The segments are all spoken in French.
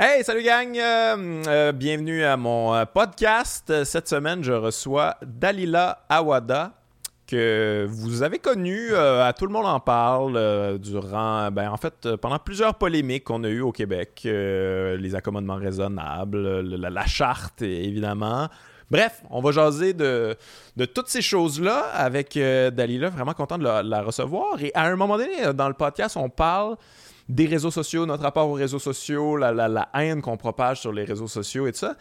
Hey, salut gang! Euh, euh, bienvenue à mon euh, podcast. Cette semaine, je reçois Dalila Awada, que vous avez connu, à tout le monde en parle, durant, ben, en fait, pendant plusieurs polémiques qu'on a eues au Québec. les accommodements raisonnables, la, charte, évidemment. Bref, on va jaser de, toutes ces choses-là avec Dalila. Vraiment content de la, recevoir. Et à un moment donné, dans le podcast, on parle des réseaux sociaux, notre rapport aux réseaux sociaux, la, la, haine qu'on propage sur les réseaux sociaux et tout ça.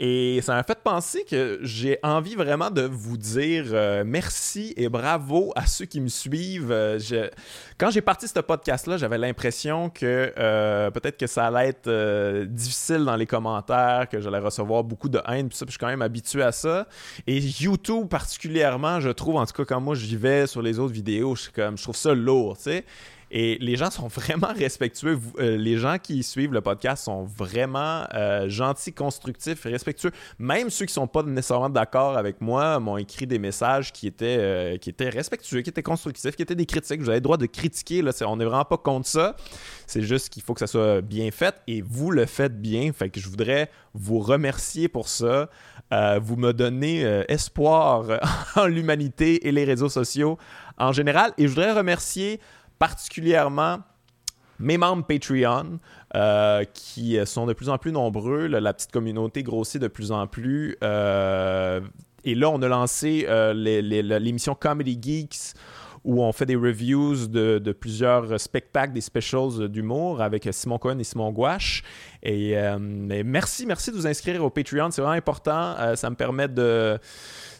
Et ça m'a fait penser que j'ai envie vraiment de vous dire euh, merci et bravo à ceux qui me suivent. Euh, quand j'ai parti ce podcast-là, j'avais l'impression que euh, peut-être que ça allait être difficile dans les commentaires, que j'allais recevoir beaucoup de haine, puis ça, puis je suis quand même habitué à ça. Et YouTube particulièrement, je trouve, en tout cas quand moi j'y vais sur les autres vidéos, je, comme, je trouve ça lourd, tu sais. Et les gens sont vraiment respectueux. Euh, les gens qui suivent le podcast sont vraiment euh, gentils, constructifs, respectueux. Même ceux qui ne sont pas nécessairement d'accord avec moi m'ont écrit des messages qui étaient, euh, qui étaient respectueux, qui étaient constructifs, qui étaient des critiques. Vous avez le droit de critiquer. Là, on n'est vraiment pas contre ça. C'est juste qu'il faut que ça soit bien fait et vous le faites bien. Fait que je voudrais vous remercier pour ça. vous me donnez espoir en l'humanité et les réseaux sociaux en général. Et je voudrais remercier particulièrement mes membres Patreon, euh, qui sont de plus en plus nombreux. la petite communauté grossit de plus en plus. Euh, et là, on a lancé euh, l'émission Comedy Geeks où on fait des reviews de, plusieurs spectacles, des specials d'humour avec Simon Cohen et Simon Gouache. Et, merci, merci de vous inscrire au Patreon, c'est vraiment important. ça me permet de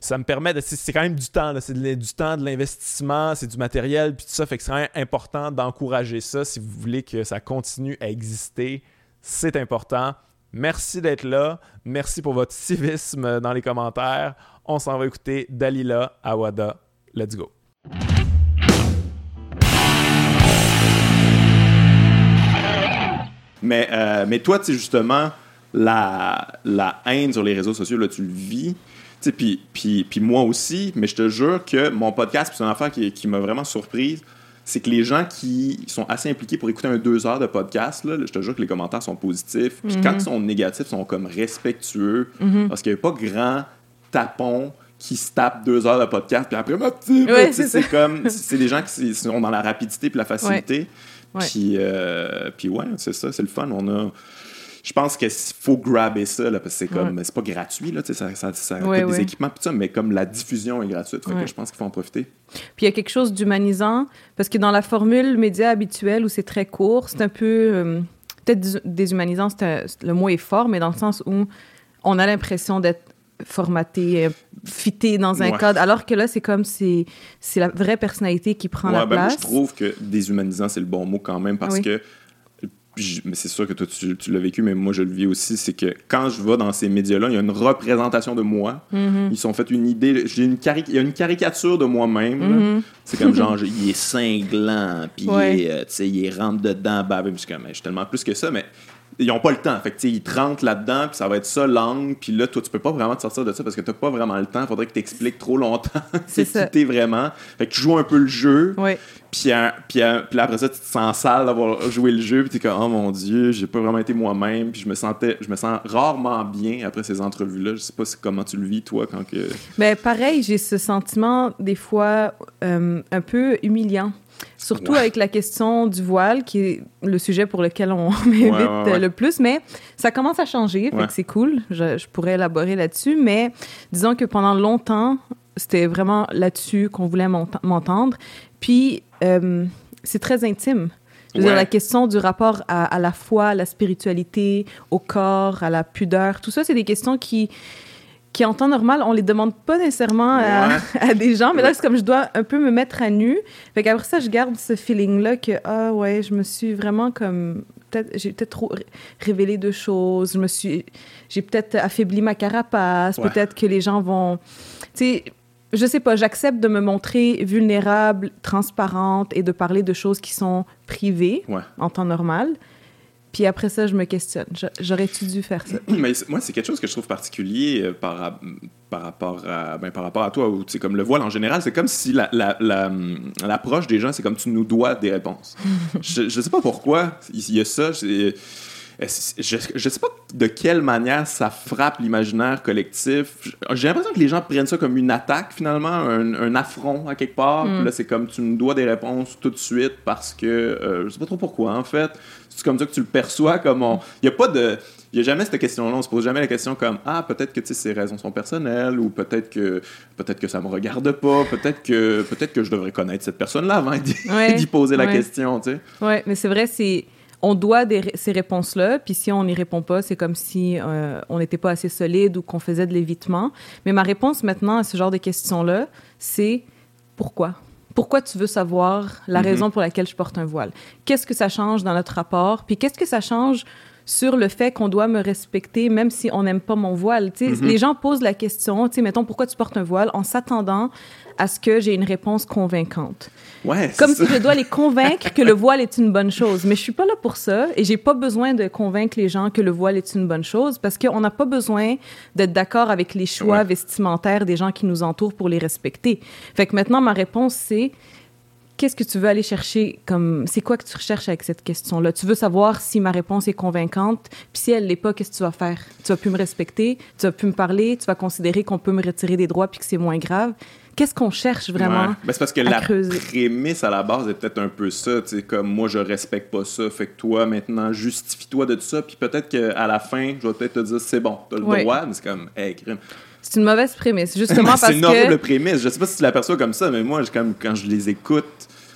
ça me permet de. C'est quand même du temps, c'est du temps, de l'investissement, c'est du matériel, puis tout ça. Fait que c'est vraiment important d'encourager ça si vous voulez que ça continue à exister. C'est important. Merci d'être là. Merci pour votre civisme dans les commentaires. On s'en va écouter Dalila Awada. Let's go. Mais, euh, mais toi, tu sais, justement, la, la haine sur les réseaux sociaux, là, tu le vis. Puis, puis, puis moi aussi, mais je te jure que mon podcast, c'est une affaire qui, qui m'a vraiment surprise, c'est que les gens qui sont assez impliqués pour écouter un deux heures de podcast, là, je te jure que les commentaires sont positifs. Puis quand mhm. ils sont négatifs, ils sont comme respectueux. Mhm. Parce qu'il n'y a pas grand tapon qui se tapent deux heures de podcast, puis après, ma petite, c'est comme, c'est des gens qui sont dans la rapidité puis la facilité. Puis, euh, puis ouais, c'est ça, c'est le fun. On a je pense qu'il faut grabber ça, là, parce que c'est comme, c'est pas gratuit, là, ça, ça, ça des équipements, ça, mais comme la diffusion est gratuite, fait que je pense qu'il faut en profiter. Puis il y a quelque chose d'humanisant, parce que dans la formule média habituelle où c'est très court, c'est un peu, euh, peut-être déshumanisant, le mot est fort, mais dans le sens où on a l'impression d'être formaté, euh, fité dans un cadre, alors que là, c'est comme c'est la vraie personnalité qui prend la ben place. Moi, je trouve que déshumanisant, c'est le bon mot quand même, parce que mais c'est sûr que toi, tu, l'as vécu, mais moi, je le vis aussi, c'est que quand je vais dans ces médias-là, il y a une représentation de moi. Mm-hmm. Ils sont fait une idée, j'ai une il y a une caricature de moi-même. Mm-hmm. C'est comme genre, il est cinglant, puis il, euh, il rentre dedans, bah, je suis comme, je suis tellement plus que ça, mais ils n'ont pas le temps. Fait que, ils te rentrent là-dedans, puis ça va être ça langue, puis là, toi, tu peux pas vraiment te sortir de ça parce que tu n'as pas vraiment le temps. Il faudrait que tu expliques trop longtemps. c'est ça. vraiment. Fait que tu joues un peu le jeu. Puis, puis, puis après ça, tu te sens sale d'avoir joué le jeu, puis tu es comme, oh mon Dieu, j'ai pas vraiment été moi-même, puis je me sentais, je me sens rarement bien après ces entrevues-là. Je sais pas comment tu le vis, toi, quand que. Ben, pareil, j'ai ce sentiment, des fois, euh, un peu humiliant. Surtout avec la question du voile, qui est le sujet pour lequel on m'invite le plus. Mais ça commence à changer, fait que c'est cool. Je, pourrais élaborer là-dessus. Mais disons que pendant longtemps, c'était vraiment là-dessus qu'on voulait m'entendre. Puis, euh, c'est très intime. Je veux dire, la question du rapport à, à, la foi, à la spiritualité, au corps, à la pudeur, tout ça, c'est des questions qui, qui en temps normal, on les demande pas nécessairement à, des gens, mais là, c'est comme je dois un peu me mettre à nu. Fait qu'après ça, je garde ce feeling-là que, ah ouais, je me suis vraiment comme. Peut-être, j'ai peut-être trop révélé de choses. Je me suis. J'ai peut-être affaibli ma carapace. Peut-être que les gens vont. Tu sais, je sais pas, j'accepte de me montrer vulnérable, transparente et de parler de choses qui sont privées en temps normal. Puis après ça, je me questionne. J'aurais-tu dû faire ça? Mais moi, c'est quelque chose que je trouve particulier euh, par, par, rapport, à, ben, par rapport à toi. C'est comme le voile en général, c'est comme si l'approche la, la, des gens, c'est comme tu nous dois des réponses. je, je sais pas pourquoi il y a ça. je ne sais pas de quelle manière ça frappe l'imaginaire collectif. J'ai l'impression que les gens prennent ça comme une attaque, finalement, un, affront à quelque part. Mm. là, c'est comme tu me dois des réponses tout de suite parce que euh, je sais pas trop pourquoi, en fait. C'est comme ça que tu le perçois. comme Il n'y a pas de. Il n'y a jamais cette question-là. On se pose jamais la question comme Ah, peut-être que ces raisons sont personnelles ou peut-être que peut-être que ça me regarde pas, peut-être que peut-être que je devrais connaître cette personne-là avant d'y poser la question. Tu sais. Oui, mais c'est vrai, c'est on doit ces réponses-là, puis si on n'y répond pas, c'est comme si euh, on n'était pas assez solide ou qu'on faisait de l'évitement. Mais ma réponse maintenant à ce genre de questions-là, c'est pourquoi? Pourquoi tu veux savoir la mm-hmm. raison pour laquelle je porte un voile? Qu'est-ce que ça change dans notre rapport? Puis qu'est-ce que ça change sur le fait qu'on doit me respecter même si on n'aime pas mon voile? Mm-hmm. Les gens posent la question, mettons, pourquoi tu portes un voile en s'attendant à ce que j'ai une réponse convaincante. Ouais, Comme si je dois les convaincre que le voile est une bonne chose. Mais je suis pas là pour ça et j'ai pas besoin de convaincre les gens que le voile est une bonne chose parce qu'on n'a pas besoin d'être d'accord avec les choix vestimentaires des gens qui nous entourent pour les respecter. Fait que maintenant, ma réponse, c'est qu'est-ce que tu veux aller chercher comme c'est quoi que tu recherches avec cette question là tu veux savoir si ma réponse est convaincante puis si elle l'est pas qu'est-ce que tu vas faire? Tu vas plus me respecter tu vas plus me parler tu vas considérer qu'on peut me retirer des droits puis que c'est moins grave. Qu'est-ce qu'on cherche vraiment ben, c'est parce que la prémisse à la base est peut-être un peu ça tu sais comme moi je respecte pas ça fait que toi maintenant justifie-toi de tout ça puis peut-être qu'à la fin je vais peut-être te dire c'est bon t'as le droit mais c'est comme hey crime c'est une mauvaise prémisse, justement parce que... C'est une horrible prémisse. Je sais pas si tu l'aperçois comme ça, mais moi, comme, quand je les écoute,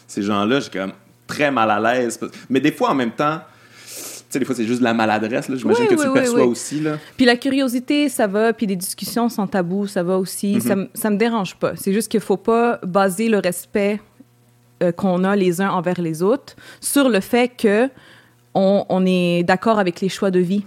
ces gens-là, j'ai comme très mal à l'aise. Mais des fois, en même temps, tu sais, des fois, c'est juste de la maladresse. J'imagine que tu le perçois aussi, là. Puis la curiosité, ça va. Puis les discussions sans tabou, ça va aussi. Ça, ça me dérange pas. C'est juste qu'il faut pas baser le respect euh, qu'on a les uns envers les autres sur le fait que on, on est d'accord avec les choix de vie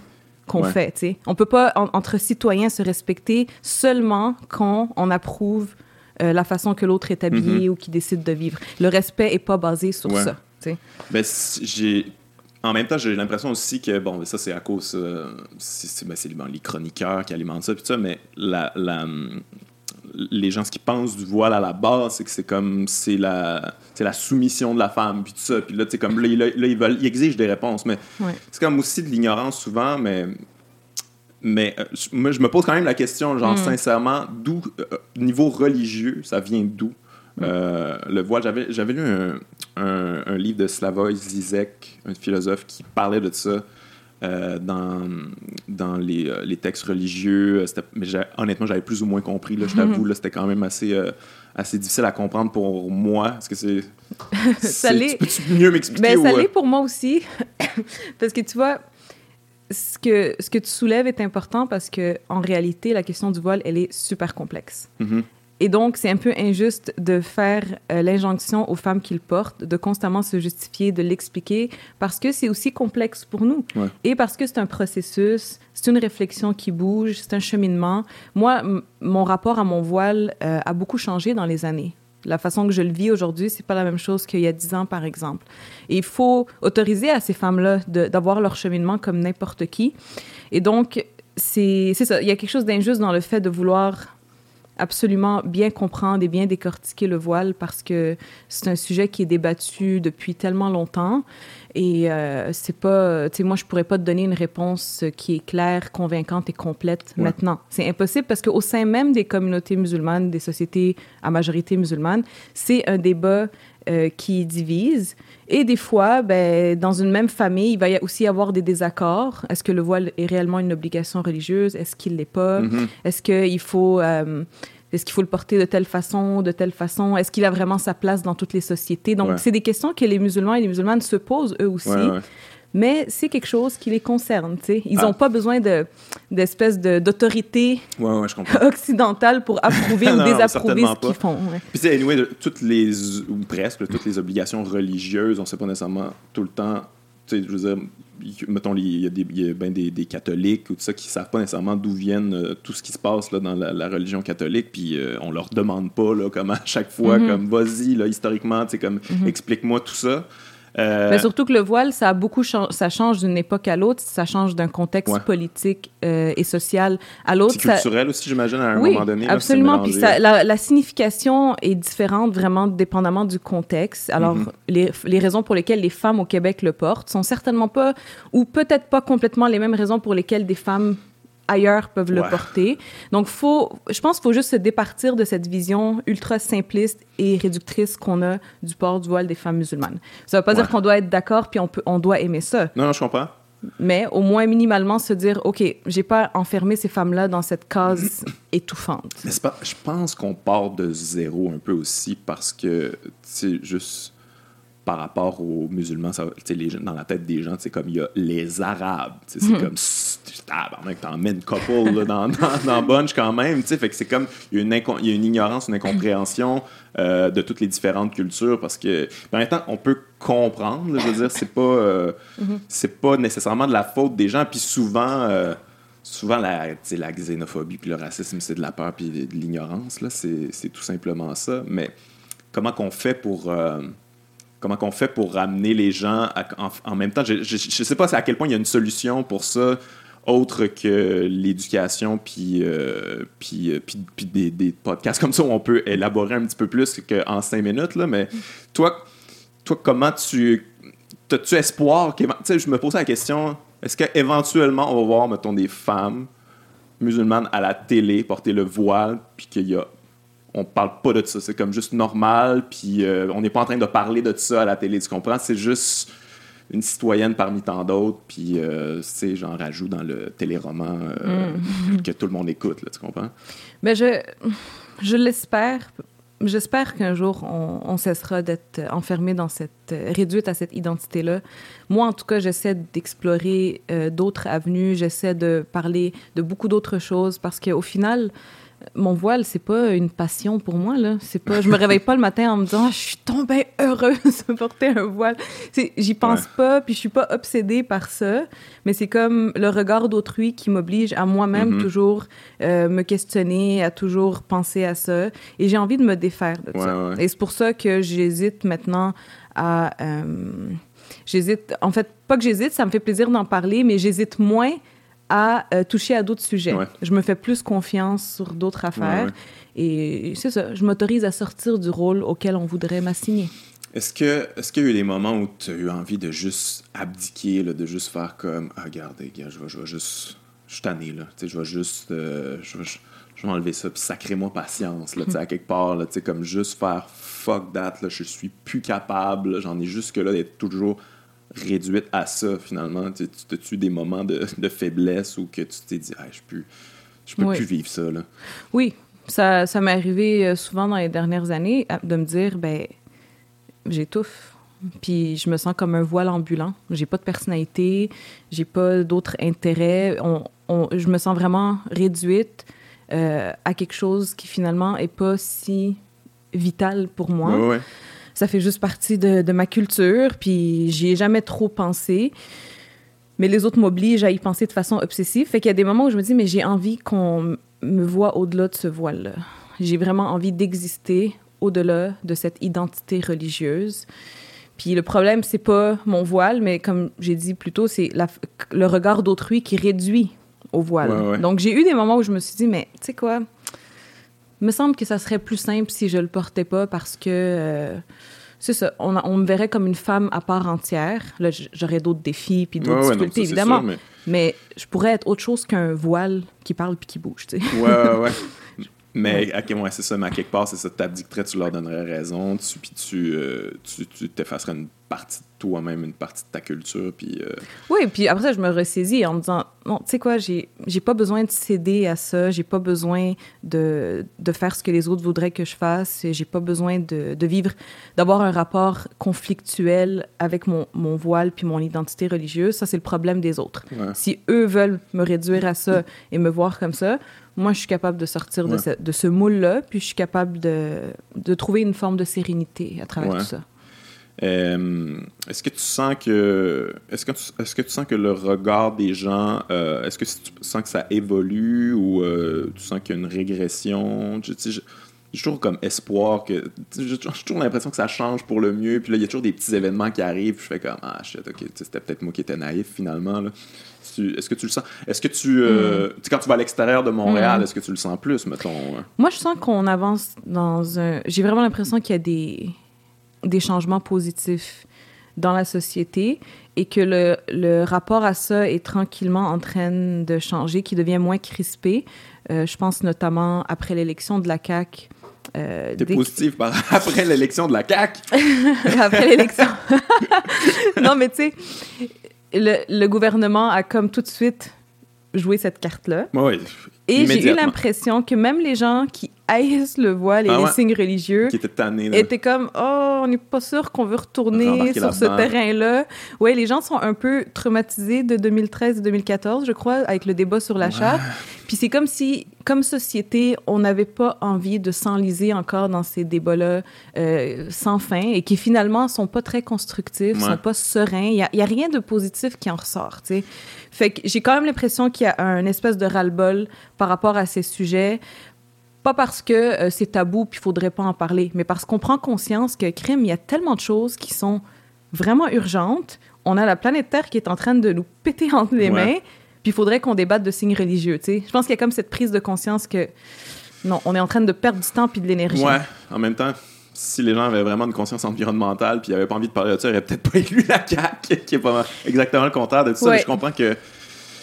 qu'on fait, tu sais. On peut pas, entre citoyens, se respecter seulement quand on approuve euh, la façon que l'autre est habillé mhm. ou qui décide de vivre. Le respect est pas basé sur ça. Ben, j'ai en même temps, j'ai l'impression aussi que, bon, ça, c'est à cause. Euh, c'est ben, les chroniqueurs qui alimentent ça, puis ça, mais la, la, les gens, ce qu'ils pensent du voile à la base, c'est que c'est comme. C'est la, la soumission de la femme, puis tout ça. Puis là, tu comme là, ils, veulent, ils exigent des réponses, mais c'est comme aussi de l'ignorance souvent, mais mais euh, moi, je me pose quand même la question, genre, hmm. sincèrement, d'où, euh, niveau religieux, ça vient d'où? Euh, le voile, j'avais, j'avais lu un, un, livre de Slavoj Zizek, un philosophe, qui parlait de ça dans, dans les, les, textes religieux. mais honnêtement, j'avais plus ou moins compris, là, je t'avoue, là, c'était quand même assez, assez difficile à comprendre pour moi. Est-ce que c'est... ça l'est... Peux-tu mieux m'expliquer? Ben, ça l'est pour moi aussi. Parce que tu vois, ce que, ce que tu soulèves est important parce que en réalité, la question du voile, elle est super complexe. Mm-hmm. Et donc, c'est un peu injuste de faire euh, l'injonction aux femmes qui le portent, de constamment se justifier, de l'expliquer, parce que c'est aussi complexe pour nous. Et parce que c'est un processus, c'est une réflexion qui bouge, c'est un cheminement. Moi, mon rapport à mon voile euh, a beaucoup changé dans les années. La façon que je le vis aujourd'hui, c'est pas la même chose qu'il y a dix ans, par exemple. Et il faut autoriser à ces femmes-là d'avoir leur cheminement comme n'importe qui. Et donc, c'est ça. Il y a quelque chose d'injuste dans le fait de vouloir absolument bien comprendre et bien décortiquer le voile parce que c'est un sujet qui est débattu depuis tellement longtemps et euh, c'est pas, tu sais, moi je pourrais pas te donner une réponse qui est claire, convaincante et complète maintenant. C'est impossible parce qu'au sein même des communautés musulmanes, des sociétés à majorité musulmane, c'est un débat euh, qui divise. Et des fois, ben, dans une même famille, il va y aussi avoir des désaccords. Est-ce que le voile est réellement une obligation religieuse? Est-ce qu'il l'est pas? Mm-hmm. Est-ce qu'il faut... Euh, est-ce qu'il faut le porter de telle façon, de telle façon? Est-ce qu'il a vraiment sa place dans toutes les sociétés? Donc, c'est des questions que les musulmans et les musulmanes se posent eux aussi. Mais c'est quelque chose qui les concerne, tu sais. Ils n'ont ah. pas besoin de, d'espèce de, d'autorité occidentale pour approuver ou désapprouver ce qu'ils font. Puis, c'est anyway, toutes les, ou presque, toutes les obligations religieuses, on ne sait pas nécessairement tout le temps, tu sais, je veux dire, mettons, il y a, des, ben des, des, catholiques ou tout ça qui savent pas nécessairement d'où viennent euh, tout ce qui se passe là, dans la, religion catholique, puis euh, on leur demande pas là, comme à chaque fois, mm-hmm. comme vas-y, historiquement, comme mm-hmm. explique-moi tout ça. Euh, Mais surtout que le voile, ça a beaucoup ça change d'une époque à l'autre, ça change d'un contexte politique euh, et social à l'autre. C'est culturel aussi, j'imagine, à un moment donné. Absolument. Puis la, la, signification est différente vraiment dépendamment du contexte. Alors, mm-hmm. les, les, raisons pour lesquelles les femmes au Québec le portent sont certainement pas, ou peut-être pas complètement les mêmes raisons pour lesquelles des femmes ailleurs peuvent le porter. Donc, faut, je pense qu'il faut juste se départir de cette vision ultra simpliste et réductrice qu'on a du port du voile des femmes musulmanes. Ça ne veut pas dire qu'on doit être d'accord puis on, peut, on doit aimer ça. Non, non, je comprends. Mais au moins minimalement se dire, OK, j'ai pas enfermé ces femmes-là dans cette case étouffante. Mais pas, je pense qu'on part de zéro un peu aussi parce que, c'est juste par rapport aux musulmans, ça, les, dans la tête des gens, c'est comme il y a les Arabes. C'est hmm. comme, t'en mets une couple là, dans, dans, dans, Bunch quand même. Fait que c'est comme, il y, a une il y a une ignorance, une incompréhension euh, de toutes les différentes cultures parce que, en même temps, on peut comprendre. je veux dire, c'est pas, euh, mm-hmm. c'est pas nécessairement de la faute des gens. Puis souvent, euh, souvent la, la xénophobie puis le racisme, c'est de la peur puis de, l'ignorance. C'est tout simplement ça. Mais comment qu'on fait pour comment qu'on fait pour ramener les gens en, même temps. Je ne sais pas à quel point il y a une solution pour ça autre que l'éducation puis, euh, euh, puis, puis des, des, podcasts comme ça où on peut élaborer un petit peu plus qu'en cinq minutes. Là, mais toi, toi comment tu... As-tu espoir. Je me posais la question, est-ce qu'éventuellement on va voir, mettons, des femmes musulmanes à la télé porter le voile puis qu'il y a on parle pas de ça. C'est comme juste normal, puis euh, on n'est pas en train de parler de ça à la télé, tu comprends? C'est juste une citoyenne parmi tant d'autres, puis euh, c'est genre rajout dans le téléroman euh, mm. que tout le monde écoute, là, tu comprends? Mais je, je l'espère. J'espère qu'un jour, on, cessera d'être enfermé dans cette... réduite à cette identité-là. Moi, en tout cas, j'essaie d'explorer d'autres avenues, j'essaie de parler de beaucoup d'autres choses, parce qu'au final mon voile, c'est pas une passion pour moi là. C'est pas, je me réveille pas le matin en me disant, ah, je suis tombée heureuse de porter un voile. J'y pense pas, puis je suis pas obsédée par ça. Mais c'est comme le regard d'autrui qui m'oblige à moi-même mm-hmm. toujours euh, me questionner, à toujours penser à ça. Et j'ai envie de me défaire de ça. Et c'est pour ça que j'hésite maintenant à. Euh, j'hésite. En fait, pas que j'hésite, ça me fait plaisir d'en parler, mais j'hésite moins à euh, toucher à d'autres sujets. Je me fais plus confiance sur d'autres affaires. Et c'est ça, je m'autorise à sortir du rôle auquel on voudrait m'assigner. Est-ce que est qu'il y a eu des moments où tu as eu envie de juste abdiquer, de juste faire comme ah, regardez, gars, je vais, je vais juste. Je suis tanné, là. je vais juste. Euh, je, vais, je vais enlever ça, puis sacrez-moi patience, là, à quelque part, là, comme juste faire fuck that, là, je suis plus capable, j'en ai jusque là d'être toujours réduite à ça, finalement? Tu as-tu des moments de, faiblesse ou que tu t'es dit, ah, je peux, je peux plus vivre ça? Là? Oui, ça, ça m'est arrivé euh, souvent dans les dernières années de me dire, ben, j'étouffe. Puis je me sens comme un voile ambulant. J'ai pas de personnalité, j'ai pas d'autres intérêts. On, je me sens vraiment réduite euh, à quelque chose qui finalement est pas si vital pour moi. ouais ça fait juste partie de, ma culture, puis j'y ai jamais trop pensé. Mais les autres m'obligent à y penser de façon obsessive. Fait qu'il y a des moments où je me dis, mais j'ai envie qu'on me voit au-delà de ce voile-là. J'ai vraiment envie d'exister au-delà de cette identité religieuse. Puis le problème, c'est pas mon voile, mais comme j'ai dit plus tôt, c'est le regard d'autrui qui réduit au voile. Donc j'ai eu des moments où je me suis dit, mais tu sais quoi, il me semble que ça serait plus simple si je le portais pas parce que euh, c'est ça, on, on, me verrait comme une femme à part entière. Là, j'aurais d'autres défis puis d'autres difficultés, évidemment. mais... mais... je pourrais être autre chose qu'un voile qui parle puis qui bouge, tu sais. Ouais, ouais, ouais. Mais, ok, ouais, c'est ça, mais à quelque part, c'est ça, t'abdiquerais, tu leur donnerais raison, tu, puis tu, euh, tu, tu t'effacerais une partie de toi-même, une partie de ta culture, puis... Euh, oui, puis après ça, je me ressaisis en me disant, non, tu sais quoi, j'ai, j'ai pas besoin de céder à ça, j'ai pas besoin de, de faire ce que les autres voudraient que je fasse, j'ai pas besoin de, de vivre, d'avoir un rapport conflictuel avec mon, mon voile puis mon identité religieuse, ça, c'est le problème des autres. Si eux veulent me réduire à ça et me voir comme ça, moi, je suis capable de sortir de ce, de ce moule-là, puis je suis capable de, de, trouver une forme de sérénité à travers tout ça. Euh, est-ce que tu sens que est-ce que tu, est-ce que tu sens que le regard des gens euh, est-ce que tu sens que ça évolue ou euh, tu sens qu'il y a une régression? J'ai toujours comme espoir que. J'ai toujours l'impression que ça change pour le mieux. Puis là, il y a toujours des petits événements qui arrivent. Puis je fais comme, ah shit, ok, c'était peut-être moi qui étais naïf finalement. Est-ce que tu le sens? Est-ce que tu. Euh, mm. Quand tu vas à l'extérieur de Montréal, mm. est-ce que tu le sens plus, mettons? Moi, je sens qu'on avance dans un. J'ai vraiment l'impression qu'il y a des, des changements positifs dans la société et que le, le, rapport à ça est tranquillement en train de changer, qui devient moins crispé. Euh, je pense notamment après l'élection de la CAQ euh, T'es positif par... après l'élection de la CAQ? après l'élection. non, mais tu sais, le, gouvernement a comme tout de suite joué cette carte-là. Et j'ai eu l'impression que même les gens qui haïssent le voile et ah les signes religieux qui étaient, étaient comme « Oh, on n'est pas sûr qu'on veut retourner sur ce terrain-là. » Ouais, les gens sont un peu traumatisés de 2013 et 2014, je crois, avec le débat sur la charte. Puis c'est comme si, comme société, on n'avait pas envie de s'enliser encore dans ces débats-là euh, sans fin et qui finalement sont pas très constructifs, ne sont pas sereins. Il y a, a, rien de positif qui en ressort, tu sais. Fait que j'ai quand même l'impression qu'il y a un espèce de ras-le-bol par rapport à ces sujets. Pas parce que euh, c'est tabou puis il faudrait pas en parler, mais parce qu'on prend conscience que crime, il y a tellement de choses qui sont vraiment urgentes. On a la planète Terre qui est en train de nous péter entre les mains. Puis il faudrait qu'on débatte de signes religieux, tu sais. Je pense qu'il y a comme cette prise de conscience que non, on est en train de perdre du temps puis de l'énergie. Ouais, en même temps, si les gens avaient vraiment une conscience environnementale puis ils n'avaient pas envie de parler de ça, ils n'auraient peut-être pas élu la CAQ, qui est pas exactement le contraire de tout ça. Mais je comprends que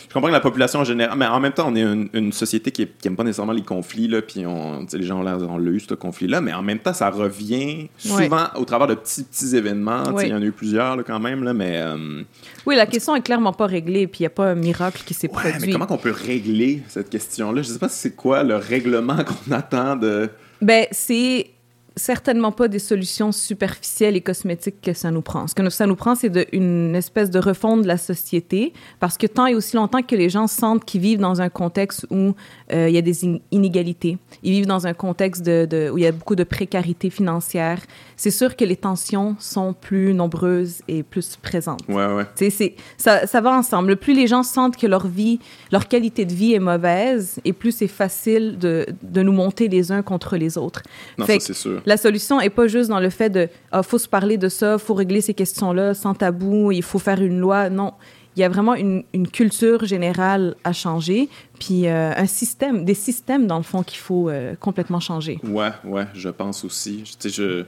je comprends que la population en général, mais en même temps, on est une, société qui n'aime pas nécessairement les conflits, là, puis on, les gens ont, eu ce conflit-là, mais en même temps, ça revient souvent au travers de petits, petits événements. Il y en a eu plusieurs là, quand même, là, mais... Euh, oui, la question est clairement pas réglée, puis il n'y a pas un miracle qui s'est produit. mais comment on peut régler cette question-là? Je sais pas si c'est quoi le règlement qu'on attend de... Ben, c'est certainement pas des solutions superficielles et cosmétiques que ça nous prend. Ce que ça nous prend, c'est une espèce de refonte de la société, parce que tant et aussi longtemps que les gens sentent qu'ils vivent dans un contexte où euh, il y a des inégalités, ils vivent dans un contexte de, où il y a beaucoup de précarité financière, c'est sûr que les tensions sont plus nombreuses et plus présentes. Ouais, ouais. C'est, ça, ça va ensemble. Plus les gens sentent que leur vie, leur qualité de vie est mauvaise, et plus c'est facile de, de nous monter les uns contre les autres. Non, ça, c'est sûr la solution est pas juste dans le fait de ah, faut se parler de ça, faut régler ces questions-là sans tabou, il faut faire une loi. Non, il y a vraiment une, culture générale à changer, puis euh, un système, des systèmes dans le fond qu'il faut euh, complètement changer. Ouais, ouais, je pense aussi. Sais, je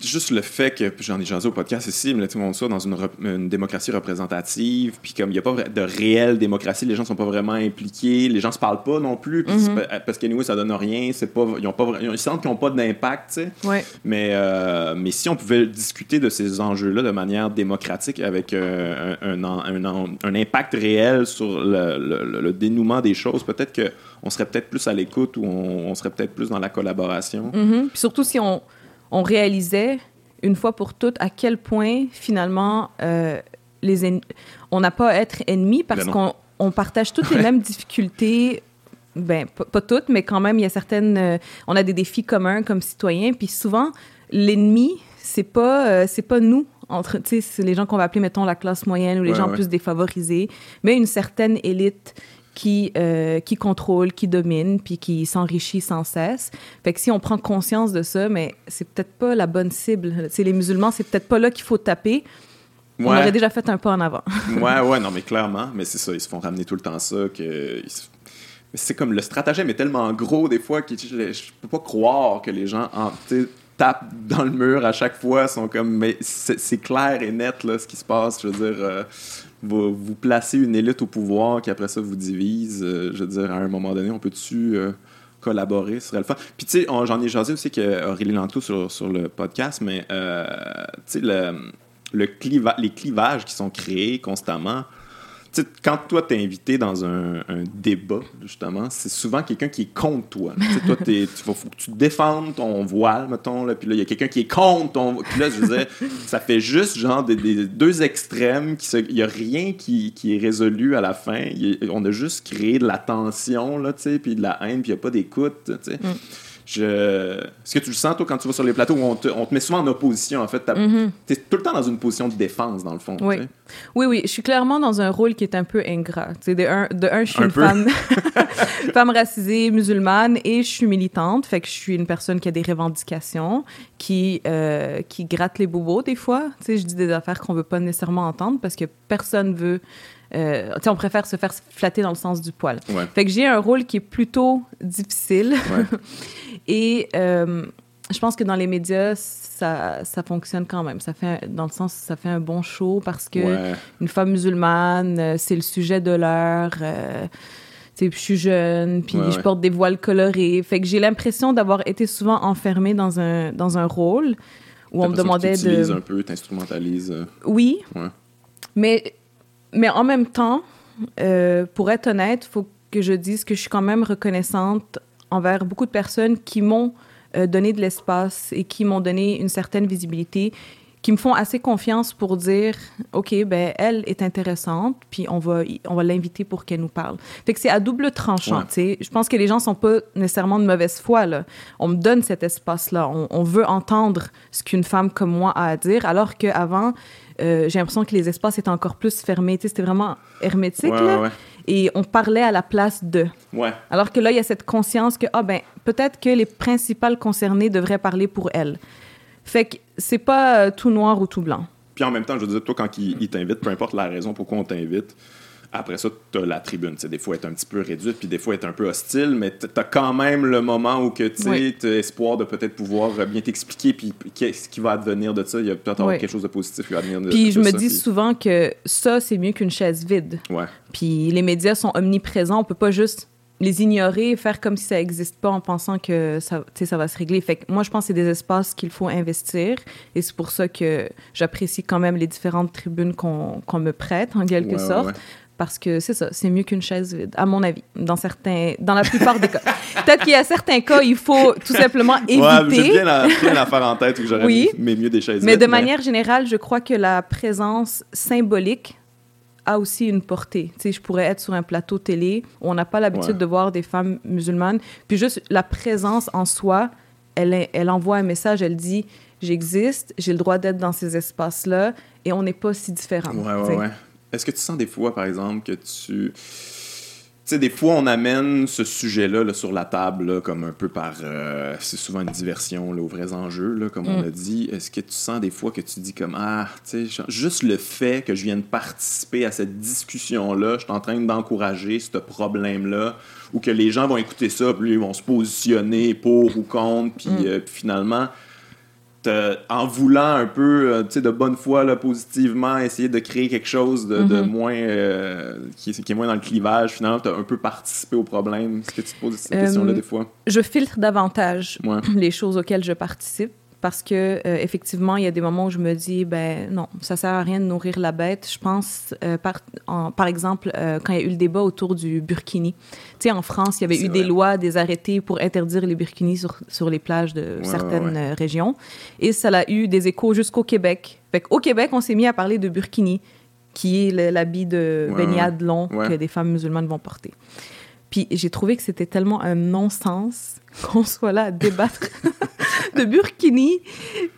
juste le fait que, j'en ai jasé au podcast ici, mais tout le monde soit dans une, démocratie représentative, puis comme il n'y a pas de réelle démocratie, les gens ne sont pas vraiment impliqués, les gens se parlent pas non plus, mm-hmm. parce que nous, ça donne rien, c'est pas, ils, ont pas, ils sentent qu'ils n'ont pas d'impact. Mais, euh, mais si on pouvait discuter de ces enjeux-là de manière démocratique avec euh, un, un, impact réel sur le, dénouement des choses, peut-être qu'on serait peut-être plus à l'écoute ou on, serait peut-être plus dans la collaboration. Mm-hmm. Puis surtout si on on réalisait une fois pour toutes à quel point finalement euh, les on n'a pas à être ennemis parce qu'on on partage toutes les mêmes difficultés. Ben, pas, toutes, mais quand même, il y a certaines. Euh, on a des défis communs comme citoyens. Puis souvent, l'ennemi, c'est pas, euh, c'est pas nous entre, c'est les gens qu'on va appeler, mettons, la classe moyenne ou les gens plus défavorisés, mais une certaine élite qui, euh, qui contrôle, qui domine, puis qui s'enrichit sans cesse. Fait que si on prend conscience de ça, mais c'est peut-être pas la bonne cible. C'est les musulmans, c'est peut-être pas là qu'il faut taper. On aurait déjà fait un pas en avant. ouais, ouais, non, mais clairement. Mais c'est ça, ils se font ramener tout le temps ça. que C'est comme le stratagème est tellement gros des fois que je, je peux pas croire que les gens en, tapent dans le mur à chaque fois. sont comme, mais c'est clair et net là, ce qui se passe. Je veux dire, euh, vous, vous placez une élite au pouvoir qui après ça vous divise. Euh, je veux dire, à un moment donné, on peut-tu euh, collaborer? Serait le. Puis tu sais, j'en ai jasé aussi que Aurélie Lantou sur, sur le podcast, mais tu sais, le, le les clivages qui sont créés constamment quand toi, t'es invité dans un, débat, justement, c'est souvent quelqu'un qui est contre toi. toi, faut, tu défendes ton voile, mettons, là, puis là, il y a quelqu'un qui est contre ton... Puis là, je veux ça fait juste, genre, des, deux extrêmes. Il n'y a rien qui, est résolu à la fin. on a juste créé de la tension, là, puis de la haine, puis il n'y a pas d'écoute. Mm. Je... Est-ce que tu le sens, toi, quand tu vas sur les plateaux où on te, on te met souvent en opposition, en fait? Tu es tout le temps dans une position de défense, dans le fond. Oui. oui, oui. Je suis clairement dans un rôle qui est un peu ingrat. de un, de un, je suis une femme, femme racisée, musulmane, et je suis militante. Fait que je suis une personne qui a des revendications, qui, euh, qui gratte les bobos des fois. sais, je dis des affaires qu'on veut pas nécessairement entendre parce que personne veut euh, on préfère se faire flatter dans le sens du poil. Fait que j'ai un rôle qui est plutôt difficile. Et euh, je pense que dans les médias, ça, ça fonctionne quand même. Ça fait, dans le sens, ça fait un bon show parce que une femme musulmane, euh, c'est le sujet de l'heure. Euh, je suis jeune, puis je porte des voiles colorés. Fait que j'ai l'impression d'avoir été souvent enfermée dans un, dans un rôle où on me demandait que de. un peu, t'instrumentalises. Oui. Mais mais en même temps, euh, pour être honnête, il faut que je dise que je suis quand même reconnaissante envers beaucoup de personnes qui m'ont euh, donné de l'espace et qui m'ont donné une certaine visibilité, qui me font assez confiance pour dire OK, ben elle est intéressante, puis on va on va l'inviter pour qu'elle nous parle. Fait que c'est à double tranchant, tu sais. Je pense que les gens sont pas nécessairement de mauvaise foi là. On me donne cet espace là, on, on veut entendre ce qu'une femme comme moi a à dire alors qu'avant euh, j'ai l'impression que les espaces étaient encore plus fermés. C'était vraiment hermétique. là, Et on parlait à la place de. Ouais. Alors que là, il y a cette conscience que, ah ben, peut-être que les principales concernées devraient parler pour elles. Fait que c'est pas euh, tout noir ou tout blanc. Puis en même temps, je veux dire, toi, quand il, il t'invite, peu importe la raison pourquoi on t'invite, après ça, tu as la tribune. des fois, être un petit peu réduite, puis des fois, être un peu hostile, mais tu as quand même le moment où tu as espoir de peut-être pouvoir bien t'expliquer, puis qu'est-ce qui va advenir de ça. Il y a peut-être quelque chose de positif qui va advenir de, puis je me dis souvent que ça, c'est mieux qu'une chaise vide. Ouais. Puis les médias sont omniprésents. On peut pas juste les ignorer, et faire comme si ça n'existe pas en pensant que ça, ça va se régler. Fait que moi, je pense que c'est des espaces qu'il faut investir et c'est pour ça que j'apprécie quand même les différentes tribunes qu'on me prête, en quelque sorte parce que c'est ça, c'est mieux qu'une chaise vide, à mon avis, dans certains, dans la plupart des cas. Peut-être qu'il y a certains cas, il faut tout simplement éviter. Ouais, j'ai bien la, faire en tête où j'aurais oui, mais mieux des chaises mais De manière générale, je crois que la présence symbolique a aussi une portée. Tu sais, je pourrais être sur un plateau télé où on n'a pas l'habitude de voir des femmes musulmanes, puis juste la présence en soi, elle, elle envoie un message, elle dit j'existe, j'ai le droit d'être dans ces espaces-là, et on n'est pas si différents. Ouais, ouais, ouais. Est-ce que tu sens des fois, par exemple, que tu. Tu sais, des fois, on amène ce sujet-là sur la table, comme un peu par. Euh, c'est souvent une diversion là, aux vrais enjeux, là, comme on mm. a dit. Est-ce que tu sens des fois que tu dis comme Ah, tu sais, juste le fait que je vienne participer à cette discussion-là, je suis en train d'encourager ce problème-là, ou que les gens vont écouter ça, puis ils vont se positionner pour ou contre, puis mm. euh, finalement en voulant un peu, euh, tu sais, de bonne foi, là, positivement, essayer de créer quelque chose de, mm-hmm. moins, euh, qui, est moins dans le clivage, finalement, tu as un peu participé au problème. Est-ce que tu te poses cette question-là des fois? Je filtre davantage les choses auxquelles je participe parce que euh, effectivement, il y a des moments où je me dis, ben non, ça sert à rien de nourrir la bête. Je pense, euh, par, par exemple, euh, quand il y a eu le débat autour du burkini. Tu sais, en France, il y avait eu des lois, des arrêtés pour interdire les burkinis sur, sur les plages de certaines régions. Et ça a eu des échos jusqu'au Québec. Fait Au Québec, on s'est mis à parler de burkini, qui est l'habit de baignade long que des femmes musulmanes vont porter. Puis j'ai trouvé que c'était tellement un non-sens qu'on soit là à débattre de burkini.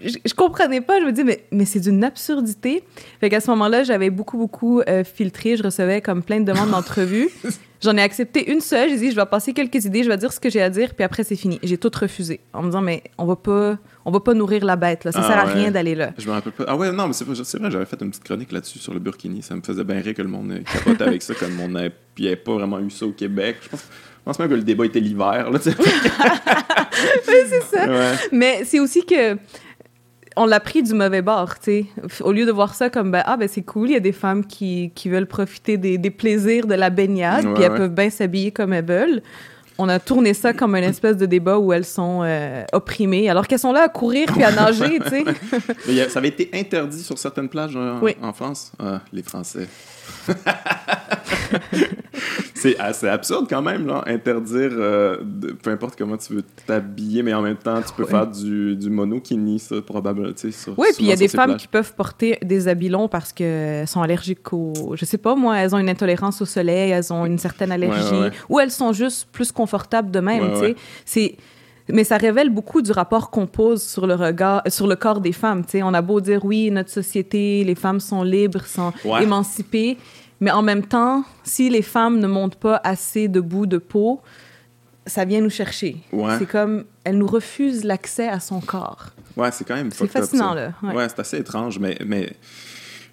Je, je, comprenais pas. Je me dis, mais, mais c'est d'une absurdité. Fait qu'à ce moment-là, j'avais beaucoup, beaucoup euh, filtré. Je recevais comme plein de demandes d'entrevue. J'en ai accepté une seule. J'ai dit, je vais passer quelques idées, je vais dire ce que j'ai à dire, puis après, c'est fini. J'ai tout refusé en me disant, mais on va pas, on va pas nourrir la bête, là. Ça ah sert à rien d'aller là. Je me rappelle pas. Ah ouais, non, mais c'est vrai, j'avais fait une petite chronique là-dessus sur le burkini. Ça me faisait bien rire que le monde capote avec ça, comme on n'avait pas vraiment eu ça au Québec. Je pense, pense même que le débat était l'hiver, oui, c'est ça. Mais c'est aussi que on l'a pris du mauvais bord, tu sais. Au lieu de voir ça comme, ben, ah, ben c'est cool, il y a des femmes qui, qui veulent profiter des, des, plaisirs de la baignade, puis elles peuvent bien s'habiller comme elles veulent. On a tourné ça comme une espèce de débat où elles sont euh, opprimées, alors qu'elles sont là à courir puis à nager, tu sais. ça avait été interdit sur certaines plages en, en France. Ah, les Français. c'est assez absurde quand même, là, interdire euh, peu importe comment tu veux t'habiller, mais en même temps, tu peux faire du, du monokini, ça, probablement. Oui, puis il y a des femmes qui peuvent porter des habits longs parce qu'elles sont allergiques au. Je sais pas, moi, elles ont une intolérance au soleil, elles ont une certaine allergie, ou elles sont juste plus confortables de même, tu sais. C'est mais ça révèle beaucoup du rapport qu'on pose sur le regard, sur le corps des femmes. sais, on a beau dire oui, notre société, les femmes sont libres, sont émancipées, mais en même temps, si les femmes ne montent pas assez de bout de peau, ça vient nous chercher. C'est comme, elle nous refuse l'accès à son corps. Ouais, c'est quand même. C'est fascinant là. Ouais, c'est assez étrange, mais mais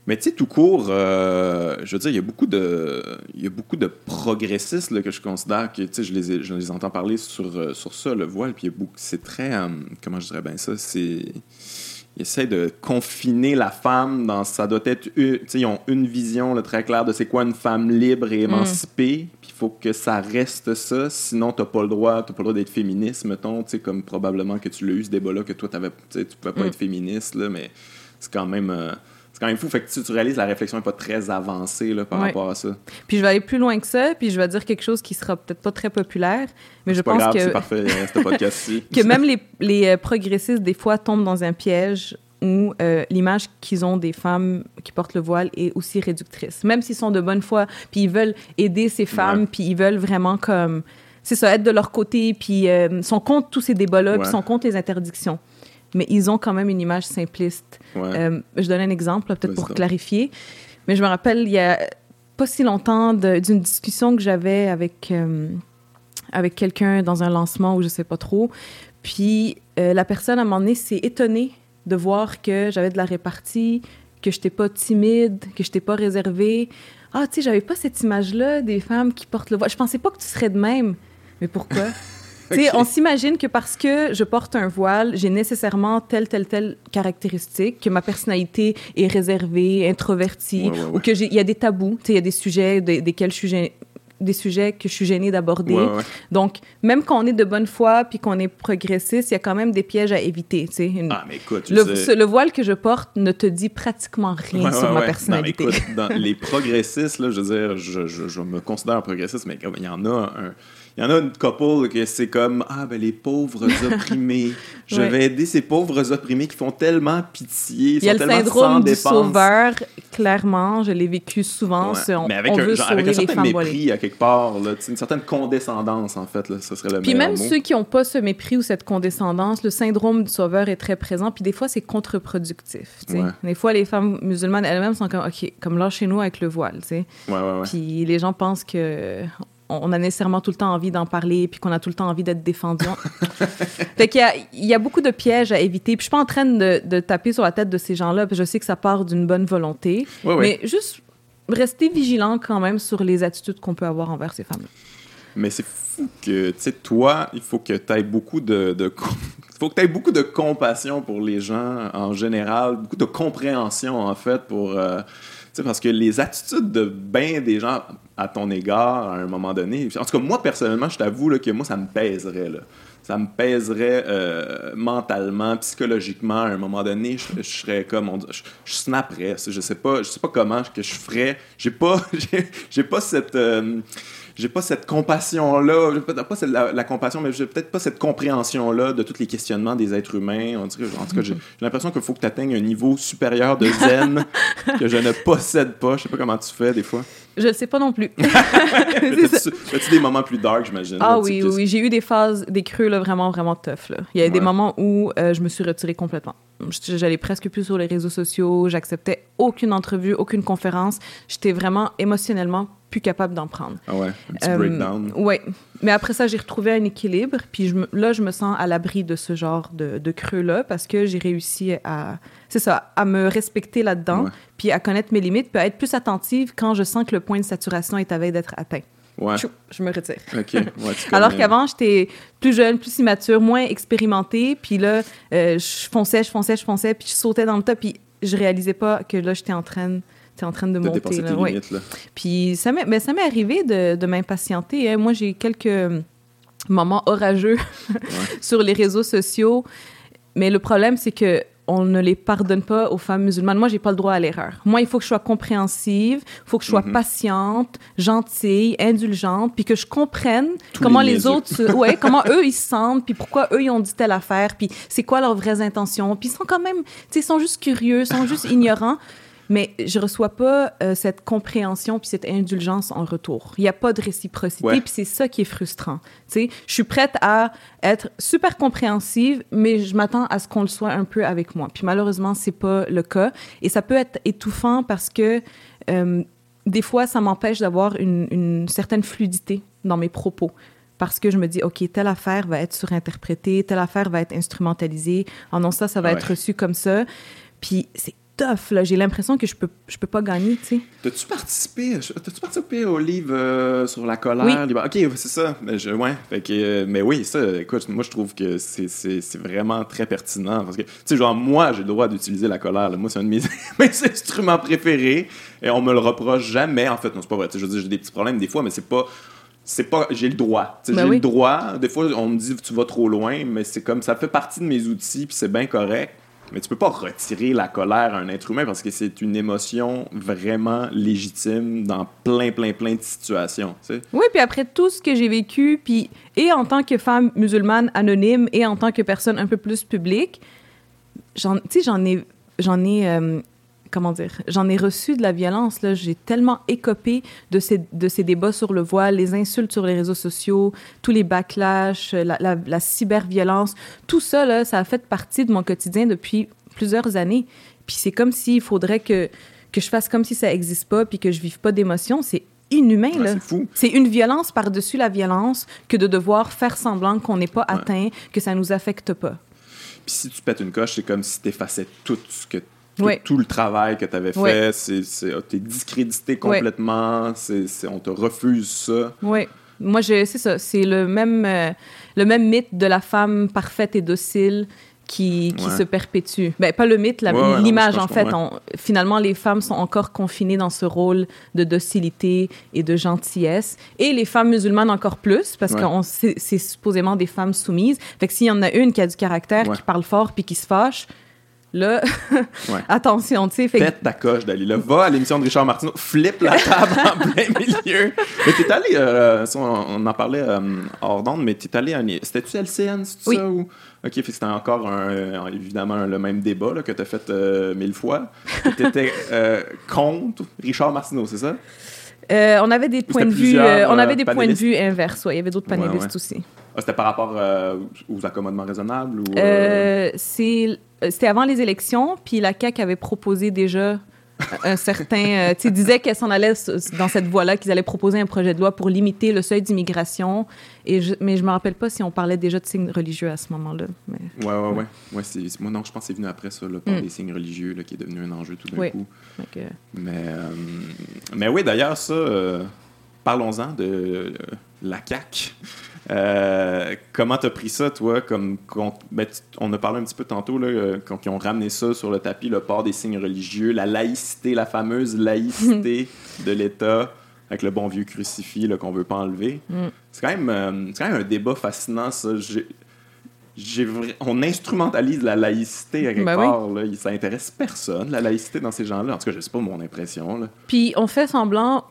mais tu sais, tout court, euh, je veux dire, il y a beaucoup de, il y a beaucoup de progressistes là, que je considère que, tu sais, je les, je les entends parler sur, euh, sur ça, le voile, puis c'est très, euh, comment je dirais bien ça, c'est, ils essaient de confiner la femme dans, ça doit être, sais, ils ont une vision là, très claire de c'est quoi une femme libre et mm. émancipée, puis il faut que ça reste ça, sinon t'as pas le droit, t'as pas le droit d'être féministe, mettons, tu comme probablement que tu l'as eu ce débat-là, que toi, t'avais, tu pouvais pas mm. être féministe, là, mais c'est quand même c'est quand même fou. Fait que tu, tu réalises la réflexion n'est pas très avancée là, par rapport à ça. Puis je vais aller plus loin que ça, puis je vais dire quelque chose qui sera peut-être pas très populaire, mais je pense que. C'est parfait, ce podcast-ci. que même les, les, euh, progressistes, des fois, tombent dans un piège où euh, l'image qu'ils ont des femmes qui portent le voile est aussi réductrice. Même s'ils sont de bonne foi, puis ils veulent aider ces femmes, puis ils veulent vraiment comme. C'est ça, être de leur côté, puis euh, sont contre tous ces débats-là, puis sont contre les interdictions mais ils ont quand même une image simpliste. Euh, je donne un exemple, peut-être pour clarifier. Mais je me rappelle, il y a pas si longtemps, d'une discussion que j'avais avec, euh, avec quelqu'un dans un lancement où je sais pas trop. Puis euh, la personne, à un moment donné, s'est étonnée de voir que j'avais de la répartie, que je n'étais pas timide, que je n'étais pas réservée. Ah, tu sais, j'avais pas cette image-là des femmes qui portent le voile. Je pensais pas que tu serais de même. Mais pourquoi? On s'imagine que parce que je porte un voile, j'ai nécessairement telle, telle, telle caractéristique, que ma personnalité est réservée, introvertie, ou qu'il y a des tabous, il y a des sujets desquels je suis des sujets que je suis gênée d'aborder. Donc, même quand on est de bonne foi puis qu'on est progressiste, il y a quand même des pièges à éviter. Une... Ah, mais écoute, le, le, voile que je porte ne te dit pratiquement rien sur ma personnalité. Non, mais écoute, dans les progressistes, là, je veux dire, je, je, je me considère progressiste, mais il y en a un il y en a une couple que c'est comme Ah, ben les pauvres opprimés. Je vais aider ces pauvres opprimés qui font tellement pitié. Il y a le syndrome du sauveur, clairement. Je l'ai vécu souvent. On, Mais avec, un, veut avec un certain mépris à quelque part, là, une certaine condescendance, en fait. Là, ce serait le Puis même ceux qui n'ont pas ce mépris ou cette condescendance, le syndrome du sauveur est très présent. Puis des fois, c'est contre-productif. Des fois, les femmes musulmanes elles-mêmes sont comme OK, comme là chez nous avec le voile. Puis les gens pensent que on a nécessairement tout le temps envie d'en parler, puis qu'on a tout le temps envie d'être défendu. fait qu'il y a, il y a beaucoup de pièges à éviter. Puis je suis pas en train de, taper sur la tête de ces gens-là, puis je sais que ça part d'une bonne volonté. mais juste rester vigilant quand même sur les attitudes qu'on peut avoir envers ces femmes-là. Mais c'est fou que, tu sais, toi, il faut que tu aies beaucoup de, de faut que tu aies beaucoup de compassion pour les gens en général, beaucoup de compréhension en fait pour euh, parce que les attitudes de bien des gens à ton égard à un moment donné, en tout cas, moi personnellement, je t'avoue que moi, ça me pèserait. Ça me pèserait euh, mentalement, psychologiquement. À un moment donné, je, serais comme. je, snapperais. Je sais pas, je sais pas comment que je ferais. J'ai pas, j'ai pas cette. Euh, j'ai pas cette compassion-là, pas la, la, compassion, mais j'ai peut-être pas cette compréhension-là de tous les questionnements des êtres humains. en tout cas, j'ai l'impression qu'il faut que tu atteignes un niveau supérieur de zen que je ne possède pas. Je sais pas comment tu fais des fois. Je ne sais pas non plus. As-tu des moments plus dark, j'imagine? Ah oui, oui, J'ai eu des phases, des creux là, vraiment, vraiment tough. Là. Il y a des moments où euh, je me suis retirée complètement. J'allais presque plus sur les réseaux sociaux. J'acceptais aucune entrevue, aucune conférence. J'étais vraiment émotionnellement plus capable d'en prendre. Ah ouais, un petit breakdown. Euh, oui. Mais après ça, j'ai retrouvé un équilibre. Puis je là, je me sens à l'abri de ce genre de, de creux-là parce que j'ai réussi à, c'est ça, à me respecter là-dedans, puis à connaître mes limites, puis à être plus attentive quand je sens que le point de saturation est à veille d'être atteint. Ouais. je me retire. OK. Alors qu'avant, j'étais plus jeune, plus immature, moins expérimentée. Puis là, euh, je fonçais, je fonçais, je fonçais, puis je sautais dans le tas, puis je réalisais pas que là, j'étais en train en train de, monter. Là. Limites, là. Puis ça m'est, mais ça m'est arrivé de, de m'impatienter. Hein. Moi, j'ai quelques moments orageux sur les réseaux sociaux. Mais le problème, c'est que on ne les pardonne pas aux femmes musulmanes. Moi, j'ai pas le droit à l'erreur. Moi, il faut que je sois compréhensive, il faut que je sois mhm. patiente, gentille, indulgente, puis que je comprenne comment les, autres, ouais, comment eux ils se sentent, puis pourquoi eux ils ont dit telle affaire, puis c'est quoi leurs vraies intentions. Puis ils sont quand même, tu sais, ils sont juste curieux, ils sont juste ignorants. Mais je reçois pas euh, cette compréhension puis cette indulgence en retour. Il y a pas de réciprocité, Ouais. puis c'est ça qui est frustrant. Tu sais, je suis prête à être super compréhensive, mais je m'attends à ce qu'on le soit un peu avec moi. Puis malheureusement, c'est pas le cas, et ça peut être étouffant parce que euh, des fois, ça m'empêche d'avoir une, une certaine fluidité dans mes propos. Parce que je me dis, OK, telle affaire va être surinterprétée, telle affaire va être instrumentalisée. Ah non, ça, ça va Ouais. être reçu comme ça. Puis c'est tough, là. J'ai l'impression que je peux, je peux pas gagner, tu sais. T'as-tu participé, t'as-tu participé au livre euh, sur la colère? Oui. Ok, c'est ça. Mais, je, ouais, fait que, euh, mais oui, ça, écoute, moi je trouve que c'est, c'est, c'est vraiment très pertinent. Parce que, tu sais, genre, moi, j'ai le droit d'utiliser la colère. là. Moi, c'est un de mes, mes instruments préférés. Et on me le reproche jamais. En fait, non, c'est pas vrai. Tu sais, je veux dire, j'ai des petits problèmes des fois, mais c'est pas. C'est pas. J'ai le droit. Ben j'ai oui. le droit. Des fois, on me dit tu vas trop loin, mais c'est comme ça fait partie de mes outils, puis c'est bien correct. Mais tu peux pas retirer la colère à un être humain parce que c'est une émotion vraiment légitime dans plein, plein, plein de situations. Oui, puis après tout ce que j'ai vécu, puis et en tant que femme musulmane anonyme et en tant que personne un peu plus publique, j'en ai, j'en ai, euh, comment dire, j'en ai reçu de la violence. Là, j'ai tellement écopé de ces, de ces débats sur le voile, les insultes sur les réseaux sociaux, tous les backlash, la, la, la cyberviolence, tout ça là, ça a fait partie de mon quotidien depuis plusieurs années. Puis c'est comme s'il faudrait que que je fasse comme si ça existe pas, puis que je vive pas d'émotions. C'est inhumain Ouais, là. c'est fou. C'est une violence par-dessus la violence que de devoir faire semblant qu'on n'est pas atteint, que ça nous affecte pas. Puis si tu pètes une coche, c'est comme si tu effaçais tout ce que. Tout, Ouais. tout le travail que tu avais fait, c'est, c'est, t'es discrédité complètement, c'est, c'est- on te refuse ça. Oui. Moi, je- c'est ça. C'est le même, euh, le même mythe de la femme parfaite et docile qui, qui Ouais. se perpétue. Ben, pas le mythe, la- Ouais, ouais, non, l'image, en fait. On- finalement, les femmes sont encore confinées dans ce rôle de docilité et de gentillesse. Et les femmes musulmanes encore plus, parce Ouais. que c'est, c'est supposément des femmes soumises. Fait que s'il y en a une qui a du caractère, qui parle fort puis qui se fâche, là, Ouais. attention, tu sais. Fait Pète ta coche, Dalila. Va à l'émission de Richard Martineau, flippe la table en plein milieu. Mais t'es allé, euh, on, on en parlait euh, hors d'onde, mais t'es allé. C'était-tu LCN, c'est Oui. ça? Ou... Ok, c'était encore un, euh, évidemment le même débat là, que t'as fait euh, mille fois. T'étais contre Richard Martineau, c'est ça? On avait des points de vue, on avait des points de vue inverses. Ouais, il y avait d'autres panélistes ouais. aussi. Ah, c'était par rapport aux accommodements raisonnables? Ou, c'est, c'était avant les élections, puis la CAQ avait proposé déjà un certain... euh, tu sais, disait qu'elle s'en allait dans cette voie-là, qu'ils allaient proposer un projet de loi pour limiter le seuil d'immigration. Et je, mais je me rappelle pas si on parlait déjà de signes religieux à ce moment-là. Mais, Ouais, ouais, ouais. ouais moi, non, je pense que c'est venu après ça, là, par Mm. des signes religieux, là, qui est devenu un enjeu tout d'un Oui. coup. Mais, euh, mais oui, d'ailleurs, ça, euh, parlons-en de euh, la CAQ. Euh, comment t'as pris ça, toi, comme ben, on a parlé un petit peu tantôt là, euh, quand ils ont ramené ça sur le tapis, le port des signes religieux, la laïcité, la fameuse laïcité de l'État avec le bon vieux crucifix qu'on veut pas enlever. Mm. C'est quand même, euh, quand même un débat fascinant, ça. Vra- on instrumentalise la laïcité à quelque Ben oui. part. Là. Ça intéresse personne, la laïcité dans ces gens-là. En tout cas, je sais pas mon impression. Là. Puis on fait semblant,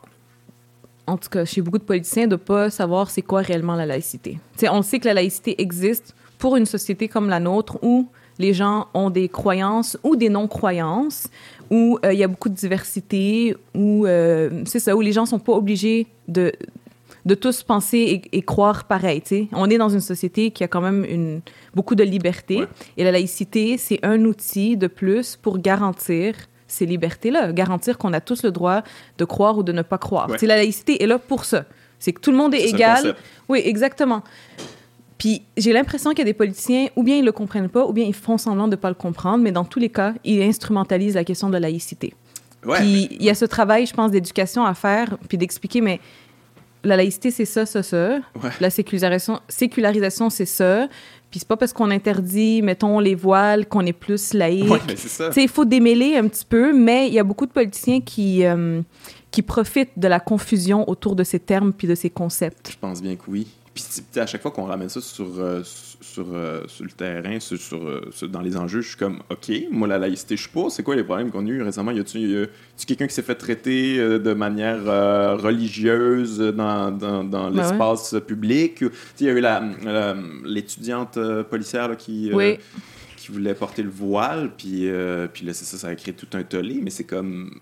en tout cas chez beaucoup de politiciens, de pas savoir c'est quoi réellement la laïcité. Tu sais, on sait que la laïcité existe pour une société comme la nôtre où les gens ont des croyances ou des non-croyances, où euh, il y a beaucoup de diversité, où euh, c'est ça, où les gens sont pas obligés de de tous penser et, et croire pareil. tu sais. On est dans une société qui a quand même une, beaucoup de liberté. Ouais. Et la laïcité, c'est un outil de plus pour garantir ces libertés-là, garantir qu'on a tous le droit de croire ou de ne pas croire. Ouais. La laïcité est là pour ça. C'est que tout le monde est, égal. Oui, exactement. Puis j'ai l'impression qu'il y a des politiciens, ou bien ils le comprennent pas, ou bien ils font semblant de ne pas le comprendre, mais dans tous les cas, ils instrumentalisent la question de la laïcité. Ouais, Puis il y a ce travail, je pense, d'éducation à faire, puis d'expliquer, mais la laïcité, c'est ça, ça, ça. Ouais. La sécularisation, sécularisation c'est ça. Puis c'est pas parce qu'on interdit, mettons, les voiles qu'on est plus laïque. Ouais, mais c'est ça. Tu sais, il faut démêler un petit peu, mais il y a beaucoup de politiciens qui, euh, qui profitent de la confusion autour de ces termes puis de ces concepts. Je pense bien que oui. Puis à chaque fois qu'on ramène ça sur, euh, sur, euh, sur le terrain, sur, sur, euh, sur- dans les enjeux, je suis comme, OK, moi, la laïcité, je suis pas. C'est quoi les problèmes qu'on a eu récemment? Y a-tu quelqu'un qui s'est fait traiter euh, de manière religieuse dans, dans, dans Ben l'espace public? Il y a eu l'étudiante policière là, qui, Oui. qui voulait porter le voile, puis, puis là, c'est ça, ça a créé tout un tollé, mais c'est comme.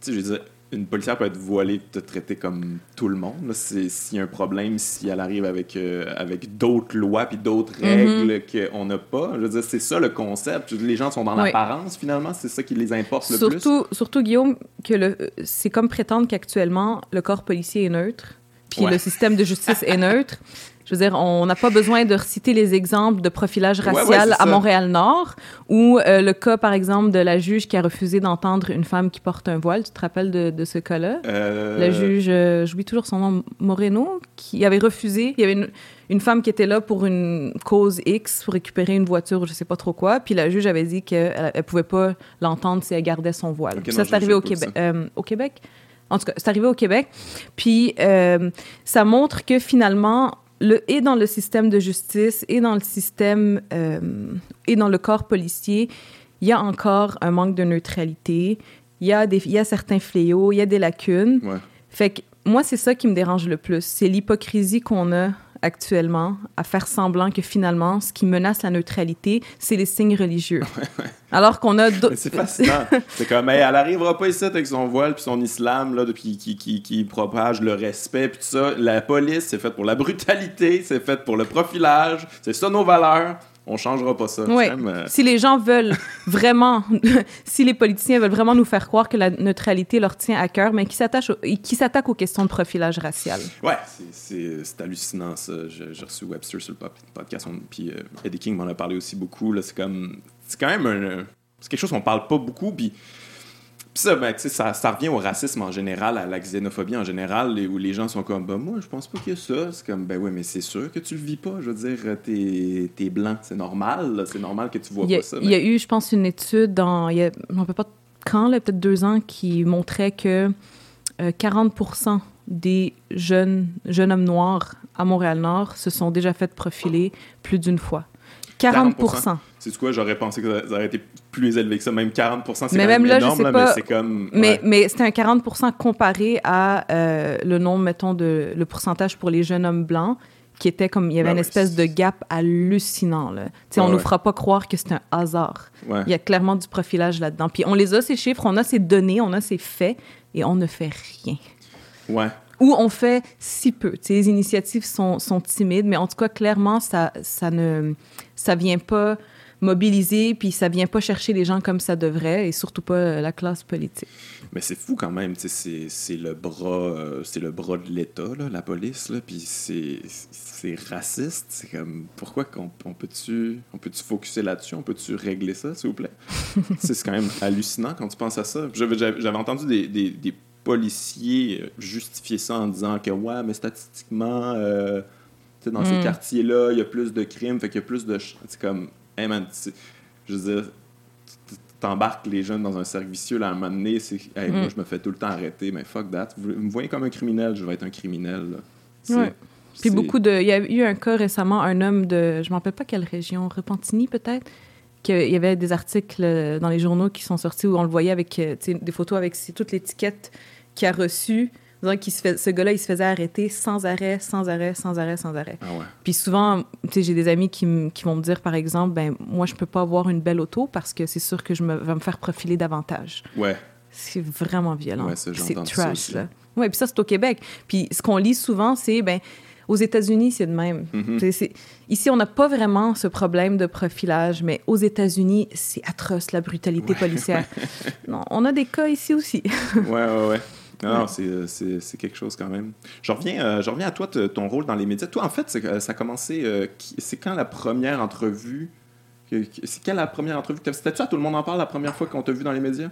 Tu sais, je veux dire, une policière peut être voilée te traiter comme tout le monde. S'il y a un problème, si elle arrive avec, euh, avec d'autres lois puis d'autres Mhm. règles qu'on n'a pas. Je veux dire, c'est ça le concept. Les gens sont dans Oui. l'apparence, finalement. C'est ça qui les importe le plus. Surtout, surtout, Guillaume, que le, c'est comme prétendre qu'actuellement, le corps policier est neutre, puis Ouais. le système de justice est neutre. Je veux dire, on n'a pas besoin de reciter les exemples de profilage Ouais, ouais, racial à. Montréal-Nord, ou euh, le cas, par exemple, de la juge qui a refusé d'entendre une femme qui porte un voile. Tu te rappelles de, de ce cas-là? Euh, La juge, euh, j'oublie toujours son nom, Moreno, qui avait refusé. Il y avait une, une femme qui était là pour une cause X, pour récupérer une voiture, je sais pas trop quoi. Puis la juge avait dit qu'elle ne pouvait pas l'entendre si elle gardait son voile. Ok, Puis non, ça, c'est arrivé au Québec. au Québec? En tout cas, c'est arrivé au Québec. Puis euh, ça montre que finalement, le, et dans le système de justice, et dans le système, euh, et dans le corps policier, il y a encore un manque de neutralité. Il y, a des, il y a certains fléaux, il y a des lacunes. Ouais. Fait que moi, c'est ça qui me dérange le plus. C'est l'hypocrisie qu'on a actuellement à faire semblant que finalement, ce qui menace la neutralité, c'est les signes religieux. Alors qu'on a... d'autres- c'est fascinant. c'est comme, hey, elle arrivera pas ici avec son voile puis son islam, là, puis qui, qui, qui propage le respect, puis tout ça. La police, c'est fait pour la brutalité, c'est fait pour le profilage, c'est ça nos valeurs. On changera pas ça. Oui. Euh, Si les gens veulent vraiment, si les politiciens veulent vraiment nous faire croire que la neutralité leur tient à cœur, mais qui s'attachent, qui s'attaquent aux questions de profilage racial. Ouais, c'est- hallucinant ça. J'ai reçu Webster sur le pod- podcast, on- puis euh, Eddie King m'en a parlé aussi beaucoup. là. C'est comme, c'est quand même un, c'est quelque chose qu'on parle pas beaucoup. Puis, puis ça, ben, ça, ça revient au racisme en général, à la xénophobie en général, où les gens sont comme, ben moi, je pense pas qu'il y a ça. C'est comme, ben oui, mais c'est sûr que tu le vis pas. Je veux dire, t'es es blanc, c'est normal. C'est normal que tu vois Il y, a, pas ça. il y a eu, je pense, une étude dans, il y a, je ne sais pas quand, peut-être deux ans, qui montrait que euh, 40% des jeunes, jeunes hommes noirs à Montréal-Nord se sont déjà fait profiler plus d'une fois. 40 C'est quoi, j'aurais pensé que ça aurait été plus élevé que ça, même 40 c'est même là, je énorme, sais là, pas. mais c'est comme... Mais, ouais. mais c'était un 40 comparé à euh, le nombre, mettons, de le pourcentage pour les jeunes hommes blancs, qui était comme, il y avait Ben une ouais, espèce de gap hallucinant. Là. Tu sais, Ouais, on ne nous ouais. fera pas croire que c'est un hasard. Ouais. Il y a clairement du profilage là-dedans. Puis on les a, ces chiffres, on a ces données, on a ces faits, et on ne fait rien. Ouais. Ou on fait si peu. Tu sais, les initiatives sont, sont timides, mais en tout cas, clairement, ça, ça ne ça vient pas mobiliser, puis ça vient pas chercher les gens comme ça devrait, et surtout pas euh, la classe politique. Mais c'est fou quand même, tu c'est- le bras, euh, c'est le bras de l'État, la police, là, puis c'est raciste. C'est comme, pourquoi qu'on on peut-tu on peut-tu focuser là-dessus, on peut-tu régler ça, s'il vous plaît? Tu C'est quand même hallucinant quand tu penses à ça. J'avais entendu des, des, des policiers euh, justifier ça en disant que ouais, mais statistiquement, euh, tu sais, dans ces Mm. quartiers-là, il y a plus de crimes, fait qu'il y a plus de, c'est comme, hey man, je veux dire t'embarques les jeunes dans un cercle vicieux, là, à un moment donné, c'est hey, moi, Mm. je me fais tout le temps arrêter, mais fuck that. Vous me voyez comme un criminel, je vais être un criminel. Ouais. Puis beaucoup de. Il y a eu un cas récemment, un homme de. Je ne me rappelle pas quelle région, Repentigny peut-être, qu'il y avait des articles euh, dans les journaux qui sont sortis où on le voyait avec euh, des photos avec c'est toute l'étiquette qu'il a reçue. Se fait, ce gars-là, il se faisait arrêter sans arrêt, sans arrêt, sans arrêt, sans arrêt. Ah ouais. Puis souvent, tu sais, j'ai des amis qui, vont me dire, par exemple, ben moi, je peux pas avoir une belle auto parce que c'est sûr que je me, vais me faire profiler davantage. Ouais. C'est vraiment violent. Ouais, c'est ça trash, là. Ouais, puis ça, c'est au Québec. Puis ce qu'on lit souvent, c'est, ben aux États-Unis, c'est de même. Mhm. Ici, on n'a pas vraiment ce problème de profilage, mais aux États-Unis, c'est atroce, la brutalité policière. Non, on a des cas ici aussi. ouais, ouais, ouais. Non, euh, c'est, quelque chose quand même. Je reviens, euh, à toi, ton rôle dans les médias. Toi, en fait, que ça a commencé. euh, c'est quand la première entrevue C'est quand la première entrevue que C'était-tu à Tout le monde en parle la première fois qu'on t'a vu dans les médias?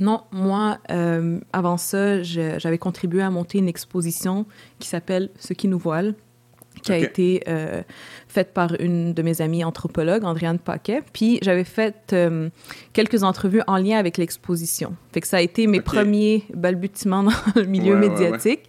Non, moi, euh, avant ça, j'avais contribué à monter une exposition qui s'appelle Ce qui nous voile, qui a été euh, faite par une de mes amies anthropologues, Andréane Paquet. Puis j'avais fait euh, quelques entrevues en lien avec l'exposition. Fait que ça a été mes premiers balbutiements dans le milieu Ouais, ouais, médiatique.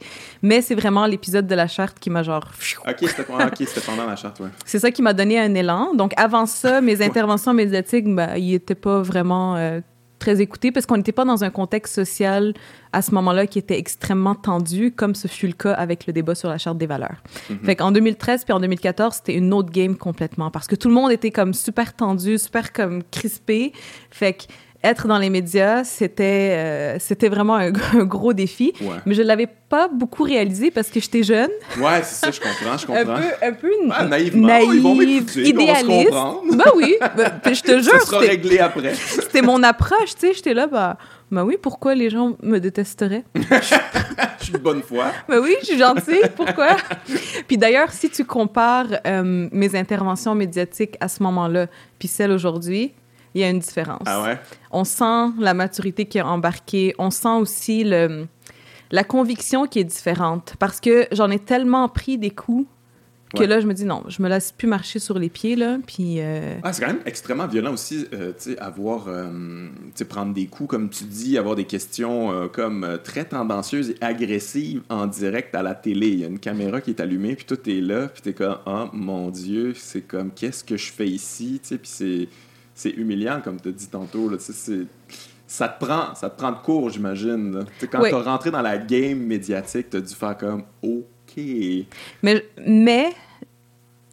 Mais c'est vraiment l'épisode de la charte qui m'a genre... Ok, c'était, ok, c'était pendant la charte, ouais. C'est ça qui m'a donné un élan. Donc, avant ça, mes interventions médiatiques, ben, ils n'étaient pas vraiment euh, très écouté parce qu'on n'était pas dans un contexte social à ce moment-là qui était extrêmement tendu, comme ce fut le cas avec le débat sur la charte des valeurs. Mhm. Fait qu'en 2013 puis en 2014, c'était une autre game complètement parce que tout le monde était comme super tendu, super comme crispé. Fait que être dans les médias, c'était euh, c'était vraiment un, un gros défi. Ouais. Mais je l'avais pas beaucoup réalisé parce que j'étais jeune, Ouais, c'est ça, je comprends, je un comprends. peu un peu Ah, naïvement, naïve, m'écouter, puis on va se idéaliste. Bah oui, bah, je te Ça jure, sera c'était- réglé après. c'était mon approche, tu sais, j'étais là bah bah oui, pourquoi les gens me détesteraient? Je suis de bonne foi. Ben oui, je suis gentille. Pourquoi? puis d'ailleurs, si tu compares euh, mes interventions médiatiques à ce moment-là, puis celles aujourd'hui, il y a une différence. Ah ouais? On sent la maturité qui est embarquée. On sent aussi le, la conviction qui est différente. Parce que j'en ai tellement pris des coups que Ouais. là, je me dis non, je me laisse plus marcher sur les pieds, là. Puis. euh, Ah, c'est quand même extrêmement violent aussi, euh, tu sais, avoir, euh, tu sais, prendre des coups, comme tu dis, avoir des questions comme très tendancieuses et agressives en direct à la télé. Il y a une caméra qui est allumée, puis tout est là, puis t'es comme, oh mon Dieu, c'est comme, qu'est-ce que je fais ici, tu sais, puis c'est, c'est humiliant, comme tu as dit tantôt, là, c'est... Ça te prend, ça te prend de cours, j'imagine. Quand Oui. t'as rentré dans la game médiatique, t'as dû faire comme OK. Mais, mais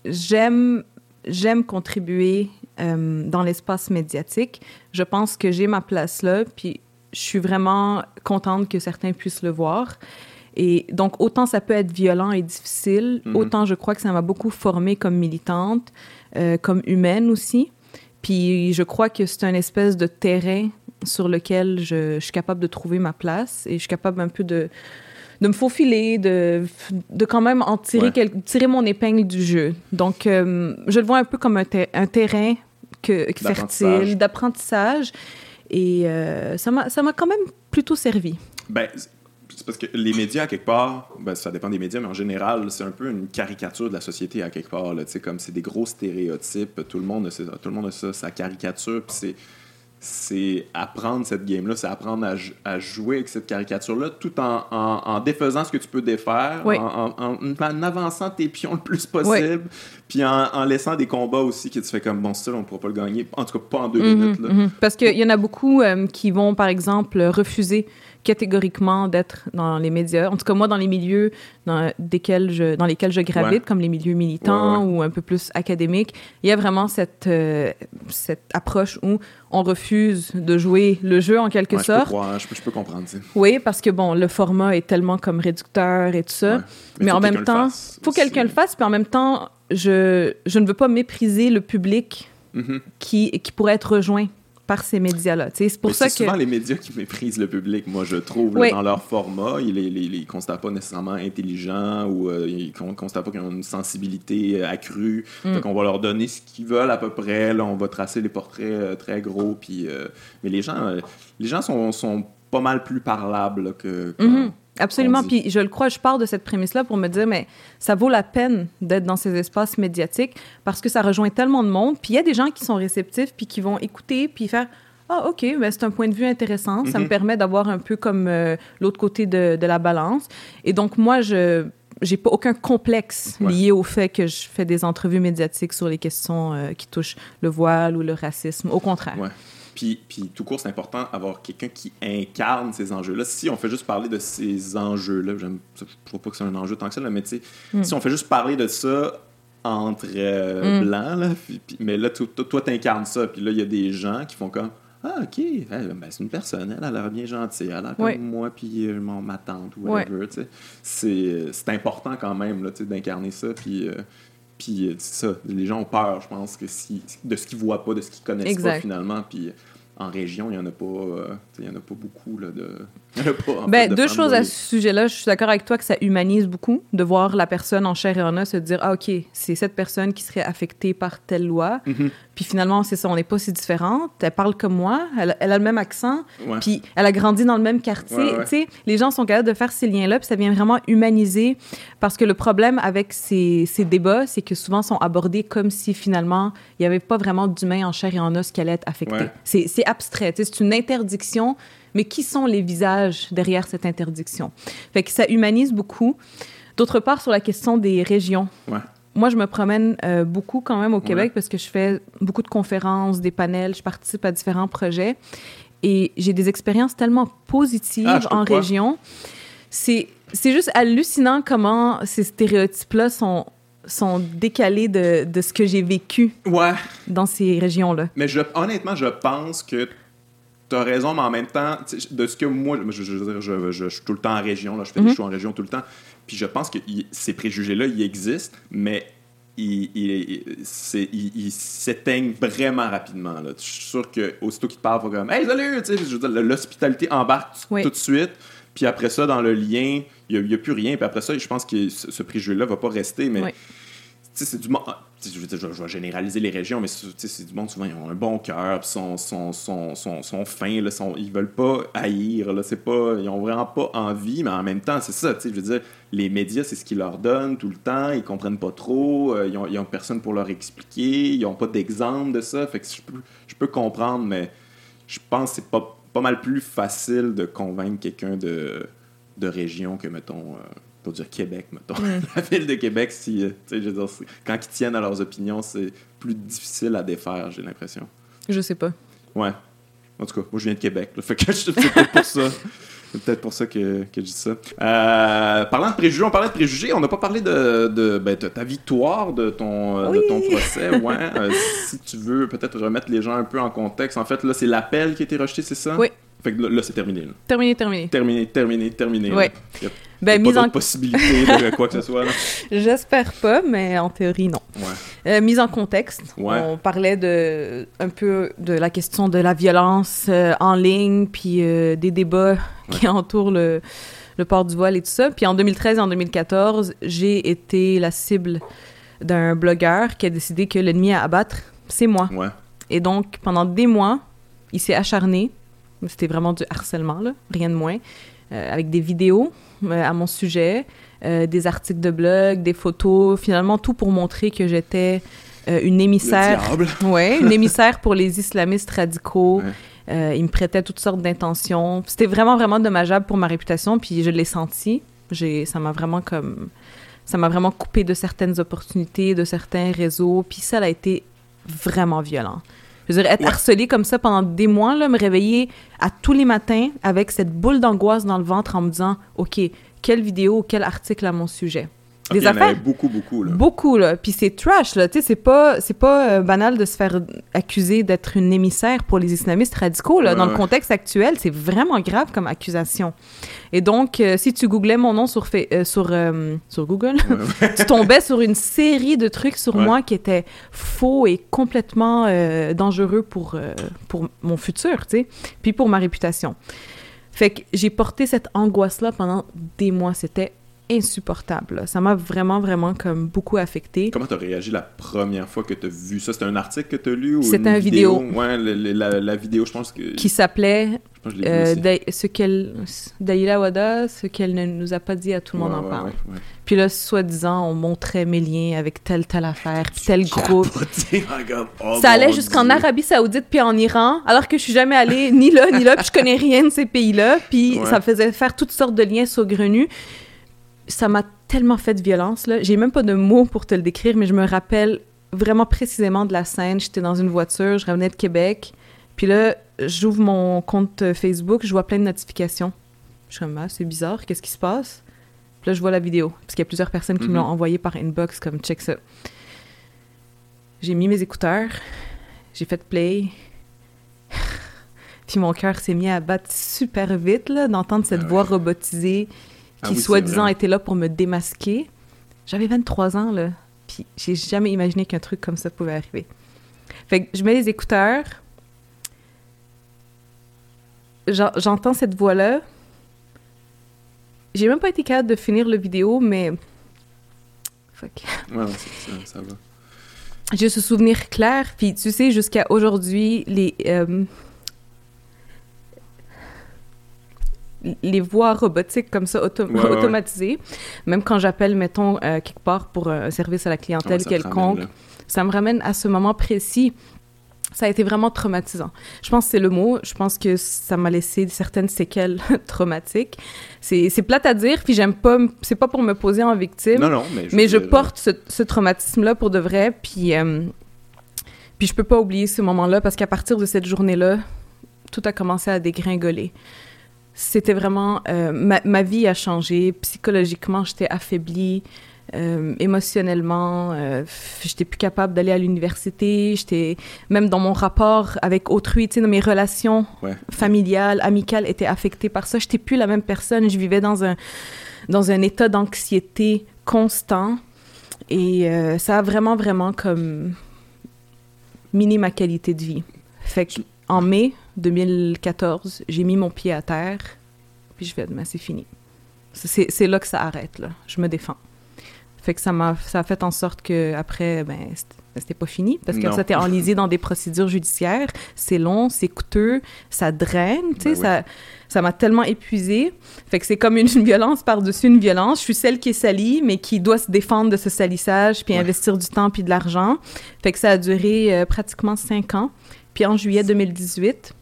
j'aime, j'aime contribuer euh, dans l'espace médiatique. Je pense que j'ai ma place là, puis je suis vraiment contente que certains puissent le voir. Et donc, autant ça peut être violent et difficile, Mhm. autant je crois que ça m'a beaucoup formée comme militante, euh, comme humaine aussi. Puis je crois que c'est un espèce de terrain sur lequel je, je suis capable de trouver ma place et je suis capable un peu de, de me faufiler, de, de quand même en tirer, Ouais. quel- tirer mon épingle du jeu. Donc, euh, je le vois un peu comme un, ter- un terrain que, fertile, d'apprentissage. Et euh, ça m'a ça m'a quand même plutôt servi. Ben, c'est parce que les médias, à quelque part, ben, ça dépend des médias, mais en général, c'est un peu une caricature de la société, à quelque part. Là, comme c'est des gros stéréotypes, tout le monde a, ça- tout le monde a ça, sa caricature, puis c'est c'est apprendre cette game-là, c'est apprendre à, jou- à jouer avec cette caricature-là, tout en, en, en défaisant ce que tu peux défaire, Oui. en, en- avançant tes pions le plus possible, puis en, en laissant des combats aussi que tu fais comme bon style, on ne pourra pas le gagner, en tout cas pas en deux Mhm, minutes. Là. mhm. Parce qu'il y en a beaucoup euh, qui vont, par exemple, refuser catégoriquement d'être dans les médias. En tout cas, moi, dans les milieux dans, desquels je, dans lesquels je gravite, Ouais. comme les milieux militants Ouais, ou un peu plus académiques, il y a vraiment cette, euh, cette approche où on refuse de jouer le jeu en quelque Ouais, je, peux sorte. croire, je, peux, je peux comprendre. Oui, parce que, bon, le format est tellement comme réducteur et tout ça. Mais, en même temps, fasse faut que quelqu'un le fasse, puis en même temps, je, je ne veux pas mépriser le public Mhm. qui, qui pourrait être rejoint par ces médias-là. C'est pour Mais ça c'est que... souvent les médias qui méprisent le public, moi, je trouve, là, dans leur format. Ils les, les, constatent pas nécessairement intelligents ou euh, ils con- constatent pas qu'ils ont une sensibilité euh, accrue. Mm. Donc, on va leur donner ce qu'ils veulent à peu près. Là, on va tracer les portraits euh, très gros. Puis, euh, mais les gens, les gens sont, sont pas mal plus parlables que. Mhm. Absolument. Puis je le crois, je pars de cette prémisse-là pour me dire, mais ça vaut la peine d'être dans ces espaces médiatiques parce que ça rejoint tellement de monde. Puis il y a des gens qui sont réceptifs puis qui vont écouter puis faire ah ok, ben, c'est un point de vue intéressant. Ça me Mhm. permet d'avoir un peu comme euh, l'autre côté de, de la balance. Et donc moi, je j'ai pas aucun complexe Ouais. lié au fait que je fais des entrevues médiatiques sur les questions euh, qui touchent le voile ou le racisme. Au contraire. Ouais. Puis, puis tout court, c'est important d'avoir quelqu'un qui incarne ces enjeux-là. Si on fait juste parler de ces enjeux-là, j'aime- je trouve pas que c'est un enjeu tant que ça, là, mais tu sais, Mm. si on fait juste parler de ça entre euh, Mm. blancs, là, puis- puis- mais là, toi, toi, t'incarnes ça, puis là, il y a des gens qui font comme Ah, ok, ben, c'est une personne, elle a l'air bien gentille, elle a l'air comme moi, puis euh, mon, ma tante, ou whatever, tu. C'est important quand même, tu d'incarner ça, puis. euh, puis euh, c'est ça, les gens ont peur, je pense, que si, de ce qu'ils voient pas, de ce qu'ils connaissent pas finalement. Puis en région, il y en a pas, euh, il y en a pas beaucoup là, de. Ben, deux choses à ce sujet-là. Je suis d'accord avec toi que ça humanise beaucoup de voir la personne en chair et en os se dire Ah, OK, c'est cette personne qui serait affectée par telle loi. Mhm. Puis finalement, c'est ça, on n'est pas si différentes. Elle parle comme moi, elle, elle a le même accent, Ouais. puis elle a grandi dans le même quartier. Ouais, ouais. Tu sais, les gens sont capables de faire ces liens-là, puis ça vient vraiment humaniser. Parce que le problème avec ces, ces débats, c'est que souvent sont abordés comme si finalement, il n'y avait pas vraiment d'humain en chair et en os qui allait être affecté. C'est c'est abstrait, tu sais, c'est une interdiction, mais qui sont les visages derrière cette interdiction? Fait que ça humanise beaucoup. D'autre part, sur la question des régions. Ouais. Moi, je me promène euh, beaucoup quand même au Québec Ouais. parce que je fais beaucoup de conférences, des panels, je participe à différents projets. et j'ai des expériences tellement positives Ah, en crois. région. C'est c'est juste hallucinant comment ces stéréotypes-là sont, sont décalés de, de ce que j'ai vécu Ouais, dans ces régions-là. mais je, honnêtement, je pense que t'as raison, mais en même temps, de ce que moi, je, je, veux dire, je, je- suis tout le temps en région, là, je fais Mhm. des shows en région tout le temps, puis je pense que ces préjugés-là, ils existent, mais ils, s'éteignent vraiment rapidement. Là. Je suis sûr que aussitôt qu'ils te parlent, comme Hey, salut! Tu sais, je veux dire, l'hospitalité embarque tout- de suite. Puis après ça, dans le lien, il n'y a, plus rien. Puis après ça, je pense que ce, préjugé-là va pas rester. Mais c'est du Je, vais généraliser les régions, mais c'est du monde, souvent, ils ont un bon cœur, puis sont, sont, sont, sont, fins, là, sont, ils veulent pas haïr, là, pas, ils ont vraiment pas envie, mais en même temps, c'est ça, je veux dire, les médias, c'est ce qu'ils leur donnent tout le temps, ils comprennent pas trop, euh, ils, ils ont personne pour leur expliquer, ils ont pas d'exemple de ça, fait que je peux, je peux comprendre, mais je pense que c'est pas, pas mal plus facile de convaincre quelqu'un de, de région que, mettons, euh, pour dire Québec, mettons. La ville de Québec, si, euh, je veux dire, quand ils tiennent à leurs opinions, c'est plus difficile à défaire, j'ai l'impression. Je sais pas. Ouais. En tout cas, moi, je viens de Québec, là, fait que c'est peut-être pour ça. C'est peut-être pour ça que, que je dis ça. Euh, parlant de préjugés, on parlait de préjugés, on n'a pas parlé de, de, ben, de ta victoire, de ton, euh, de ton procès. Ouais. Euh, si tu veux peut-être remettre les gens un peu en contexte, en fait, là, c'est l'appel qui a été rejeté, c'est ça? Oui. Fait que là, là, c'est terminé. Là. Terminé, terminé. Terminé, terminé, terminé. Ouais. Il Ben, pas mise en... d'autre possibilité de quoi que ce soit. Là. J'espère pas, mais en théorie, non. Ouais. Euh, mise en contexte, Ouais. on parlait de un peu de la question de la violence euh, en ligne, puis euh, des débats qui entourent le, le port du voile et tout ça. Puis en 2013 et en 2014, j'ai été la cible d'un blogueur qui a décidé que l'ennemi à abattre, c'est moi. Et donc, pendant des mois, il s'est acharné. C'était vraiment du harcèlement, là, rien de moins. euh, avec des vidéos euh, à mon sujet, euh, des articles de blog, des photos, finalement tout pour montrer que j'étais une émissaire. Ouais, une émissaire pour les islamistes radicaux. Ouais. Euh, il me prêtait toutes sortes d'intentions. C'était vraiment, vraiment dommageable pour ma réputation, puis je l'ai senti. J'ai, ça m'a vraiment comme... Ça m'a vraiment coupé de certaines opportunités, de certains réseaux, puis ça a été vraiment violent. Je veux dire, être harcelé comme ça pendant des mois, là, me réveiller à tous les matins avec cette boule d'angoisse dans le ventre en me disant, OK, quelle vidéo, quel article à mon sujet? Des il y en avait affaires beaucoup, beaucoup. Là. Beaucoup, là. Puis c'est trash, là. Tu sais, c'est pas, c'est pas euh, banal de se faire accuser d'être une émissaire pour les islamistes radicaux, là. Dans le contexte actuel, c'est vraiment grave comme accusation. Et donc, euh, si tu googlais mon nom sur, euh, sur, sur Google, Ouais, tu tombais sur une série de trucs sur Ouais. moi qui étaient faux et complètement dangereux pour, pour mon futur, tu sais, puis pour ma réputation. Fait que j'ai porté cette angoisse-là pendant des mois. C'était insupportable. là. Ça m'a vraiment, vraiment comme beaucoup affecté. Comment t'as réagi la première fois que t'as vu ça? C'était un article que t'as lu ou C'était une un vidéo? Ouais, le- le- la, la vidéo, je pense que... Qui s'appelait euh, ce qu'elle Daïla Wada, ce qu'elle ne nous a pas dit à tout le monde Ouais, en ouais, parle. ouais, ouais. Puis là, soi-disant, on montrait mes liens avec telle, telle affaire, tel groupe. Oh ça allait jusqu'en. Arabie Saoudite puis en Iran, alors que je suis jamais allée ni là ni là, puis je connais rien de ces pays-là, puis Ouais. ça me faisait faire toutes sortes de liens saugrenus. Ça m'a tellement fait de violence là. J'ai même pas de mots pour te le décrire, mais je me rappelle vraiment précisément de la scène. J'étais dans une voiture, je revenais de Québec, puis là, j'ouvre mon compte Facebook, je vois plein de notifications. Je suis comme ah, c'est bizarre, qu'est-ce qui se passe? Puis là, je vois la vidéo, parce qu'il y a plusieurs personnes qui me Mhm. l'ont envoyé par inbox comme check ça. J'ai mis mes écouteurs, j'ai fait play. Puis mon cœur s'est mis à battre super vite là, d'entendre cette Ah ouais. voix robotisée Ah qui oui, soi-disant était là pour me démasquer. J'avais 23 ans là, puis j'ai jamais imaginé qu'un truc comme ça pouvait arriver. Fait que je mets les écouteurs. J'en- J'entends cette voix-là. J'ai même pas été capable de finir le vidéo, mais... Fuck. Ouais, ça va. J'ai ce souvenir clair, puis tu sais, jusqu'à aujourd'hui, les, euh, les voix robotiques comme ça, auto- Ouais, ouais, ouais. automatisées, même quand j'appelle, mettons, euh, quelque part pour un service à la clientèle Ouais, quelconque, ramène, ça me ramène à ce moment précis. Ça a été vraiment traumatisant. Je pense que c'est le mot. Je pense que ça m'a laissé certaines séquelles traumatiques. C'est plate à dire, puis j'aime pas... C'est pas pour me poser en victime. Non, non, mais je Mais je porte ce, ce traumatisme-là pour de vrai, puis, euh, puis je peux pas oublier ce moment-là parce qu'à partir de cette journée-là, tout a commencé à dégringoler. C'était vraiment... euh, ma, ma vie a changé. Psychologiquement, j'étais affaiblie. Euh, émotionnellement, euh, j'étais plus capable d'aller à l'université. J'étais même dans mon rapport avec autrui, tu sais, dans mes relations Ouais. familiales, amicales étaient affectées par ça. J'étais plus la même personne. Je vivais dans un dans un état d'anxiété constant et euh, ça a vraiment vraiment comme miné ma qualité de vie. Fait que en mai 2014, j'ai mis mon pied à terre puis je fais mais c'est fini. C'est là que ça arrête là. Je me défends. Fait que ça m'a ça a fait en sorte que après ben c'était- pas fini parce que Non. ça t'es enlisé dans des procédures judiciaires, c'est long, c'est coûteux, ça draine, tu sais Ben oui. ça ça m'a tellement épuisée. Fait que c'est comme une, une violence par-dessus une violence. Je suis celle qui est salie, mais qui doit se défendre de ce salissage, puis Ouais. investir du temps puis de l'argent. Fait que ça a duré euh, pratiquement cinq ans. Puis en juillet 2018,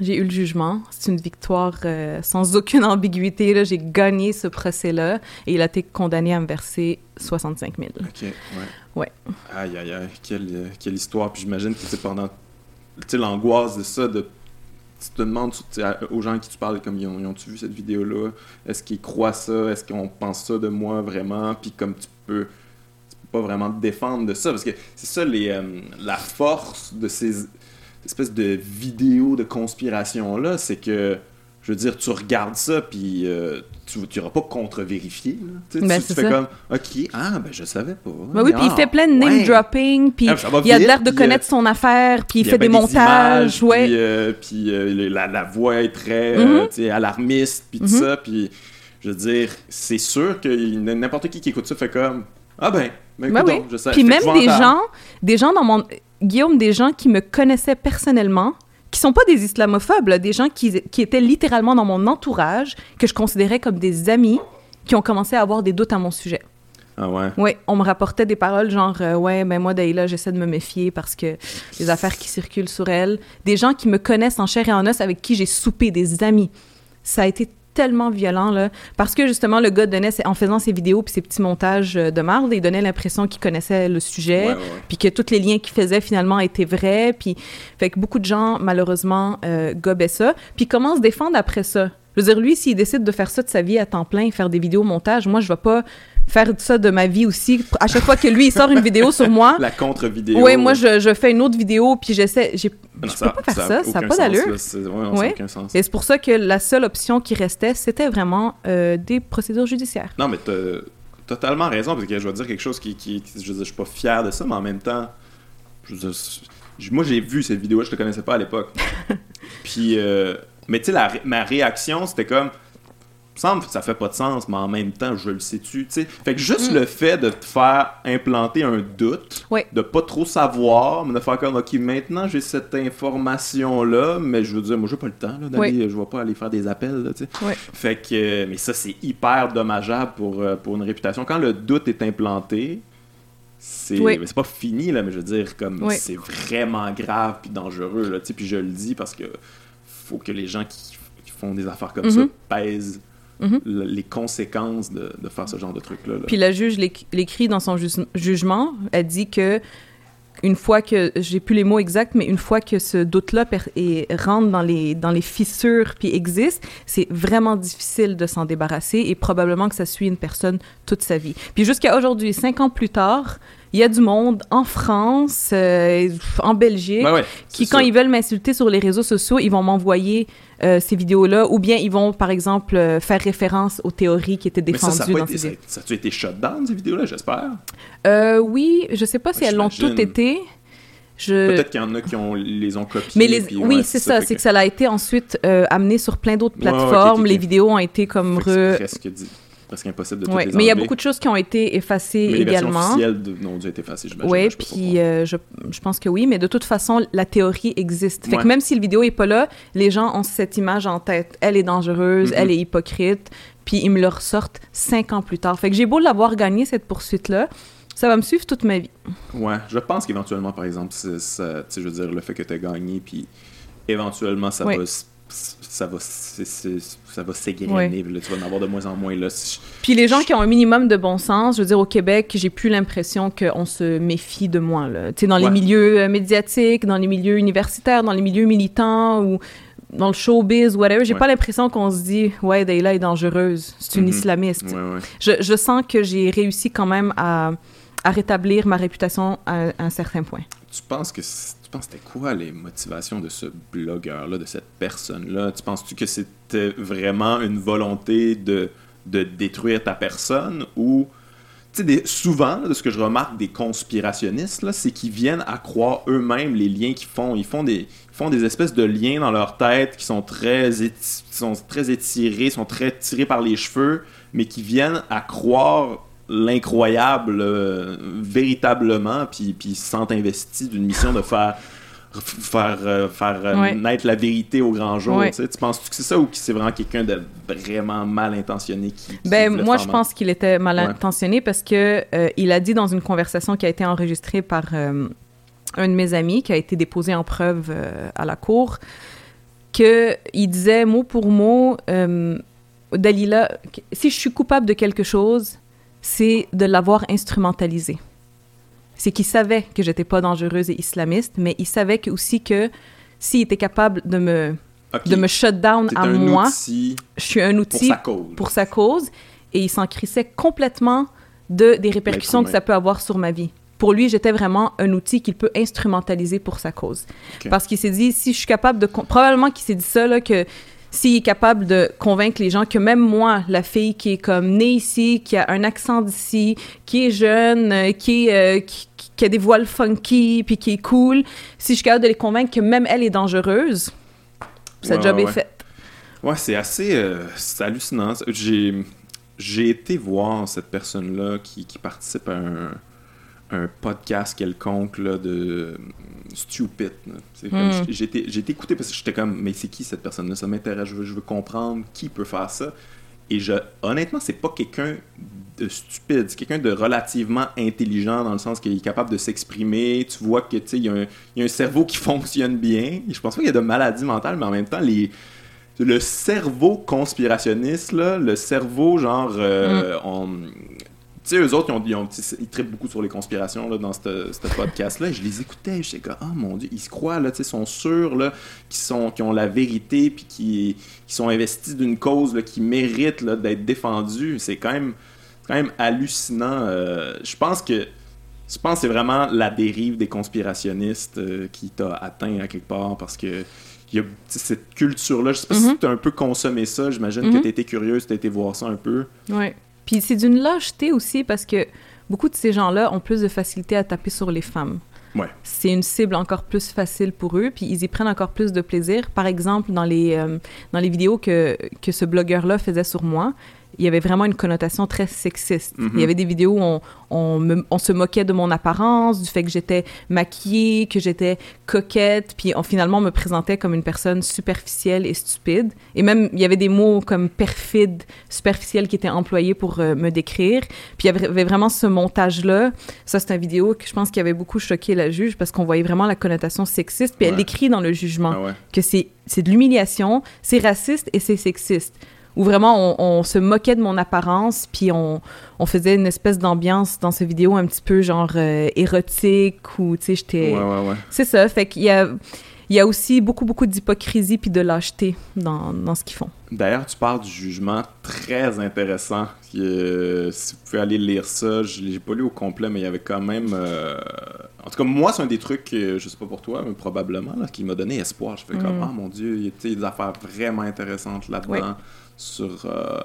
j'ai eu le jugement. C'est une victoire euh, sans aucune ambiguïté. là. J'ai gagné ce procès-là et il a été condamné à me verser 65 000. Ok, ouais. Ouais. Aïe, aïe, aïe, quelle, euh, quelle histoire. Puis j'imagine que c'est pendant. L'angoisse de ça, de. Tu te demandes tu aux gens à qui tu parles, comme ils ont, ils vu cette vidéo-là? Est-ce qu'ils croient ça? Est-ce qu'on pense ça de moi vraiment? Puis comme tu peux. Tu peux pas vraiment te défendre de ça. Parce que c'est ça, les, euh, la force de ces espèces de vidéos de conspiration-là, c'est que. Je veux dire, tu regardes ça, puis euh, tu n'iras pas contre-vérifier. là. Tu sais, Ben, tu, tu fais ça. comme, OK, ah, ben je savais pas. Ben oui, puis il Ah, fait plein de name ouais. dropping, puis Ah, il a l'air de puis, connaître euh, son affaire, puis il fait des montages, images, ouais. Puis, euh, puis, euh, la, la voix est très euh, tu sais, alarmiste, puis tout Mhm. ça. Puis, je veux dire, c'est sûr que n'importe qui qui écoute ça fait comme Ah ben, ben, Ben écoute oui. donc, je sais. Puis même des gens, des gens dans mon... Guillaume, des gens qui me connaissaient personnellement, qui sont pas des islamophobes, là, des gens qui, qui étaient littéralement dans mon entourage, que je considérais comme des amis, qui ont commencé à avoir des doutes à mon sujet. Ah ouais? Oui, on me rapportait des paroles genre euh, ouais, ben moi Daïla, j'essaie de me méfier parce que les affaires qui circulent sur elle, des gens qui me connaissent en chair et en os avec qui j'ai soupé, des amis. Ça a été tellement violent là parce que justement le gars donnait en faisant ses vidéos puis ses petits montages euh, de marde, il donnait l'impression qu'il connaissait le sujet puis que tous les liens qu'il faisait finalement étaient vrais, puis fait que beaucoup de gens malheureusement euh, gobaient ça, puis comment se défendre après ça. Je veux dire lui s'il décide de faire ça de sa vie à temps plein, faire des vidéos montages, moi je vais pas faire ça de ma vie aussi. À chaque fois que lui il sort une vidéo sur moi, La contre-vidéo. oui, moi je, je fais une autre vidéo puis j'essaie, je peux pas faire ça, ça a n'a pas d'allure. ouais, Ouais. Et c'est pour ça que la seule option qui restait, c'était vraiment euh, des procédures judiciaires. Non, mais t'as totalement raison, parce que je vais dire quelque chose qui, qui, qui- je je suis pas fier de ça, mais en même temps, je veux dire, c'est- moi j'ai vu cette vidéo, je te connaissais pas à l'époque. Puis, euh, mais tu sais, ma réaction, c'était comme, me semble que ça fait pas de sens, mais en même temps, je le sais-tu, tu sais. Fait que juste le fait de te faire implanter un doute, Mm. Ouais. de pas trop savoir, mais de faire comme, ok, maintenant j'ai cette information-là, mais je veux dire, moi j'ai pas le temps là, d'aller, je vais pas aller faire des appels, là, tu sais. Fait que, mais ça, c'est hyper dommageable pour, euh, pour une réputation. Quand le doute est implanté, c'est Oui. mais c'est pas fini, là, mais je veux dire, comme Oui. c'est vraiment grave puis dangereux, là, tu sais, puis je le dis parce que faut que les gens qui, qui font des affaires comme ça Mhm. pèsent Mhm. le- les conséquences de, de faire ce genre de truc-là. là. Puis la juge l'éc- l'écrit dans son jugement, elle dit que une fois que j'ai plus les mots exacts, mais une fois que ce doute-là rentre dans les dans les fissures puis existe, c'est vraiment difficile de s'en débarrasser et probablement que ça suit une personne toute sa vie. Puis jusqu'à aujourd'hui, cinq ans plus tard, il y a du monde en France, euh, en Belgique, ouais, qui, quand ils veulent m'insulter sur les réseaux sociaux, ils vont m'envoyer euh, ces vidéos-là, ou bien ils vont, par exemple, euh, faire référence aux théories qui étaient ça, défendues ça a dans été, ces vidéos. ça a-tu été shut down, ces vidéos-là, j'espère? Oui, je sais pas si elles l'ont toutes été. Je... Peut-être qu'il y en a qui ont, les ont copiées. Mais les... oui, ouais, c'est ça, c'est que ça a été ensuite amené sur plein d'autres ouais, plateformes. Les vidéos ont été comme re... presque, dit- presque impossible de tout Ouais, les Mais il y a beaucoup de choses qui ont été effacées Mais les versions également. officielles de- n'ont dû être effacées, j'imagine. Oui, puis euh, je, je pense que oui, mais de toute façon, la théorie existe. Fait Ouais. que même si le vidéo est pas là, les gens ont cette image en tête. Elle est dangereuse, elle est hypocrite, puis ils me le ressortent cinq ans plus tard. Fait que j'ai beau l'avoir gagné, cette poursuite-là, ça va me suivre toute ma vie. Ouais, je pense qu'éventuellement, par exemple, ça, je veux dire, le fait que tu as gagné, puis éventuellement, ça Ouais. va ça va ça va s'égrener, tu vas en avoir de moins en moins là. Si- Puis les gens qui ont un minimum de bon sens, je veux dire, au Québec, j'ai plus l'impression qu'on se méfie de moi. là. Tu sais, dans les Ouais. milieux euh, médiatiques, dans les milieux universitaires, dans les milieux militants, ou dans le showbiz, whatever, j'ai pas l'impression qu'on se dit, ouais, Dayla est dangereuse, c'est une mhm. islamiste. Je, je, sens que j'ai réussi quand même à, à, rétablir ma réputation à, un certain point. Tu penses que tu penses c'était quoi les motivations de ce blogueur-là, de cette personne-là? Tu penses-tu que c'était vraiment une volonté de, détruire ta personne ou des, souvent, de ce que je remarque des conspirationnistes, c'est qu'ils viennent à croire eux-mêmes les liens qu'ils font. Ils font, des, font des espèces de liens dans leur tête qui sont très étirés, sont très tirés par les cheveux, mais qui viennent à croire l'incroyable euh, véritablement, puis, puis se sentent investis d'une mission de faire faire, euh, faire euh, naître la vérité au grand jour. Tu, penses que c'est ça ou que c'est vraiment quelqu'un de vraiment mal intentionné qui, ben, Moi, je pense qu'il était mal intentionné parce que euh, il a dit dans une conversation qui a été enregistrée par un de mes amis, qui a été déposé en preuve à la cour, qu'il disait mot pour mot Dalila, si je suis coupable de quelque chose, c'est de l'avoir instrumentalisé c'est qu'il savait que j'étais pas dangereuse et islamiste, mais il savait aussi que s'il était capable de me, de me shut down à moi, je suis un outil pour sa cause, pour sa cause et il s'en crissait complètement de, des répercussions que ça peut avoir sur ma vie. Pour lui, j'étais vraiment un outil qu'il peut instrumentaliser pour sa cause. Parce qu'il s'est dit, si je suis capable de... Probablement qu'il s'est dit ça, là, que s'il est capable de convaincre les gens que même moi, la fille qui est comme née ici, qui a un accent d'ici, qui est jeune, euh, qui, est, euh, qui, qui a des voiles funky, puis qui est cool, si je suis capable de les convaincre que même elle est dangereuse, sa job est fait. Ouais, c'est assez euh, hallucinant. J'ai, j'ai été voir cette personne-là qui, qui participe à un, un podcast quelconque là, de stupid. Hmm. J'ai été écouté parce que j'étais comme, mais c'est qui cette personne-là? Ça m'intéresse, je veux, je veux comprendre qui peut faire ça. Et je, honnêtement, c'est pas quelqu'un de stupide, c'est quelqu'un de relativement intelligent dans le sens qu'il est capable de s'exprimer. Tu vois que il y, a un cerveau qui fonctionne bien. Je pense pas qu'il y a de maladie mentale, mais en même temps, les, le cerveau conspirationniste, là, le cerveau genre euh, mm sais, eux autres, ils, ont, ils, traitent beaucoup sur les conspirations là, dans ce podcast-là. Je les écoutais, je sais que, oh mon Dieu, ils se croient, là, ils sont sûrs là, qu'ils, sont, ont la vérité, puis qu'ils, sont investis d'une cause là, qui mérite là, d'être défendue. C'est quand même, quand même hallucinant. Euh, je pense que je pense que c'est vraiment la dérive des conspirationnistes euh, qui t'a atteint à quelque part parce que il y a cette culture-là. Je sais pas si mm-hmm. tu as un peu consommé ça. J'imagine que mm-hmm. tu étais curieuse, tu as été voir ça un peu. Ouais. Puis c'est d'une lâcheté aussi parce que beaucoup de ces gens-là ont plus de facilité à taper sur les femmes. Ouais. C'est une cible encore plus facile pour eux, puis ils y prennent encore plus de plaisir. Par exemple, dans les, euh, dans les vidéos que, que ce blogueur-là faisait sur moi, il y avait vraiment une connotation très sexiste. Il y mhm. avait des vidéos où on, on, se moquait de mon apparence, du fait que j'étais maquillée, que j'étais coquette, puis on finalement me présentait comme une personne superficielle et stupide. Et même, il y avait des mots comme perfide, superficiel qui étaient employés pour euh, me décrire. Puis il y avait vraiment ce montage-là. Ça, c'est une vidéo que je pense qui avait beaucoup choqué la juge parce qu'on voyait vraiment la connotation sexiste. Puis elle écrit dans le jugement ah que c'est de l'humiliation, c'est raciste et c'est sexiste où vraiment on, se moquait de mon apparence, puis on, on faisait une espèce d'ambiance dans ces vidéos un petit peu genre euh, érotique, ou tu sais, j'étais... Ouais, ouais, ouais. C'est ça, fait qu'il y a, il y a aussi beaucoup, beaucoup d'hypocrisie puis de lâcheté dans, dans ce qu'ils font. D'ailleurs, tu parles du jugement très intéressant. Euh, si vous pouvez aller lire ça, je l'ai pas lu au complet, mais il y avait quand même... Euh, en tout cas, moi, c'est un des trucs, je sais pas pour toi, mais probablement, là, qui m'a donné espoir. Je fais comme, mm. ah mon Dieu, il y a des affaires vraiment intéressantes là-dedans sur euh,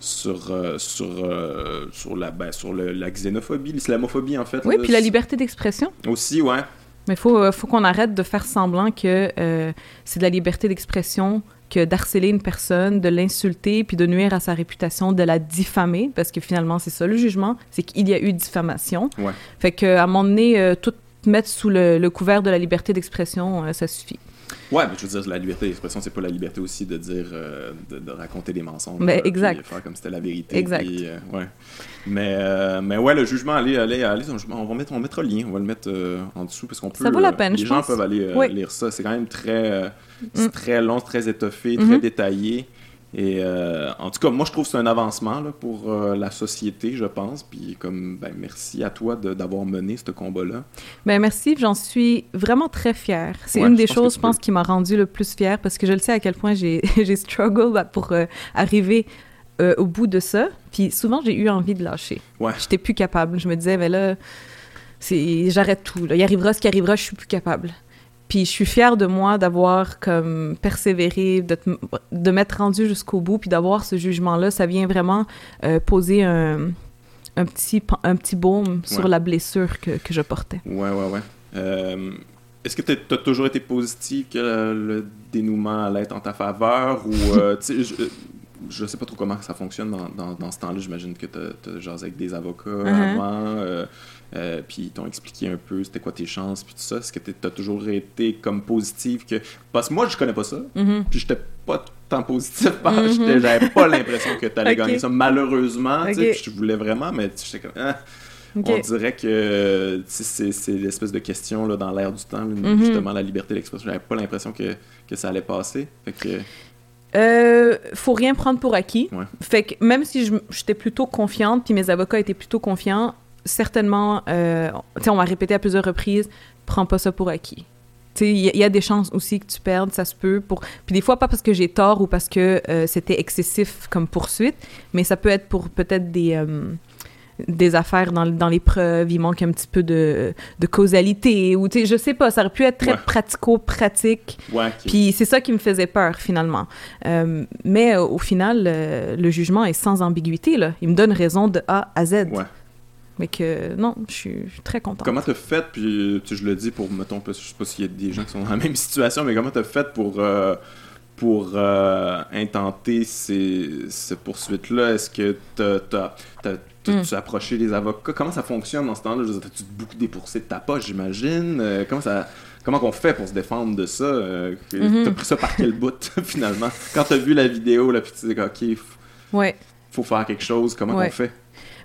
sur, euh, sur, euh, sur, la, ben, sur la xénophobie, l'islamophobie en fait. Oui, puis la liberté d'expression. Aussi, ouais. Mais il faut, faut qu'on arrête de faire semblant que c'est de la liberté d'expression que d'harceler une personne, de l'insulter, puis de nuire à sa réputation, de la diffamer, parce que finalement, c'est ça le jugement, c'est qu'il y a eu diffamation. Ouais. Fait qu'à un moment donné, tout mettre sous le, le couvert de la liberté d'expression, ça suffit. Ouais, mais je veux dire, la liberté d'expression, c'est pas la liberté aussi de dire, euh, de, raconter des mensonges. Mais exact. faire comme c'était la vérité. Exact. Euh, ouais. Mais, euh, mais ouais, le jugement, allez, allez, allez, on va mettre, on mettra le lien, on va le mettre en dessous parce qu'on peut. Ça vaut la peine, Les gens peuvent aller lire ça. C'est quand même très, mm. très long, très étoffé, très mm-hmm. détaillé. Et euh, en tout cas, moi, je trouve que c'est un avancement là, pour euh, la société, je pense. Puis, comme, ben, merci à toi d'avoir mené ce combat-là. Ben, merci, j'en suis vraiment très fière. C'est une des choses, je pense, qui m'a rendue le plus fière parce que je le sais à quel point j'ai struggle pour euh, arriver au bout de ça. Puis, souvent, j'ai eu envie de lâcher. Ouais. J'étais plus capable. Je me disais, mais là, j'arrête tout. Là. Il arrivera ce qui arrivera, je suis plus capable. Puis je suis fière de moi d'avoir comme persévéré, de, de m'être rendue jusqu'au bout, puis d'avoir ce jugement-là. Ça vient vraiment euh, poser un, un, petit, un petit baume sur la blessure que, que, je portais. Ouais, ouais, ouais. Euh, est-ce que tu as toujours été positif que le dénouement allait être en ta faveur ou euh, je sais pas trop comment ça fonctionne dans, dans, ce temps-là. J'imagine que tu as, jasé avec des avocats avant, euh, euh, puis ils t'ont expliqué un peu c'était quoi tes chances, puis tout ça. Est-ce que tu as toujours été comme positif que... Parce que moi, je connais pas ça, mm-hmm. puis j'étais pas tant positif, mm-hmm. j'avais pas l'impression que tu allais gagner ça. Malheureusement, je voulais vraiment, mais j'étais comme... Hein. On dirait que c'est l'espèce de question là, dans l'air du temps, mm-hmm. justement la liberté d'expression. J'avais pas l'impression que, que, ça allait passer. Fait que... Euh, faut rien prendre pour acquis. Fait que même si j'étais plutôt confiante, puis mes avocats étaient plutôt confiants, certainement, euh, on m'a répété à plusieurs reprises, prends pas ça pour acquis. Il y, a des chances aussi que tu perdes, ça se peut. Pour... Puis des fois, pas parce que j'ai tort ou parce que euh, c'était excessif comme poursuite, mais ça peut être pour peut-être des, euh, des affaires dans, dans les preuves, il manque un petit peu de, de causalité, ou tu sais, je sais pas, ça aurait pu être très pratico-pratique. Puis c'est ça qui me faisait peur, finalement. Euh, mais euh, au final, euh, le jugement est sans ambiguïté, là. Il me donne raison de A à Z. Ouais. Mais que non, je suis, très contente. Comment t'as fait, puis tu, je le dis pour, mettons, je sais pas s'il y a des gens qui sont dans la même situation, mais comment t'as fait pour pour intenter ces, ces poursuites-là? Est-ce que t'as Hmm. Tu as approché les avocats? Comment ça fonctionne dans ce temps-là? As-tu beaucoup dépoursé de ta poche, j'imagine? Euh, comment ça... Comment qu'on fait pour se défendre de ça? Euh, mm-hmm. T'as pris ça par quel bout, finalement? Quand t'as vu la vidéo, là, puis tu dis, OK, ouais. faut faire quelque chose, comment on fait?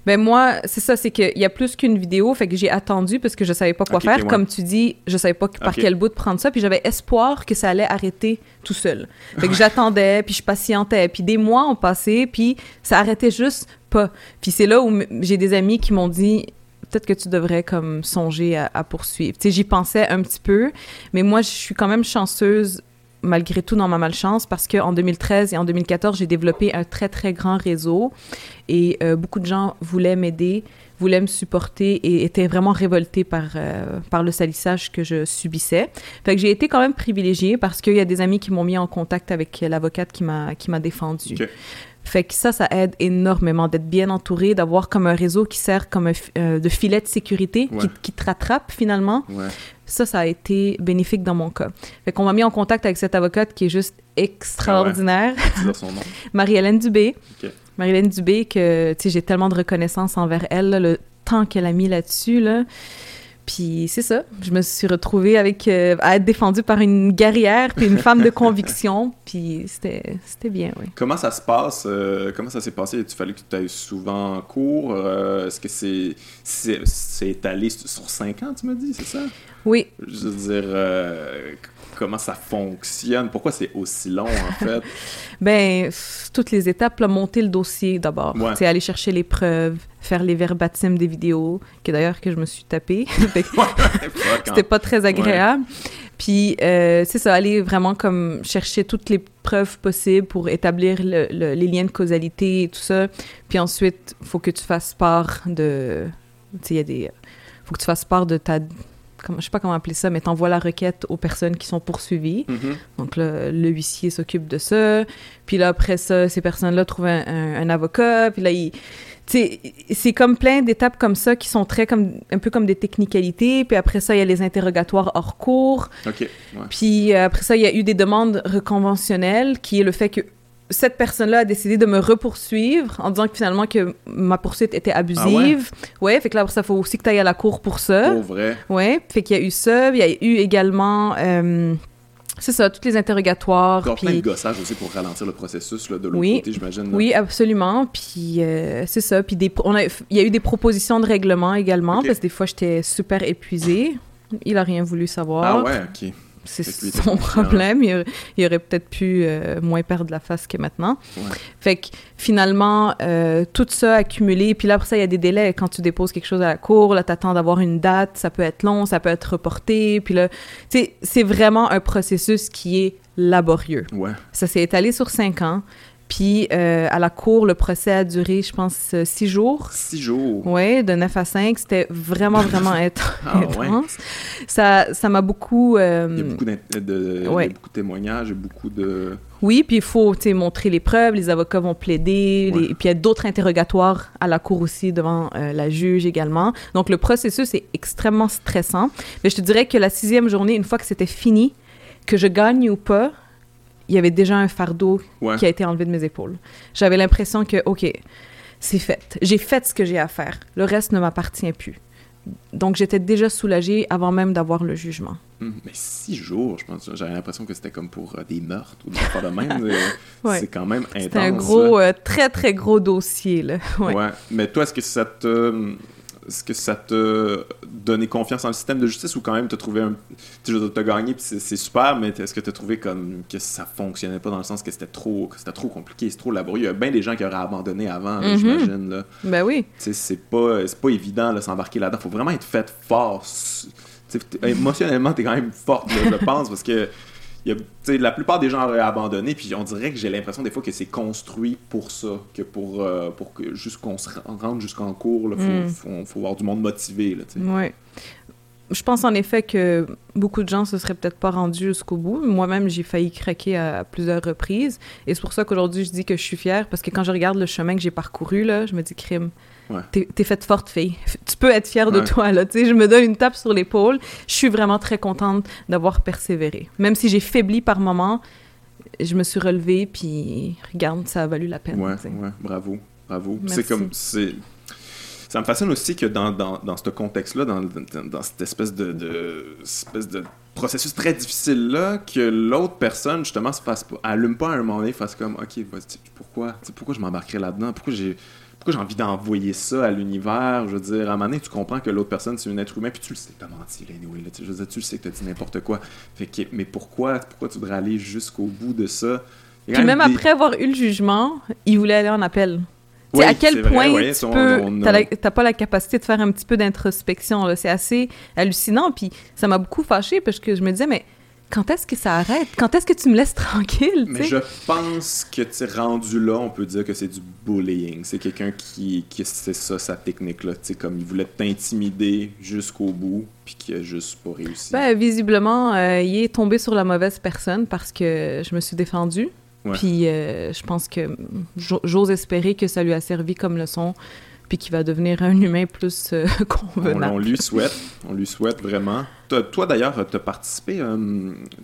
Ben moi, c'est ça, c'est qu'il y a plus qu'une vidéo, fait que j'ai attendu parce que je savais pas quoi faire. Comme tu dis, je savais pas par quel bout de prendre ça, puis j'avais espoir que ça allait arrêter tout seul. Fait que j'attendais, puis je patientais, puis des mois ont passé, puis ça arrêtait juste pas. Puis c'est là où j'ai des amis qui m'ont dit peut-être que tu devrais comme songer à, à poursuivre. Tu sais, j'y pensais un petit peu, mais moi je suis quand même chanceuse malgré tout dans ma malchance parce qu'en 2013 et en 2014, j'ai développé un très, très grand réseau et euh, beaucoup de gens voulaient m'aider, voulaient me supporter et étaient vraiment révoltés par, euh, par le salissage que je subissais. Fait que j'ai été quand même privilégiée parce qu'il y a des amis qui m'ont mis en contact avec l'avocate qui m'a qui m'a défendu. Fait que ça, ça aide énormément d'être bien entouré, d'avoir comme un réseau qui sert comme un euh, de filet de sécurité qui, qui, te rattrape finalement. Ça, ça a été bénéfique dans mon cas. Fait qu'on m'a mis en contact avec cette avocate qui est juste extraordinaire. Ah nom. Marie-Hélène Dubé. Marie-Hélène Dubé, que j'ai tellement de reconnaissance envers elle, le temps qu'elle a mis là-dessus. Là. Puis c'est ça, je me suis retrouvée avec euh, à être défendue par une guerrière puis une femme de conviction, puis c'était c'était bien, oui. Comment ça se passe euh, Comment ça s'est passé? Il fallu que tu ailles souvent en cours? Euh, Est-ce que c'est c'est étalé sur cinq ans, tu m'as dit, c'est ça? Oui. Je veux dire, comment ça fonctionne? Pourquoi c'est aussi long en fait? Ben toutes les étapes, là, monter le dossier d'abord, c'est aller chercher les preuves, faire les verbatims des vidéos, que d'ailleurs que je me suis tapé. C'était pas très agréable. Puis euh, c'est ça, aller vraiment comme chercher toutes les preuves possibles pour établir les liens de causalité et tout ça. Puis ensuite, il faut que tu fasses part de, tu sais, il y a des, faut que tu fasses part de ta je je sais pas comment appeler ça, mais t'envoies la requête aux personnes qui sont poursuivies. Mm-hmm. Donc le huissier s'occupe de ça. Puis là, après ça, ces personnes-là trouvent un, avocat. Puis là, c'est comme plein d'étapes comme ça qui sont très comme un peu comme des technicalités. Puis après ça, il y a les interrogatoires hors cours. Puis euh, après ça, il y a eu des demandes reconventionnelles, qui est le fait que cette personne-là a décidé de me repoursuivre en disant que finalement que ma poursuite était abusive. Ah ouais? fait que là, ça faut aussi que tu ailles à la cour pour ça. Pour vrai? Ouais, fait qu'il y a eu ça. Il y a eu également. Euh, c'est ça, tous les interrogatoires. Encore puis... plein de gossage aussi pour ralentir le processus là, de l'autre côté, j'imagine. Oui, absolument. Puis euh, c'est ça. Puis des... On a... il y a eu des propositions de règlement également, parce que des fois, j'étais super épuisée. Il a rien voulu savoir. Ah ouais, OK. C'est son problème. Il, il aurait peut-être pu euh, moins perdre la face que maintenant. Ouais. Fait que finalement, euh, tout ça accumulé, puis là, après ça, il y a des délais. Quand tu déposes quelque chose à la cour, là, t'attends d'avoir une date, ça peut être long, ça peut être reporté, puis là, tu sais, c'est vraiment un processus qui est laborieux. Ouais. Ça s'est étalé sur cinq ans. Puis euh, à la cour, le procès a duré, je pense, euh, six jours. Six jours. Oui, de 9 à 5. C'était vraiment, vraiment int- Ah, ouais. intense. Ça ça m'a beaucoup... euh, Il y a beaucoup, de, il y a ouais. beaucoup de témoignages, il y a beaucoup de. Oui, puis il faut montrer les preuves, les avocats vont plaider, Ouais. les- puis il y a d'autres interrogatoires à la cour aussi devant euh, la juge également. Donc le processus est extrêmement stressant. Mais je te dirais que la sixième journée, une fois que c'était fini, que je gagne ou pas, il y avait déjà un fardeau Ouais. qui a été enlevé de mes épaules. J'avais l'impression que, OK, c'est fait. J'ai fait ce que j'ai à faire. Le reste ne m'appartient plus. Donc j'étais déjà soulagée avant même d'avoir le jugement. Hum, Mais six jours, je pense. J'avais l'impression que c'était comme pour euh, des meurtres ou des affaires de même. Ouais. C'est quand même intense. C'était un gros, euh, très, très gros dossier, là. Ouais. Ouais. Mais toi, est-ce que ça te. Est-ce que ça te donné confiance en le système de justice ou quand même t'as trouvé un. Tu sais, t'as gagné puis c'est super, mais est-ce que t'as trouvé comme que ça fonctionnait pas dans le sens que c'était trop, que c'était trop compliqué, c'est trop laborieux? Il y a bien des gens qui auraient abandonné avant, là, Mhm. j'imagine. Là. Ben oui. Tu sais, c'est pas, c'est pas évident de s'embarquer là-dedans. Faut vraiment être fait fort. Émotionnellement, t'es quand même forte, là, je pense, parce que y a, la plupart des gens auraient abandonné, puis on dirait que j'ai l'impression des fois que c'est construit pour ça, que pour, euh, pour que juste qu'on se ren- rentre jusqu'en cours, il faut, Mm. faut, faut avoir du monde motivé. Là. Ouais. Je pense en effet que beaucoup de gens se seraient peut-être pas rendus jusqu'au bout. Moi-même, j'ai failli craquer à plusieurs reprises. Et c'est pour ça qu'aujourd'hui, je dis que je suis fière parce que quand je regarde le chemin que j'ai parcouru, là, je me dis, crime, Ouais. t'es t'es faite forte, fille. Tu peux être fière de toi, là. Tu sais, je me donne une tape sur l'épaule. Je suis vraiment très contente d'avoir persévéré. Même si j'ai faibli par moments, je me suis relevée, puis regarde, ça a valu la peine. Ouais, ouais, bravo, bravo. C'est comme, c'est, ça me fascine aussi que dans, dans, dans ce contexte-là, dans, dans, cette espèce de, de, espèce de processus très difficile-là, que l'autre personne, justement, se fasse pas, allume pas à un moment donné, fasse comme, ok, vas-y, pourquoi, pourquoi je m'embarquerais là-dedans, pourquoi j'ai, pourquoi j'ai envie d'envoyer ça à l'univers, je veux dire, à un moment donné, tu comprends que l'autre personne, c'est un être humain, puis tu le sais t'as menti, là, anyway, là, tu je veux dire, tu le sais que t'as dit n'importe quoi. Fait que, mais pourquoi, pourquoi tu voudrais aller jusqu'au bout de ça? Puis même des- après avoir eu le jugement, il voulait aller en appel. Oui, à quel vrai, point ouais, tu a- t'as pas la capacité de faire un petit peu d'introspection. C'est assez hallucinant. Puis ça m'a beaucoup fâchée parce que je me disais, mais quand est-ce que ça arrête? Quand est-ce que tu me laisses tranquille? Mais je pense que tu sais, rendu là, on peut dire que c'est du bullying. C'est quelqu'un qui, qui c'est ça sa technique là, tu sais comme il voulait t'intimider jusqu'au bout puis qui a juste pas réussi. Ben, visiblement, euh, il est tombé sur la mauvaise personne parce que je me suis défendue. Puis euh, je pense que j'o- j'ose espérer que ça lui a servi comme leçon puis qu'il va devenir un humain plus euh, on, convenable. on lui souhaite, on lui souhaite vraiment. Toi, d'ailleurs, tu as participé,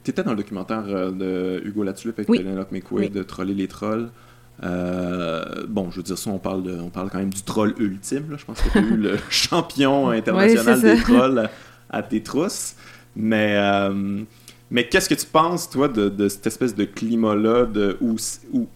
tu étais dans le documentaire euh, de Hugo Latulippe avec Oui. Penelope McQuaid Oui. de Troller les trolls. Euh, bon, je veux dire ça, on parle, de, on parle quand même du troll ultime. là. Je pense que tu eu le champion international des trolls à, à tes trousses. Mais, euh, mais qu'est-ce que tu penses, toi, de, de cette espèce de climat-là de, où, où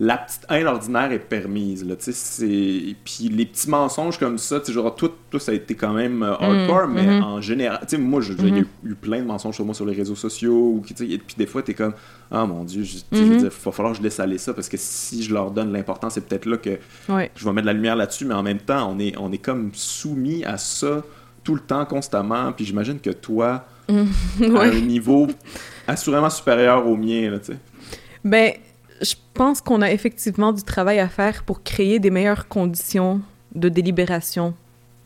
la petite haine ordinaire est permise? Là, c'est... Puis les petits mensonges comme ça, genre, toi, toi, ça a été quand même euh, hardcore, Mm, mais mhm. en général, tu sais, moi, il y a eu- eu plein de mensonges sur moi sur les réseaux sociaux, ou, et puis des fois, t'es comme, ah mon Dieu, je, tu sais, je veux Mhm. dire, il va falloir que je laisse aller ça, parce que si je leur donne l'importance, c'est peut-être là que Ouais. je vais mettre de la lumière là-dessus, mais en même temps, on est, on est comme soumis à ça tout le temps, constamment, puis j'imagine que toi, à un niveau assurément supérieur au mien, là, tu sais. Ben, je pense qu'on a effectivement du travail à faire pour créer des meilleures conditions de délibération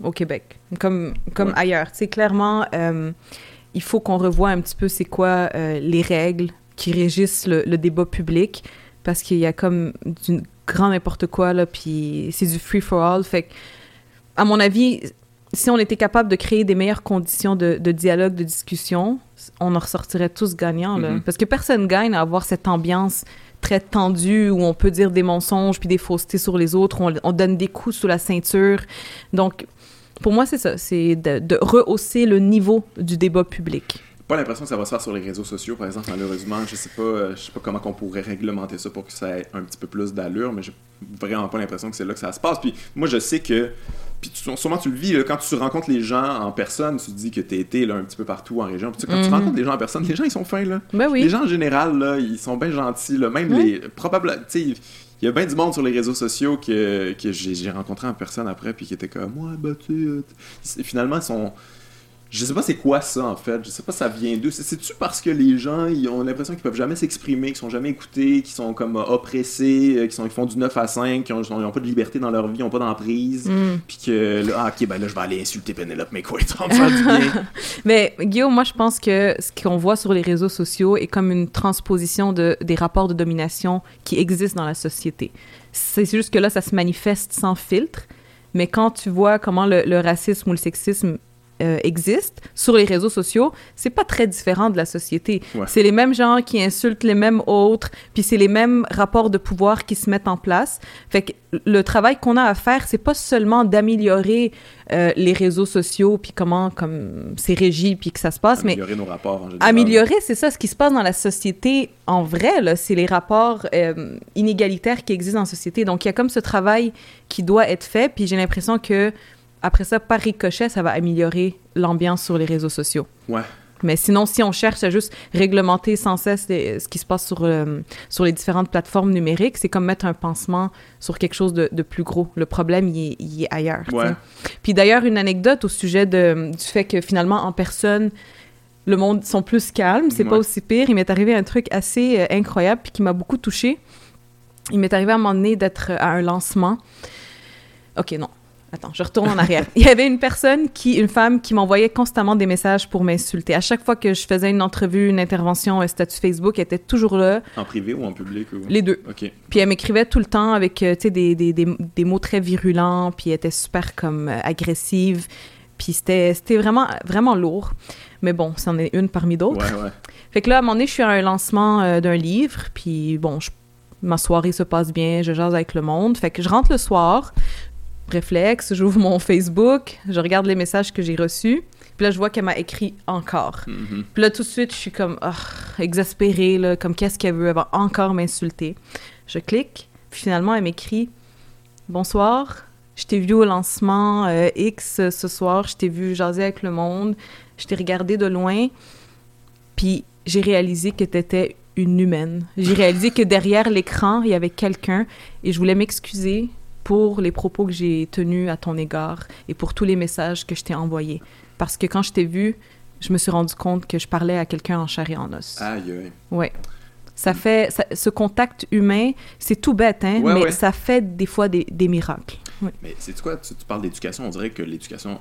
au Québec, comme, comme Ouais. ailleurs. C'est clairement, euh, il faut qu'on revoie un petit peu c'est quoi euh, les règles qui régissent le, le débat public, parce qu'il y a comme du grand n'importe quoi, là, puis c'est du free-for-all. Fait que, à mon avis, si on était capable de créer des meilleures conditions de, de dialogue, de discussion, on en ressortirait tous gagnants. Là. Mhm. Parce que personne gagne à avoir cette ambiance très tendue où on peut dire des mensonges puis des faussetés sur les autres, on, on donne des coups sous la ceinture. Donc, pour moi, c'est ça, c'est de rehausser le niveau du débat public. Pas l'impression que ça va se faire sur les réseaux sociaux, par exemple, malheureusement. Je sais pas, euh, je sais pas comment on pourrait réglementer ça pour que ça ait un petit peu plus d'allure, mais j'ai vraiment pas l'impression que c'est là que ça se passe. Puis moi, je sais que puis sûrement tu le vis, quand tu rencontres les gens en personne, tu te dis que tu été là, un petit peu partout en région. Puis quand tu mhm. rencontres les gens en personne, les gens ils sont fins là. Ben oui. Les gens en général là, ils sont bien gentils là. Même les probablement, tu sais, il y a bien du monde sur les réseaux sociaux que, que j'ai rencontré en personne après puis qui étaient comme moi, bah tu finalement ils sont je sais pas c'est quoi ça en fait, je sais pas ça vient d'où. C'est-tu parce que les gens ils ont l'impression qu'ils peuvent jamais s'exprimer, qu'ils sont jamais écoutés, qu'ils sont comme oppressés, euh, qu'ils sont ils font du 9 à 5, qu'ils ont, pas de liberté dans leur vie, ils ont pas d'emprise, mm. puis que là, ah, ok ben là je vais aller insulter Penelope mais quoi, ça me du bien. mais Guillaume, moi je pense que ce qu'on voit sur les réseaux sociaux est comme une transposition de, des rapports de domination qui existent dans la société. C'est juste que là ça se manifeste sans filtre. Mais quand tu vois comment le racisme ou le sexisme euh, existe sur les réseaux sociaux, c'est pas très différent de la société. C'est les mêmes gens qui insultent les mêmes autres, puis c'est les mêmes rapports de pouvoir qui se mettent en place. Fait que le travail qu'on a à faire, c'est pas seulement d'améliorer euh, les réseaux sociaux, puis comment comme c'est régi, puis que ça se passe, améliorer mais nos rapports en général. améliorer, c'est ça, ce qui se passe dans la société en vrai. Là, c'est les rapports euh, inégalitaires qui existent dans la société. Donc il y a comme ce travail qui doit être fait, puis j'ai l'impression que après ça, par ricochet, ça va améliorer l'ambiance sur les réseaux sociaux. Ouais. Mais sinon, si on cherche à juste réglementer sans cesse ce qui se passe sur, euh, sur les différentes plateformes numériques, c'est comme mettre un pansement sur quelque chose de, de plus gros. Le problème, il est, il est ailleurs. Ouais. Puis d'ailleurs, une anecdote au sujet de, du fait que finalement, en personne, le monde sont plus calmes, c'est pas aussi pire. Il m'est arrivé un truc assez euh, incroyable puis qui m'a beaucoup touchée. Il m'est arrivé à un moment donné d'être à un lancement. OK, non. Attends, je retourne en arrière. Il y avait une personne qui, une femme, qui m'envoyait constamment des messages pour m'insulter. À chaque fois que je faisais une entrevue, une intervention, un statut Facebook, elle était toujours là. En privé ou en public Les deux. OK. Puis elle m'écrivait tout le temps avec, euh, tu sais, des, des, des, des, mots très virulents, puis elle était super comme euh, agressive. Puis c'était vraiment, vraiment lourd. Mais bon, c'en est une parmi d'autres. Ouais, ouais. Fait que là, à un moment donné, je suis à un lancement euh, d'un livre, puis bon, ma soirée se passe bien, je jase avec le monde. Fait que je rentre le soir, réflexe, j'ouvre mon Facebook, je regarde les messages que j'ai reçus. Puis là, je vois qu'elle m'a écrit encore. Mm-hmm. Puis là, tout de suite, je suis comme oh, exaspérée, là, comme qu'est-ce qu'elle veut, elle va encore m'insulter. Je clique, puis finalement, elle m'écrit Bonsoir, je t'ai vu au lancement euh, X ce soir, je t'ai vu jaser avec le monde, je t'ai regardé de loin, puis j'ai réalisé que t'étais une humaine. J'ai réalisé que derrière l'écran, il y avait quelqu'un, et je voulais m'excuser pour les propos que j'ai tenus à ton égard et pour tous les messages que je t'ai envoyés. Parce que quand je t'ai vu, je me suis rendu compte que je parlais à quelqu'un en chair et en os. Aïe, aïe. Ouais. Ça fait, ce contact humain, c'est tout bête, hein, mais ça fait des fois des, des miracles. Mais c'est quoi, tu, tu parles d'éducation, on dirait que l'éducation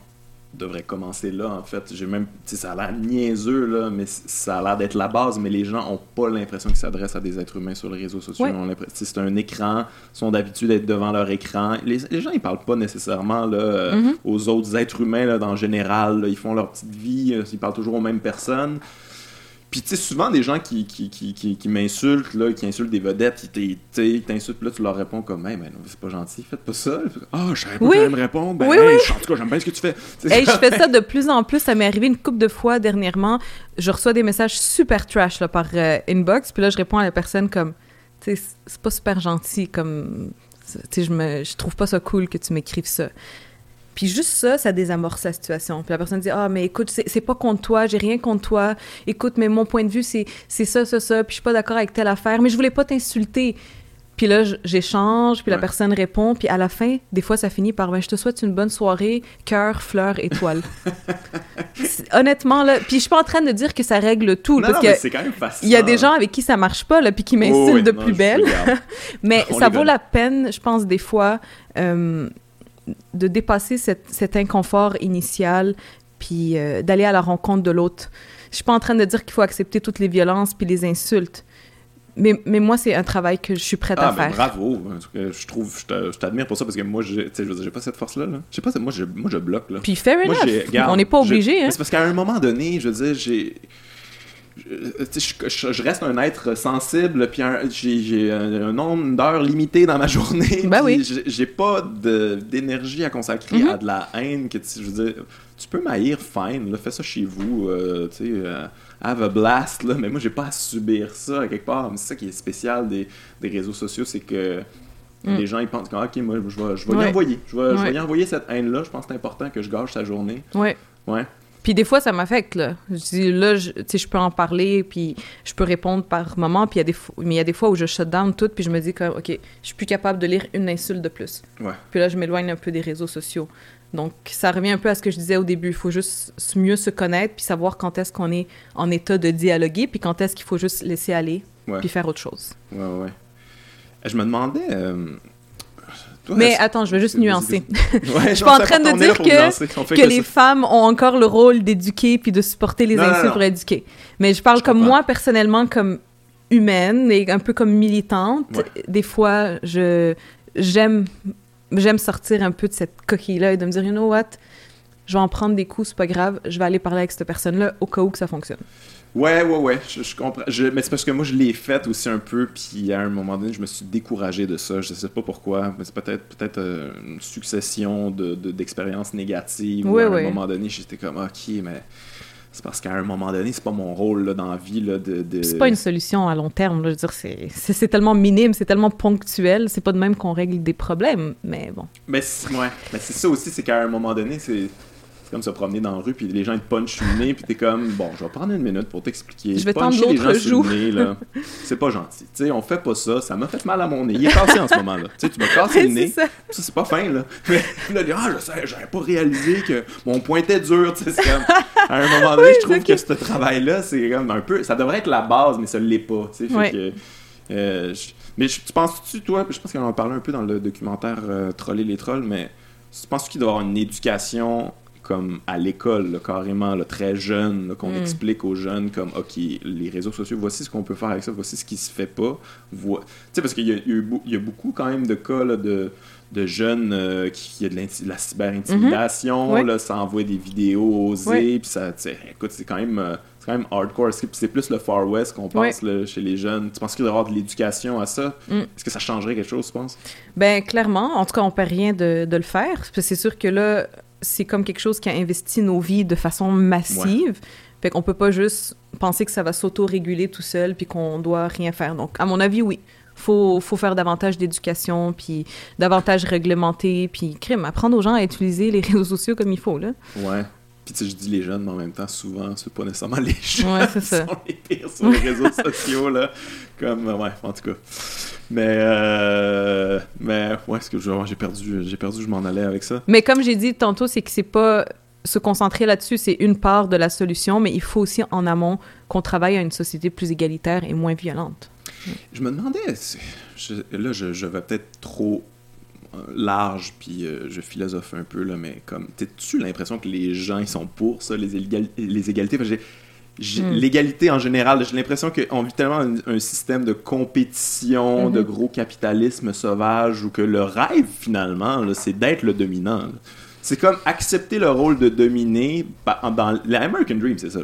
devrait commencer là, en fait. J'ai même, ça a l'air niaiseux, là, mais ça a l'air d'être la base, mais les gens ont pas l'impression qu'ils s'adressent à des êtres humains sur les réseaux sociaux. C'est un écran, ils sont d'habitude d'être devant leur écran. Les, gens, ils parlent pas nécessairement là, mm-hmm. aux autres êtres humains, là, dans général. ils font leur petite vie, euh, ils parlent toujours aux mêmes personnes. Puis, tu sais, souvent, des gens qui, qui, qui, qui, m'insultent, là, qui insultent des vedettes, qui t'insultent, là, tu leur réponds comme, hey, ben, c'est pas gentil, faites pas ça. Ah, oh, je savais pas oui. me répondre. Ben, oui, oui. en tout cas, j'aime bien ce que tu fais. Hey, je fais ça de plus en plus. Ça m'est arrivé une couple de fois dernièrement. Je reçois des messages super trash, là, par euh, inbox. Puis là, je réponds à la personne comme, tu sais, c'est pas super gentil, comme, tu sais, je, me, je trouve pas ça cool que tu m'écrives ça. Puis juste ça, ça désamorce la situation. Puis la personne dit Ah, mais écoute, c'est pas contre toi, j'ai rien contre toi. Écoute, mais mon point de vue, c'est ça, ça, ça. Puis je suis pas d'accord avec telle affaire, mais je voulais pas t'insulter. Puis là, j'échange, puis la personne répond, puis à la fin, des fois, ça finit par ben, je te souhaite une bonne soirée, cœur, fleur, étoile. Honnêtement, là, puis je suis pas en train de dire que ça règle tout, parce que c'est quand même il y a des gens avec qui ça marche pas, là, puis qui m'insultent de plus belle. mais ça vaut la peine, je pense, des fois. Euh, de dépasser cet inconfort initial, puis euh, d'aller à la rencontre de l'autre. Je suis pas en train de dire qu'il faut accepter toutes les violences puis les insultes. Mais, mais moi, c'est un travail que je suis prête à ah, ben, faire. bravo. Je trouve, je t'admire pour ça parce que moi, je j'ai pas cette force-là. Là. Je sais pas, moi je, moi, je bloque. Là. Puis fair enough. on n'est pas obligé. Hein? C'est parce qu'à un moment donné, je veux dire, j'ai je, reste un être sensible, puis j'ai un, nombre d'heures limité dans ma journée. Ben oui. J'ai pas d'énergie à consacrer mm-hmm. à de la haine. Que, je veux dire, tu peux m'haïr, fine, là, fais ça chez vous, euh, tu sais, euh, have a blast, là, mais moi, j'ai pas à subir ça à quelque part. C'est ça qui est spécial des, des réseaux sociaux, c'est que mm. les gens, ils pensent, ok, moi, je vais, je vais y envoyer. Je vais, je vais y envoyer cette haine-là. Je pense que c'est important que je gâche sa journée. Ouais. Ouais. Puis des fois, ça m'affecte, là. Je là, je, je peux en parler, puis je peux répondre par moment, puis il y a des mais il y a des fois où je shut down tout, puis je me dis que, OK, je suis plus capable de lire une insulte de plus. Ouais. Puis là, je m'éloigne un peu des réseaux sociaux. Donc, ça revient un peu à ce que je disais au début. Il faut juste mieux se connaître, puis savoir quand est-ce qu'on est en état de dialoguer, puis quand est-ce qu'il faut juste laisser aller, puis faire autre chose. Ouais, ouais. Je me demandais... Euh, mais attends, je veux juste nuancer. je suis pas en train de dire que, que, les femmes ont encore le rôle d'éduquer puis de supporter les insultes pour éduquer. Mais je parle comme moi, personnellement, comme humaine et un peu comme militante. Des fois, je j'aime j'aime sortir un peu de cette coquille-là et de me dire, you know what, je vais en prendre des coups, c'est pas grave, je vais aller parler avec cette personne-là au cas où que ça fonctionne. Ouais, ouais, ouais, je, comprends. mais c'est parce que moi, je l'ai fait aussi un peu, puis à un moment donné, je me suis découragé de ça. Je sais pas pourquoi, mais c'est peut-être peut-être euh, une succession d'expériences de, négatives. Ouais, à un moment donné, j'étais comme, ok, mais c'est parce qu'à un moment donné, c'est pas mon rôle là, dans la vie là, de. de... C'est pas une solution à long terme. je veux dire, c'est tellement minime, c'est tellement ponctuel. C'est pas de même qu'on règle des problèmes, mais bon. Mais ouais, mais c'est ça aussi, c'est qu'à un moment donné, c'est c'est comme se promener dans la rue, puis les gens te punchent sur le nez, puis t'es comme, bon, je vais prendre une minute pour t'expliquer. Je vais tendre l'autre joue. là, c'est pas gentil. Tu sais, on fait pas ça, ça m'a fait mal à mon nez. Il est cassé en ce moment, là. Tu sais, tu m'as cassé le nez. Ça, ça c'est pas fin, là. Mais là, ah, je sais, j'avais pas réalisé que mon point était dur, tu sais, c'est comme, à un moment donné, je trouve que ce travail-là, c'est comme un peu, ça devrait être la base, mais ça l'est pas, tu sais, fait que... Euh, mais tu penses-tu, toi, je pense qu'on en parlait un peu dans le documentaire euh, Troller les trolls, mais tu penses qu'il doit y avoir une éducation comme à l'école, carrément, très jeune, qu'on mm. explique aux jeunes comme, OK, les réseaux sociaux, voici ce qu'on peut faire avec ça, voici ce qui se fait pas. Tu sais, parce qu'il y, y, a beaucoup quand même de cas de, de jeunes euh, qui, a de, la cyber-intimidation, mm -hmm. ça envoie des vidéos osées, puis ça, écoute, c'est quand même... Euh, quand même hardcore. C'est plus le Far West qu'on pense chez les jeunes. Tu penses qu'il doit y avoir de l'éducation à ça? Mm. Est-ce que ça changerait quelque chose, tu penses? Ben clairement. En tout cas, on ne peut rien de, de le faire. C'est sûr que là, c'est comme quelque chose qui a investi nos vies de façon massive. Fait qu'on peut pas juste penser que ça va s'auto-réguler tout seul puis qu'on doit rien faire. Donc, à mon avis, oui. Faut, faut faire davantage d'éducation, puis davantage réglementer, puis crime, apprendre aux gens à utiliser les réseaux sociaux comme il faut, là. Ouais. Puis tu sais, je dis les jeunes, mais en même temps, souvent, c'est pas nécessairement les jeunes ouais, qui ça. sont les pires sur les réseaux sociaux, là. Comme, ouais, en tout cas. Mais, euh, mais ouais, ce que j'ai perdu, j'ai perdu, je m'en allais avec ça. Mais comme j'ai dit tantôt, c'est que c'est pas se concentrer là-dessus, c'est une part de la solution, mais il faut aussi en amont qu'on travaille à une société plus égalitaire et moins violente. Je me demandais, là, je, je vais peut-être trop euh, large, puis euh, je philosophe un peu, là, mais comme, t'as-tu l'impression que les gens, ils sont pour ça, les, les égalités? Hmm. L'égalité en général, j'ai l'impression qu'on vit tellement un, système de compétition, de mhm. gros capitalisme sauvage, où que le rêve, finalement, c'est d'être le dominant. C'est comme accepter le rôle de dominer dans l'American Dream, c'est ça.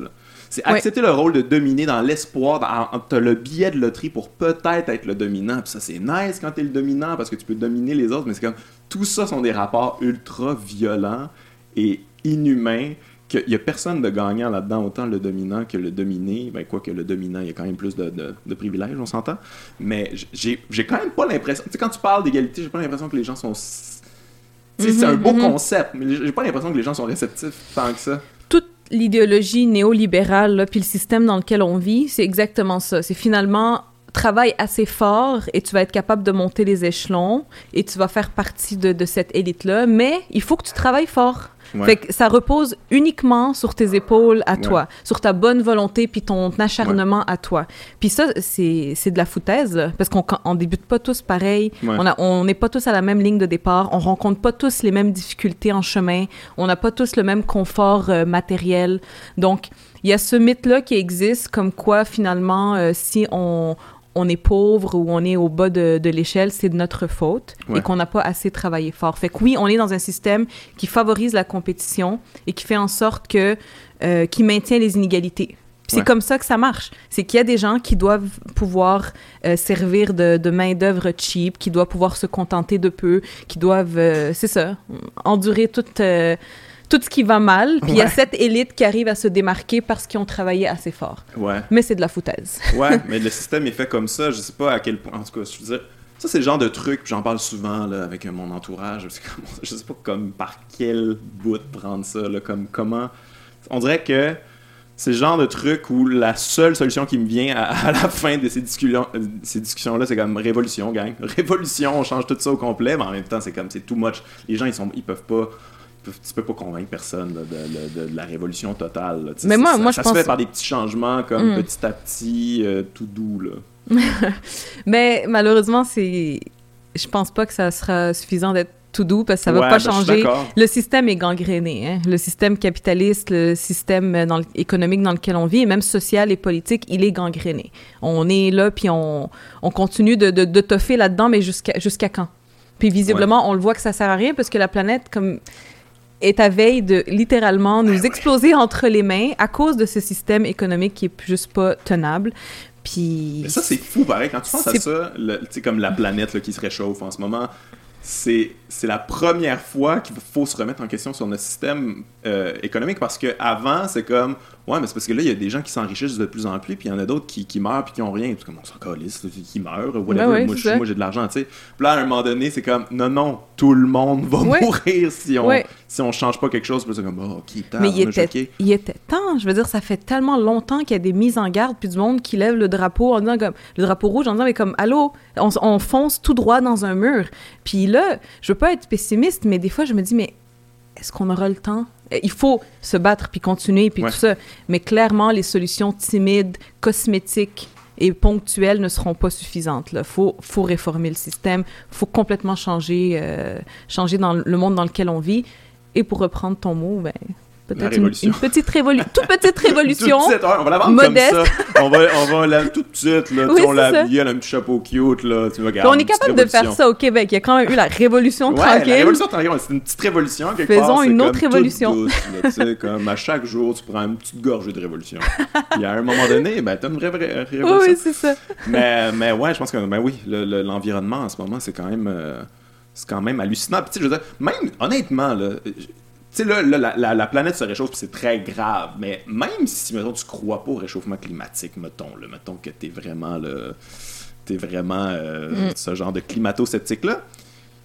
C'est accepter le rôle de dominer dans l'espoir, t'as le billet de loterie pour peut-être être le dominant. Puis ça, c'est nice quand t'es le dominant parce que tu peux dominer les autres, mais c'est comme tout ça sont des rapports ultra violents et inhumains qu'il n'y a personne de gagnant là-dedans, autant le dominant que le dominé. Ben, quoi que le dominant, il y a quand même plus de, de, privilèges, on s'entend. Mais j'ai quand même pas l'impression. Tu sais, quand tu parles d'égalité, j'ai pas l'impression que les gens sont. Tu sais, c'est un beau mhm, mhm. concept, mais j'ai pas l'impression que les gens sont réceptifs tant que ça. Toute l'idéologie néolibérale, puis le système dans lequel on vit, c'est exactement ça. C'est finalement travaille assez fort et tu vas être capable de monter les échelons et tu vas faire partie de, de cette élite-là, mais il faut que tu travailles fort. Fait que ça repose uniquement sur tes épaules à toi, sur ta bonne volonté puis ton acharnement à toi. Puis ça, c'est, c'est de la foutaise, parce qu'on on débute pas tous pareil, on n'est pas tous à la même ligne de départ, on rencontre pas tous les mêmes difficultés en chemin, on n'a pas tous le même confort euh, matériel. Donc, il y a ce mythe-là qui existe, comme quoi finalement, euh, si on, on est pauvre ou on est au bas de, de l'échelle, c'est de notre faute et qu'on n'a pas assez travaillé fort. Fait que oui, on est dans un système qui favorise la compétition et qui fait en sorte que, euh, qui maintient les inégalités. C'est comme ça que ça marche. C'est qu'il y a des gens qui doivent pouvoir euh, servir de, de main-d'œuvre cheap, qui doivent pouvoir se contenter de peu, qui doivent, euh, c'est ça, endurer toute. Euh, tout ce qui va mal, puis il y a cette élite qui arrive à se démarquer parce qu'ils ont travaillé assez fort. Ouais. Mais c'est de la foutaise. ouais, mais le système est fait comme ça. Je sais pas à quel point. En tout cas, je veux dire, ça, c'est le genre de truc, j'en parle souvent là, avec mon entourage. Je sais pas comme par quel bout prendre ça, là, comme comment. On dirait que c'est le genre de truc où la seule solution qui me vient à, la fin de ces discussions, ces discussions-là, c'est comme révolution, gang. Révolution, on change tout ça au complet, mais en même temps, c'est comme c'est too much. Les gens, ils sont, ils peuvent pas tu peux pas convaincre personne de, la révolution totale. Mais moi, moi, ça je se fait par des petits changements comme hmm. petit à petit, euh, tout doux. Là. Mais malheureusement, c'est, je pense pas que ça sera suffisant d'être tout doux parce que ça va pas ben, changer. Le système est gangréné. Hein? Le système capitaliste, le système dans économique dans lequel on vit, et même social et politique, il est gangréné. On est là, puis on, on continue de, de, de toffer là-dedans, mais jusqu'à jusqu'à quand? Puis visiblement, on le voit que ça sert à rien parce que la planète, comme est à veille de littéralement nous exploser entre les mains à cause de ce système économique qui est juste pas tenable. Puis... Mais ça, c'est fou, pareil. Quand tu penses à ça, tu sais, comme la planète là, qui se réchauffe en ce moment, c'est la première fois qu'il faut se remettre en question sur notre système euh, économique parce que avant c'est comme ouais mais c'est parce que là il y a des gens qui s'enrichissent de plus en plus puis il y en a d'autres qui, qui, meurent puis qui ont rien. Tout comme on s'en calisse qui meurent whatever. Ben moi, j'ai de l'argent tu sais. Puis là à un moment donné c'est comme non non tout le monde va mourir si on si on change pas quelque chose. Puis c'est comme oh, ok mais il était, il était temps. Je veux dire ça fait tellement longtemps qu'il y a des mises en garde puis du monde qui lève le drapeau en disant comme le drapeau rouge en disant mais comme allô on, on fonce tout droit dans un mur. Puis là je veux pas être pessimiste mais des fois je me dis mais est-ce qu'on aura le temps? Il faut se battre puis continuer puis tout ça. Mais clairement, les solutions timides, cosmétiques et ponctuelles ne seront pas suffisantes. Il faut, faut réformer le système. Il faut complètement changer, euh, changer dans le monde dans lequel on vit. Et pour reprendre ton mot, ben, Peut-être une, petite révolution, toute petite révolution. on va la vendre modeste. comme ça. On va, on va la toute petite, là. Oui, on l'a a un petit chapeau cute, là. Tu regardes, on est capable de faire ça au Québec. Il y a quand même eu la révolution ouais, tranquille. La révolution tranquille, c'est une petite révolution. Faisons part, une autre révolution. Sais, comme à chaque jour, tu prends une petite gorgée de révolution. Puis à un moment donné, ben, t'as une vraie, vraie révolution. Oui, c'est ça. mais, mais ouais, je pense que, ben oui, l'environnement en ce moment, c'est quand même. Euh, c'est quand même hallucinant. Puis, tu sais, je veux dire, même, honnêtement, là, sais, là, la, la, planète se réchauffe, c'est très grave. Mais même si, mettons, tu crois pas au réchauffement climatique, mettons, là, mettons que t'es vraiment, le, es vraiment euh, mm. ce genre de climato-sceptique-là,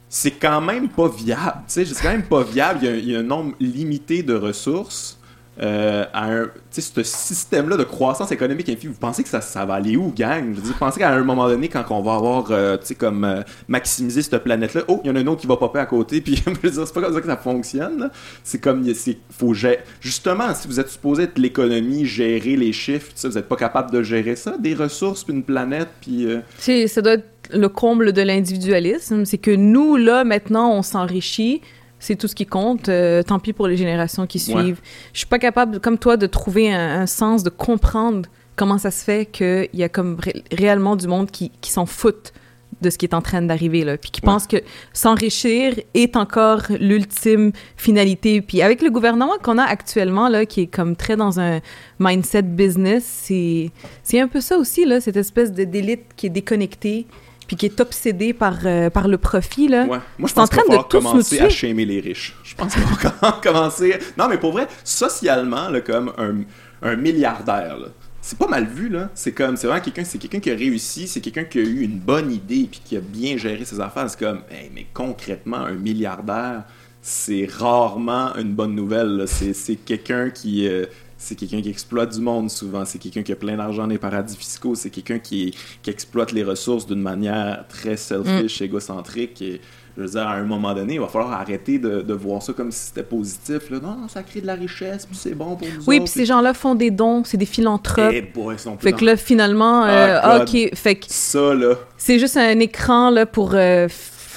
c'est quand même pas viable. Tu sais, c'est quand même pas viable. il y, a, un nombre limité de ressources euh, à un, ce système-là de croissance économique vous pensez que ça, va aller où, gang? Je veux dire, vous pensez qu'à un moment donné, quand on va avoir, euh, tu sais, comme euh, maximisé cette planète-là, oh, il y en a un autre qui va popper à côté, puis je c'est pas comme ça que ça fonctionne. C'est comme, faut. Justement, si vous êtes supposé être l'économie, gérer les chiffres, vous n'êtes pas capable de gérer ça, des ressources, puis une planète, puis. Ça doit être le comble de l'individualisme. C'est que nous, là, maintenant, on s'enrichit c'est tout ce qui compte. Euh, tant pis pour les générations qui suivent. Je suis pas capable, comme toi, de trouver un, sens, de comprendre comment ça se fait qu'il y a comme réellement du monde qui, qui s'en fout de ce qui est en train d'arriver là, puis qui pense que s'enrichir est encore l'ultime finalité. Puis avec le gouvernement qu'on a actuellement là, qui est comme très dans un mindset business, c'est c'est un peu ça aussi là, cette espèce d'élite qui est déconnectée puis qui est obsédé par, euh, par le profit, là. Ouais. Moi, je pense qu'il va commencer à shamer les riches. Je pense qu'il va commencer... Non, mais pour vrai, socialement, là, comme un, un milliardaire, là, c'est pas mal vu, là. C'est comme, c'est vraiment quelqu'un, c'est quelqu'un qui a réussi, c'est quelqu'un qui a eu une bonne idée, puis qui a bien géré ses affaires. C'est comme, hey, mais concrètement, un milliardaire, c'est rarement une bonne nouvelle. C'est quelqu'un qui... Euh, c'est quelqu'un qui exploite du monde souvent, c'est quelqu'un qui a plein d'argent dans les paradis fiscaux, c'est quelqu'un qui, qui, exploite les ressources d'une manière très selfish, mm. égocentrique. Et je veux dire, à un moment donné, il va falloir arrêter de, de voir ça comme si c'était positif. Là. Non, ça crée de la richesse, puis c'est bon pour nous Oui, puis ces gens-là font des dons, c'est des philanthropes. Eh boy, ils sont fait que là, finalement, euh, ah, ok, fait que... Ça, là... C'est juste un écran, là, pour... Euh,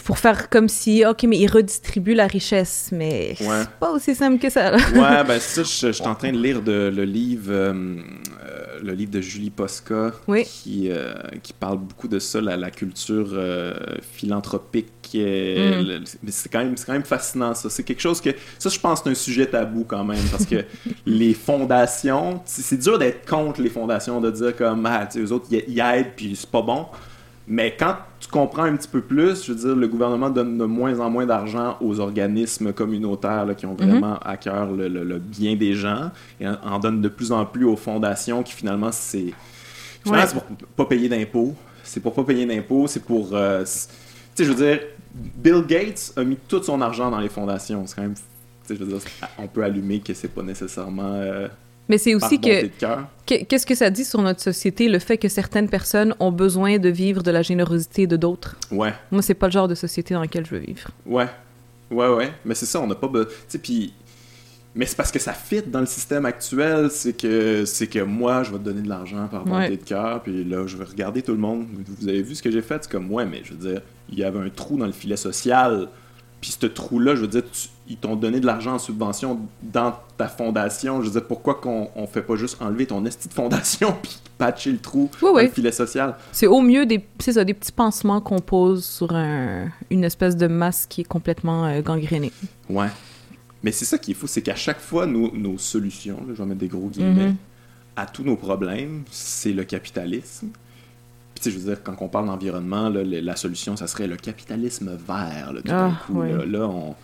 pour faire comme si, OK, mais ils redistribuent la richesse, mais c'est pas aussi simple que ça. ouais, ben ça, je, suis en train de lire de, le livre, euh, euh, le livre de Julie Posca Oui. qui, euh, qui parle beaucoup de ça, la, la culture philanthropique. Mm. mais c'est quand, même- quand même fascinant, ça. C'est quelque chose que. Ça, je pense, c'est un sujet tabou quand même, parce que les fondations, c'est dur d'être contre les fondations, de dire comme, ah, tu sais, eux autres, ils aident, puis c'est pas bon. Mais quand tu comprends un petit peu plus, je veux dire, le gouvernement donne de moins en moins d'argent aux organismes communautaires là, qui ont vraiment à cœur le, le- le bien des gens et en, donne de plus en plus aux fondations qui finalement, c'est finalement, Ouais. c'est pour pas payer d'impôts. C'est pour pas payer d'impôts, c'est pour... euh, tu sais, je veux dire, Bill Gates a mis tout son argent dans les fondations. C'est quand même... tu sais, je veux dire, on peut allumer que c'est pas nécessairement euh, Mais c'est aussi que Qu'est-ce que ça dit sur notre société, le fait que certaines personnes ont besoin de vivre de la générosité de d'autres? Ouais. Moi, c'est pas le genre de société dans laquelle je veux vivre. Ouais. Ouais, ouais. Mais c'est ça, on n'a pas. Tu sais, puis. Mais c'est parce que ça fit dans le système actuel. C'est que, c'est que moi, je vais te donner de l'argent par bonté Ouais. de cœur. Puis là, je vais regarder tout le monde. Vous avez vu ce que j'ai fait? C'est comme, ouais, mais je veux dire, il y avait un trou dans le filet social. Puis ce trou-là, je veux dire, tu- ils t'ont donné de l'argent en subvention dans ta fondation. Je veux dire, pourquoi qu'on on fait pas juste enlever ton esti de fondation puis patcher le trou Oui, dans oui. le filet social? C'est au mieux des, ça, des petits pansements qu'on pose sur un- une espèce de masse qui est complètement euh, gangrénée. Ouais. Mais c'est ça qui est fou, c'est qu'à chaque fois, nos, nos solutions, là, je vais mettre des gros guillemets, Mhm. à tous nos problèmes, c'est le capitalisme. Puis, je veux dire, quand on parle d'environnement, la solution, ça serait le capitalisme vert. Là, tout d'un Ah, coup, Là, on,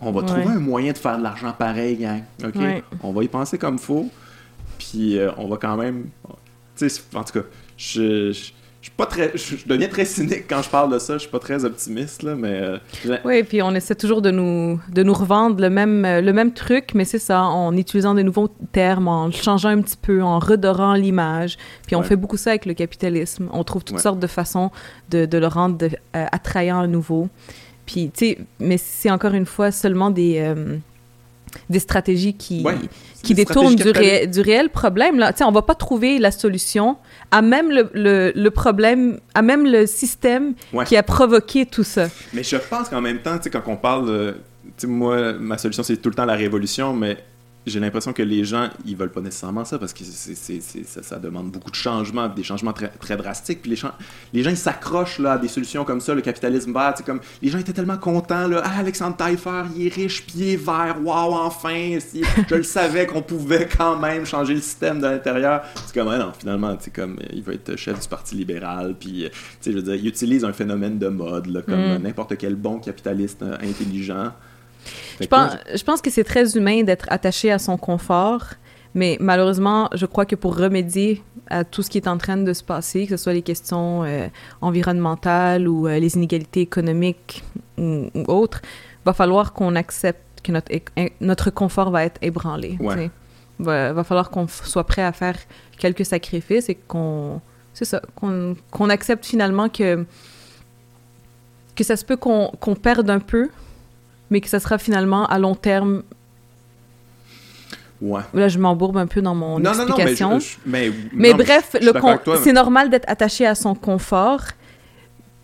on, va Ouais. trouver un moyen de faire de l'argent pareil, gang. OK? Ouais. On va y penser comme faut. Puis, euh, on va quand même. Tu sais, en tout cas, je. je je suis pas très, je, je deviens très cynique quand je parle de ça. Je suis pas très optimiste là, mais euh, Oui, puis on essaie toujours de nous, de nous revendre le même, euh, le même truc, mais c'est ça, en utilisant de nouveaux termes, en changeant un petit peu, en redorant l'image. Puis on Ouais. fait beaucoup ça avec le capitalisme. On trouve toutes sortes de façons de, de le rendre de- euh, attrayant à nouveau. Puis, tu sais, mais c'est encore une fois seulement des, euh, des stratégies qui, Ouais, qui détournent du, réel problème. Là. Tu sais, on va pas trouver la solution à même le, le, le problème, à même le système Ouais. qui a provoqué tout ça. Mais je pense qu'en même temps, tu sais, quand on parle moi, ma solution, c'est tout le temps la révolution, mais j'ai l'impression que les gens, ils veulent pas nécessairement ça parce que c'est, c'est- c'est- ça, ça demande beaucoup de changements, des changements très, très drastiques. Puis les gens, les gens ils s'accrochent là, à des solutions comme ça, le capitalisme vert. sais, Comme, les gens étaient tellement contents. Là, ah, Alexandre Taillefer, il est riche, puis il est vert. Waouh, enfin! si- je le savais qu'on pouvait quand même changer le système de l'intérieur. C'est comme, ah non, finalement, comme, il va être chef du Parti libéral. Puis, euh, tu sais, je veux dire, il utilise un phénomène de mode, là, comme Mm. n'importe quel bon capitaliste euh, intelligent. Je pense, je pense que c'est très humain d'être attaché à son confort, mais malheureusement, je crois que pour remédier à tout ce qui est en train de se passer, que ce soit les questions euh, environnementales ou euh, les inégalités économiques ou, ou autres, va falloir qu'on accepte que notre, confort va être ébranlé. Ouais. Va, va falloir qu'on soit prêt à faire quelques sacrifices et qu'on c'est ça qu'on qu'on accepte finalement que que ça se peut qu'on qu'on perde un peu mais que ça sera finalement à long terme. Ouais. Là, je m'embourbe un peu dans mon Non, non, non, mais, explication. je- je- mais, mais bref, le c'est normal d'être attaché à son confort,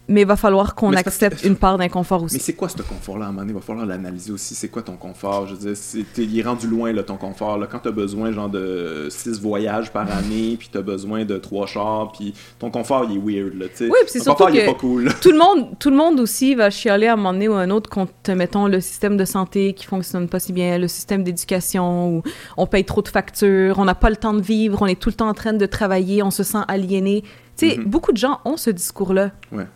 mais il va falloir qu'on Mais accepte que- une part d'inconfort Mais aussi. c'est quoi ce confort-là? À un moment donné, il va falloir l'analyser aussi. C'est quoi ton confort? Je veux dire, il est rendu loin, là, ton confort. Là. Quand t'as besoin, genre, de six voyages par année, puis t'as besoin de trois chars, puis ton confort, il est weird, là, tu sais. Oui, puis c'est surtout confort, il est que- pas cool. Tout le monde, tout le monde aussi va chialer à un moment donné ou à un autre contre, mettons, le système de santé qui fonctionne pas si bien, le système d'éducation où on paye trop de factures, on n'a pas le temps de vivre, on est tout le temps en train de travailler, on se sent aliéné. Tu sais, Mhm. beaucoup de gens ont ce discours-là. Ouais.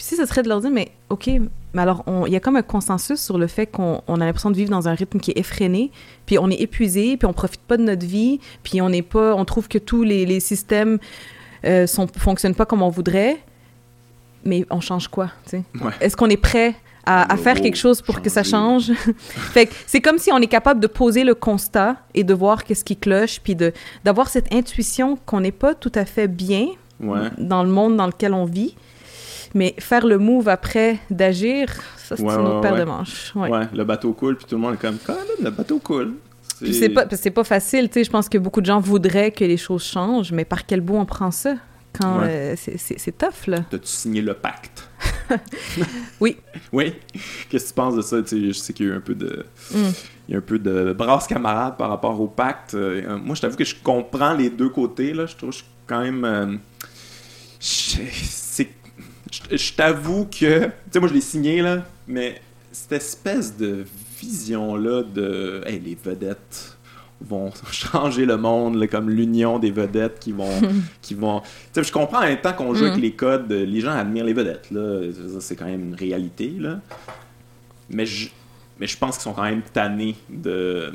Puis si ce serait de leur dire, mais OK, mais alors, il y a comme un consensus sur le fait qu'on on a l'impression de vivre dans un rythme qui est effréné, puis on est épuisé, puis on profite pas de notre vie, puis on n'est pas, on trouve que tous les, les systèmes euh, sont, fonctionnent pas comme on voudrait, mais on change quoi, tu sais? Ouais. Est-ce qu'on est prêt à, faire va quelque chose pour que ça change? fait que c'est comme si on est capable de poser le constat et de voir qu'est-ce qui cloche, puis de d'avoir cette intuition qu'on n'est pas tout à fait bien Ouais. dans le monde dans lequel on vit. Mais faire le move après d'agir, ça, c'est Ouais, une autre ouais, paire ouais. de manches. Ouais. Le bateau coule, puis tout le monde est comme, quand même, le bateau coule. Puis c'est pas, c'est pas facile, tu sais. Je pense que beaucoup de gens voudraient que les choses changent, mais par quel bout on prend ça? Quand euh, c'est- c'est c'est tough, là? T'as-tu signé le pacte? oui. Oui. Qu'est-ce que tu penses de ça? je sais qu'il y a eu un peu de... Mm. Il y a un peu de brasse camarade par rapport au pacte. Euh, moi, je t'avoue que je comprends les deux côtés. Là. Je trouve que je suis quand même... Euh, je, je t'avoue que... Tu sais, moi, je l'ai signé, là, mais cette espèce de vision-là de... Hey, les vedettes vont changer le monde, comme l'union des vedettes qui vont. qui vont... je comprends en même temps qu'on joue avec mm. les codes, les gens admirent les vedettes. Là. C'est quand même une réalité. Là. Mais, je, mais je pense qu'ils sont quand même tannés de.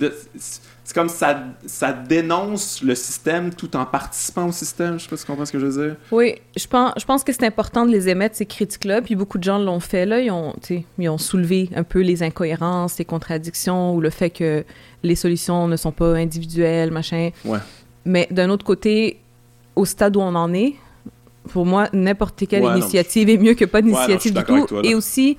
C'est comme ça, ça dénonce le système tout en participant au système. Je sais pas si tu comprends ce que je veux dire. Oui, je pense, je pense que c'est important de les émettre, ces critiques-là. Puis beaucoup de gens l'ont fait. Là. Ils, ont, ils ont soulevé un peu les incohérences, les contradictions ou le fait que les solutions ne sont pas individuelles, machin. Ouais. Mais d'un autre côté, au stade où on en est, pour moi, n'importe quelle initiative est mieux que pas d'initiative du tout. et aussi,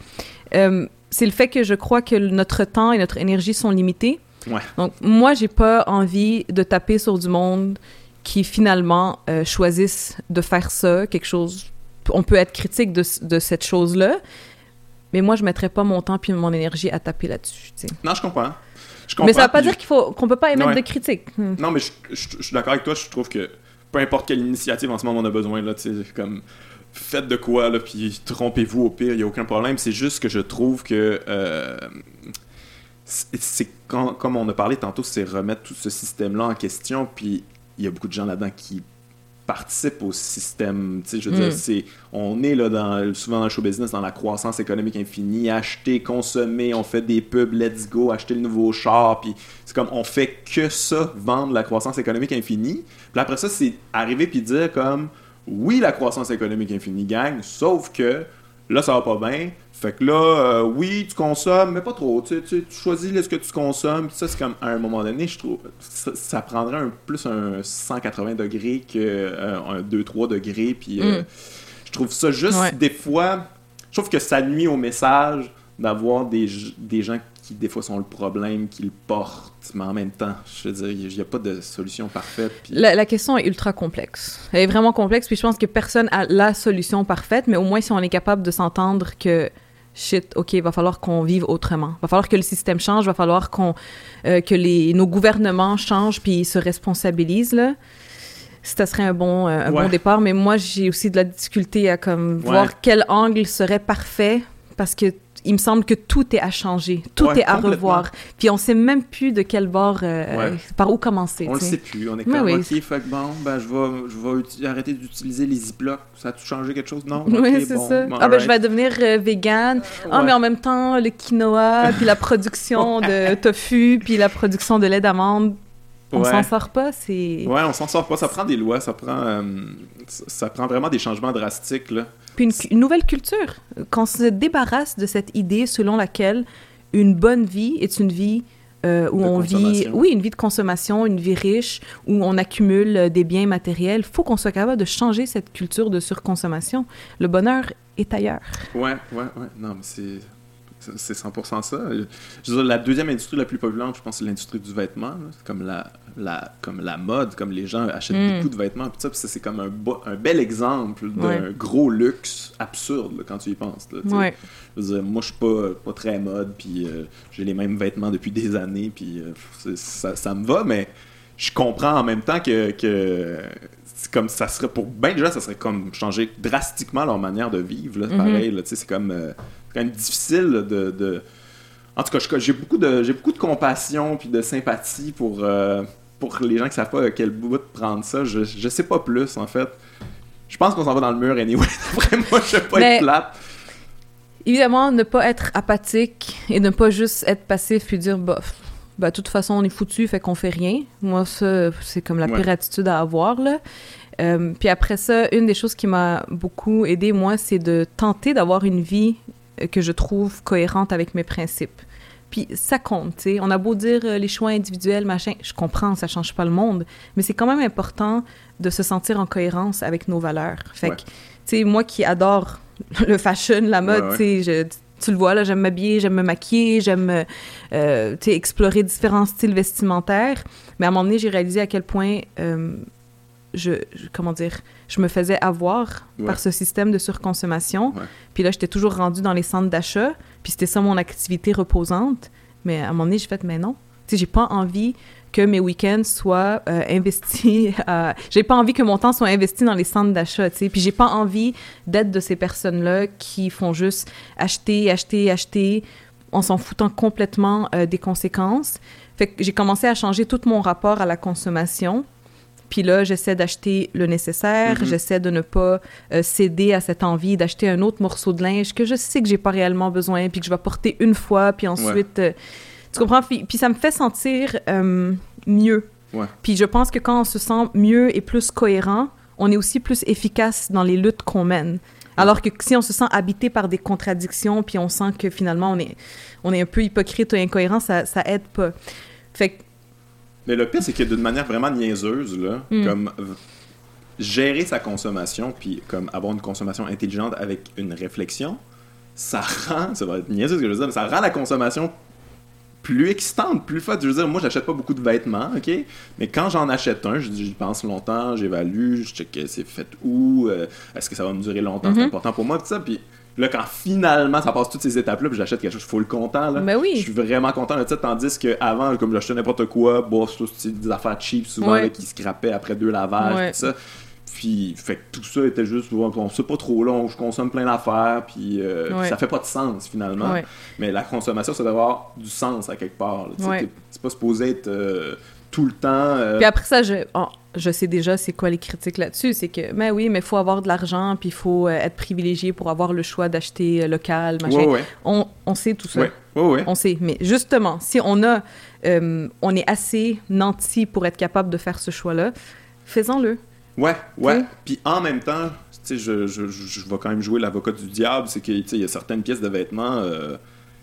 euh, c'est le fait que je crois que notre temps et notre énergie sont limités. Ouais. Donc, moi, j'ai pas envie de taper sur du monde qui finalement euh, choisissent de faire ça, quelque chose. On peut être critique de, de cette chose-là, mais moi, je mettrais pas mon temps puis mon énergie à taper là-dessus. Non, je comprends. Mais ça veut pas dire qu'il faut qu'on peut pas émettre de critiques. Hmm. Non, mais je, suis d'accord avec toi. Je trouve que peu importe quelle initiative en ce moment on a besoin, là, comme faites de quoi, là, puis trompez-vous au pire, il n'y a aucun problème. C'est juste que je trouve que euh, c'est comme on a parlé tantôt, c'est remettre tout ce système-là en question, puis il y a beaucoup de gens là-dedans qui participe au système. Je veux dire, mm. c'est, on est là dans, souvent dans le show business, dans la croissance économique infinie, acheter, consommer, on fait des pubs, let's go, acheter le nouveau char, puis c'est comme, on fait que ça, vendre la croissance économique infinie. Puis après ça, c'est arriver puis dire comme, oui, la croissance économique infinie gagne, sauf que là, ça va pas bien, fait que là, euh, oui, tu consommes, mais pas trop. Tu, tu, tu choisis ce que tu consommes. ça, c'est comme, à un moment donné, je trouve, ça, prendrait un, plus un 180 degrés qu'un euh, 2-3 degrés. Puis euh, mm. je trouve ça juste, des fois, je trouve que ça nuit au message d'avoir des, des gens qui, des fois, sont le problème, qui le portent. Mais en même temps, je veux dire, il n'y a pas de solution parfaite. La, la, question est ultra complexe. Elle est vraiment complexe. Puis je pense que personne a la solution parfaite. Mais au moins, si on est capable de s'entendre que shit, OK, il va falloir qu'on vive autrement. Il va falloir que le système change, il va falloir qu'on, euh, que les, nos gouvernements changent puis se responsabilisent, là. Ça serait un bon, euh, un bon départ, mais moi, j'ai aussi de la difficulté à comme, voir quel angle serait parfait parce que il me semble que tout est à changer, tout est à revoir. Puis on sait même plus de quel bord, euh, par où commencer. On le sait plus. On est comme, OK, fait bon, ben, je vais, je vais arrêter d'utiliser les Ziplocs. Ça a-tu changé quelque chose? Non? Oui, c'est ça. ah, ben, je vais devenir euh, vegan. Ah, mais en même temps, le quinoa, puis la production de tofu, puis la production de lait d'amande. On s'en sort pas, c'est... Ouais, on s'en sort pas. Ça prend des lois, ça prend, euh, ça prend vraiment des changements drastiques, là une, nouvelle culture. Qu'on se débarrasse de cette idée selon laquelle une bonne vie est une vie euh, où on vit, oui, une vie de consommation, une vie riche, où on accumule euh, des biens matériels. Il faut qu'on soit capable de changer cette culture de surconsommation. Le bonheur est ailleurs. Ouais, ouais, ouais. Non, mais c'est c'est 100% ça. Je veux dire, la deuxième industrie la plus populaire, je pense, c'est l'industrie du vêtement. Comme la, la, comme la mode, comme les gens achètent mm. beaucoup de vêtements. ça, c'est comme un, un, bel exemple d'un gros luxe absurde quand tu y penses. ouais. je veux dire, moi, je suis pas, pas très mode, puis euh, j'ai les mêmes vêtements depuis des années, puis euh, ça, ça, me va, mais je comprends en même temps que, que comme ça serait pour bien déjà ça serait comme changer drastiquement leur manière de vivre là, mm-hmm. pareil c'est comme euh, quand même difficile de, En tout cas, j'ai beaucoup de j'ai beaucoup de compassion puis de sympathie pour, euh, pour les gens qui savent pas à quel bout de prendre ça. Je, je sais pas plus, en fait. Je pense qu'on s'en va dans le mur anyway. Vraiment, je vais pas être plate. Évidemment, ne pas être apathique et ne pas juste être passif puis dire bof. Bah, de toute façon, on est foutu, fait qu'on fait rien. Moi, ça, c'est comme la pire attitude à avoir, là. Euh, puis après ça, une des choses qui m'a beaucoup aidé, moi, c'est de tenter d'avoir une vie que je trouve cohérente avec mes principes. Puis ça compte, tu sais. On a beau dire euh, les choix individuels, machin, je comprends, ça change pas le monde, mais c'est quand même important de se sentir en cohérence avec nos valeurs. Fait que, tu sais, moi qui adore le fashion, la mode, tu sais, tu le vois, là, j'aime m'habiller, j'aime me maquiller, j'aime, euh, tu sais, explorer différents styles vestimentaires. Mais à un moment donné, j'ai réalisé à quel point euh, je, comment dire, je me faisais avoir par ce système de surconsommation. Puis là, j'étais toujours rendue dans les centres d'achat, puis c'était ça mon activité reposante. Mais à un moment donné, j'ai fait, mais non. Tu sais, j'ai pas envie que mes week-ends soient euh, investis. J'ai pas envie que mon temps soit investi dans les centres d'achat, tu sais. Puis j'ai pas envie d'être de ces personnes-là qui font juste acheter, acheter, acheter, en s'en foutant complètement euh, des conséquences. Fait que j'ai commencé à changer tout mon rapport à la consommation. Puis là, j'essaie d'acheter le nécessaire, mm-hmm. j'essaie de ne pas euh, céder à cette envie d'acheter un autre morceau de linge que je sais que j'ai pas réellement besoin, puis que je vais porter une fois, puis ensuite... Tu comprends? Puis, ça me fait sentir euh, mieux. Puis je pense que quand on se sent mieux et plus cohérent, on est aussi plus efficace dans les luttes qu'on mène. Alors que si on se sent habité par des contradictions, puis on sent que finalement on est, on est un peu hypocrite ou incohérent, ça, ça aide pas. Fait Mais le pire, c'est que d'une manière vraiment niaiseuse, là, hmm. comme gérer sa consommation, puis comme avoir une consommation intelligente avec une réflexion, ça rend, ça va être niaiseux ce que je veux dire, mais ça rend la consommation plus excitante, plus fun. Je veux dire, moi, j'achète pas beaucoup de vêtements, OK? Mais quand j'en achète un, j'y pense longtemps, j'évalue, je check c'est fait où, euh, est-ce que ça va me durer longtemps, c'est mhm. important pour moi, tout ça. Puis là, quand finalement ça passe toutes ces étapes-là, puis j'achète quelque chose, je suis le content, là. Ben oui. Je suis vraiment content de ça, tandis qu'avant, comme j'achetais n'importe quoi, bon, c'est des affaires cheap souvent, qui se crapaient après deux lavages, tout ça. Puis, fait tout ça était juste, bon, c'est pas trop long, je consomme plein d'affaires, puis euh, ça fait pas de sens finalement. Mais la consommation, ça doit avoir du sens à quelque part. C'est pas supposé être euh, tout le temps. Euh, puis après ça, je, oh, je sais déjà c'est quoi les critiques là-dessus. C'est que, mais oui, mais il faut avoir de l'argent, puis il faut être privilégié pour avoir le choix d'acheter local, machin. On, on, sait tout ça. On sait. Mais justement, si on a, on est assez nanti pour être capable de faire ce choix-là, faisons-le. Ouais, ouais. Puis en même temps, tu sais, je, je, je, vais quand même jouer l'avocat du diable, c'est que, tu sais, il y a certaines pièces de vêtements, euh,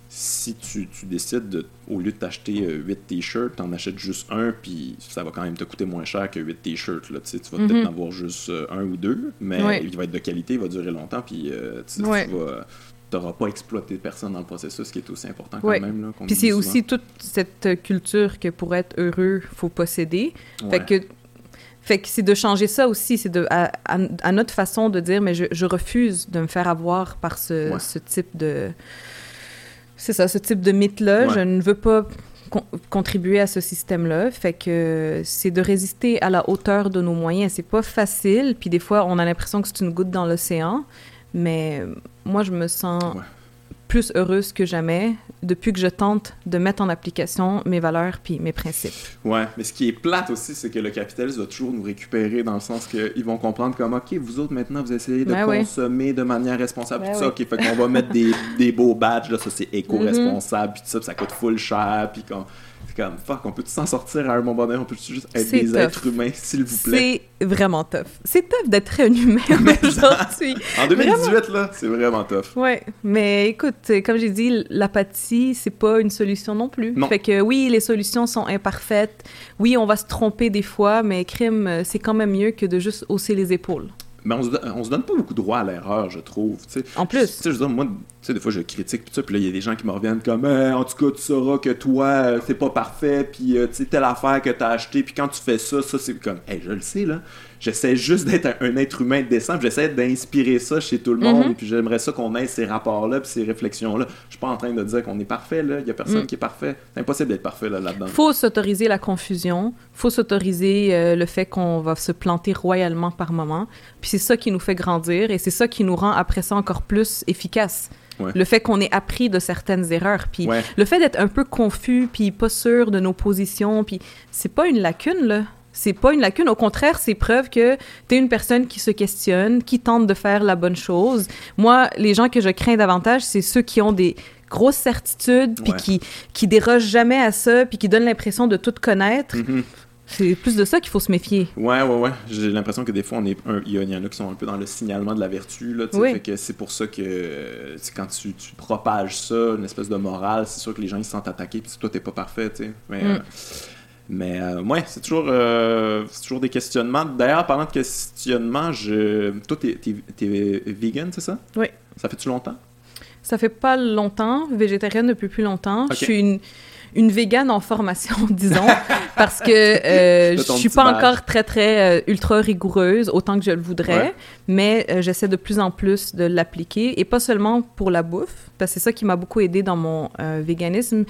si tu, tu, décides, de, au lieu de t'acheter 8 euh, t-shirts, t'en achètes juste un, puis ça va quand même te coûter moins cher que 8 t-shirts, là, tu tu vas peut-être mhm. en avoir juste euh, un ou deux, mais il va être de qualité, il va durer longtemps, puis tu vas n'auras pas exploité personne dans le processus, ce qui est aussi important quand même. Puis c'est aussi toute cette culture que pour être heureux, faut posséder. Fait que fait que c'est de changer ça aussi, c'est de à, à, notre façon de dire, mais je, je, refuse de me faire avoir par ce, ce type de... C'est ça, ce type de mythe-là. Je ne veux pas contribuer à ce système-là. Fait que c'est de résister à la hauteur de nos moyens. C'est pas facile, puis des fois, on a l'impression que c'est une goutte dans l'océan, mais moi, je me sens plus heureuse que jamais depuis que je tente de mettre en application mes valeurs puis mes principes. Ouais, mais ce qui est plate aussi, c'est que le capitalisme va toujours nous récupérer dans le sens qu'ils vont comprendre comme, OK, vous autres, maintenant, vous essayez de ben consommer de manière responsable, ben tout ça, OK, fait qu'on va mettre des, des, beaux badges, là, ça c'est éco-responsable, puis tout ça, puis ça coûte full cher, puis qu'on comme fuck, on peut s'en sortir à un moment donné, on peut juste être des êtres humains, s'il vous plaît? C'est vraiment tough. C'est tough d'être un humain aujourd'hui. en 2018, là, c'est vraiment tough. Ouais, mais écoute, comme j'ai dit, l'apathie, c'est pas une solution non plus. Non. Fait que oui, les solutions sont imparfaites. Oui, on va se tromper des fois, mais crime, c'est quand même mieux que de juste hausser les épaules mais on se, on se donne pas beaucoup de droit à l'erreur, je trouve. En plus. Tu sais, je veux dire, moi, tu sais, des fois, je critique, puis là, il y a des gens qui me reviennent comme, eh, en tout cas, tu sauras que toi, euh, c'est pas parfait, puis euh, tu sais, telle affaire que t'as acheté, puis quand tu fais ça, ça, c'est comme, hey, je le sais, là. J'essaie juste d'être un, être humain décent, j'essaie d'inspirer ça chez tout le monde, mhm. puis j'aimerais ça qu'on ait ces rapports-là, puis ces réflexions-là. Je suis pas en train de dire qu'on est parfait, là. Il y a personne mm. qui est parfait. C'est impossible d'être parfait, là, là-dedans. Faut s'autoriser la confusion, faut s'autoriser euh, le fait qu'on va se planter royalement par moment, puis c'est ça qui nous fait grandir, et c'est ça qui nous rend après ça encore plus efficaces. Le fait qu'on ait appris de certaines erreurs, puis le fait d'être un peu confus, puis pas sûr de nos positions, puis c'est pas une lacune, là. C'est pas une lacune, au contraire, c'est preuve que tu es une personne qui se questionne, qui tente de faire la bonne chose. Moi, les gens que je crains davantage, c'est ceux qui ont des grosses certitudes, puis qui, qui dérogent jamais à ça, puis qui donnent l'impression de tout connaître. Mm-hmm. C'est plus de ça qu'il faut se méfier. Ouais, ouais, ouais. J'ai l'impression que des fois, on est il y, en a qui sont un peu dans le signalement de la vertu. Là, fait que c'est pour ça que quand tu, tu, propages ça, une espèce de morale, c'est sûr que les gens ils se sentent attaqués, puis toi, t'es pas parfait. sais. Mais, mm. euh, mais euh, ouais, c'est toujours, euh, toujours des questionnements. D'ailleurs, parlant de questionnements, je... toi, t'es, es, vegan, c'est ça? Oui. Ça fait-tu longtemps? Ça fait pas longtemps. Végétarienne depuis plus longtemps. Je suis une une végane en formation, disons, parce que euh, je suis pas encore très, très euh, ultra rigoureuse, autant que je le voudrais, mais euh, j'essaie de plus en plus de l'appliquer, et pas seulement pour la bouffe, parce que c'est ça qui m'a beaucoup aidé dans mon véganisme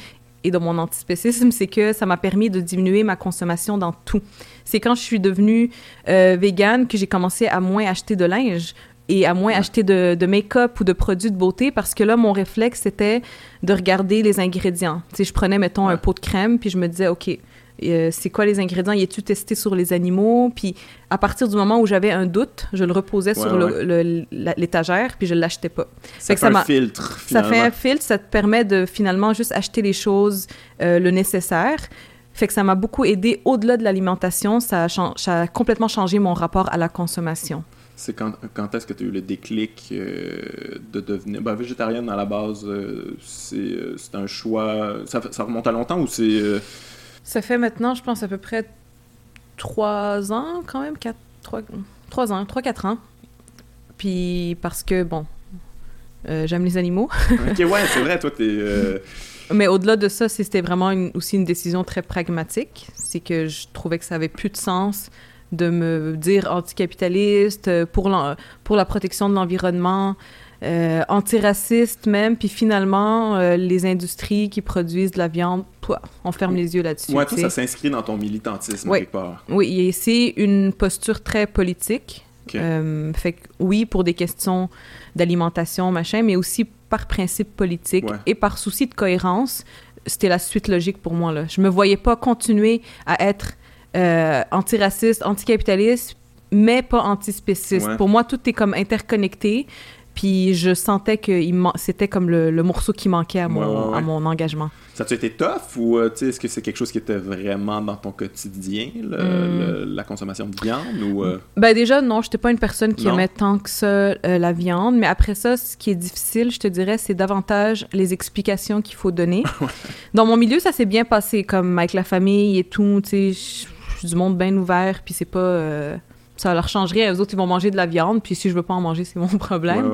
et dans mon antispécisme, c'est que ça m'a permis de diminuer ma consommation dans tout. C'est quand je suis devenue végane que j'ai commencé à moins acheter de linge et à moins acheter de, de make-up ou de produits de beauté parce que là, mon réflexe, c'était de regarder les ingrédients. Tu sais, je prenais, mettons, un pot de crème, puis je me disais, OK, euh, c'est quoi les ingrédients? Y est-tu testé sur les animaux? Puis à partir du moment où j'avais un doute, je le reposais sur l'étagère, puis je ne l'achetais pas. Ça fait, un filtre, Ça fait un filtre, ça te permet de finalement juste acheter les choses, euh, le nécessaire. Fait que ça m'a beaucoup aidé au-delà de l'alimentation. Ça, ça, a complètement changé mon rapport à la consommation. C'est quand, quand est-ce que tu as eu le déclic euh, de devenir ben, végétarienne à la base? Euh, c'est un choix. Ça, ça, remonte à longtemps ou c'est. Ça fait maintenant, je pense, à peu près trois ans, quand même, quatre, trois, trois ans, trois, quatre ans. Puis parce que, bon, j'aime les animaux. ok, ouais, c'est vrai, toi, t'es. Mais au-delà de ça, c'était vraiment aussi une décision très pragmatique. C'est que je trouvais que ça avait plus de sens de me dire anticapitaliste, pour, la, pour la protection de l'environnement, euh, antiraciste même, puis finalement, euh, les industries qui produisent de la viande, on ferme les yeux là-dessus. Ouais, tout ça s'inscrit dans ton militantisme oui. quelque part. Oui, c'est une posture très politique. Euh, fait que, oui, pour des questions d'alimentation, machin, mais aussi par principe politique et par souci de cohérence, c'était la suite logique pour moi. Là. Je me voyais pas continuer à être antiraciste, anticapitaliste, mais pas antispéciste. Pour moi, tout est comme interconnecté. Puis je sentais que c'était comme le, morceau qui manquait à mon, à mon engagement. Ça a été tough ou euh, est-ce que c'est quelque chose qui était vraiment dans ton quotidien, hmm. la consommation de viande ou euh? Ben déjà non, j'étais pas une personne qui aimait tant que ça euh, la viande, mais après ça, ce qui est difficile, je te dirais, c'est davantage les explications qu'il faut donner. dans mon milieu, ça s'est bien passé, comme avec la famille et tout, tu sais suis du monde bien ouvert, puis c'est pas. Euh, ça leur changerait. Eux autres, ils vont manger de la viande, puis si je veux pas en manger, c'est mon problème.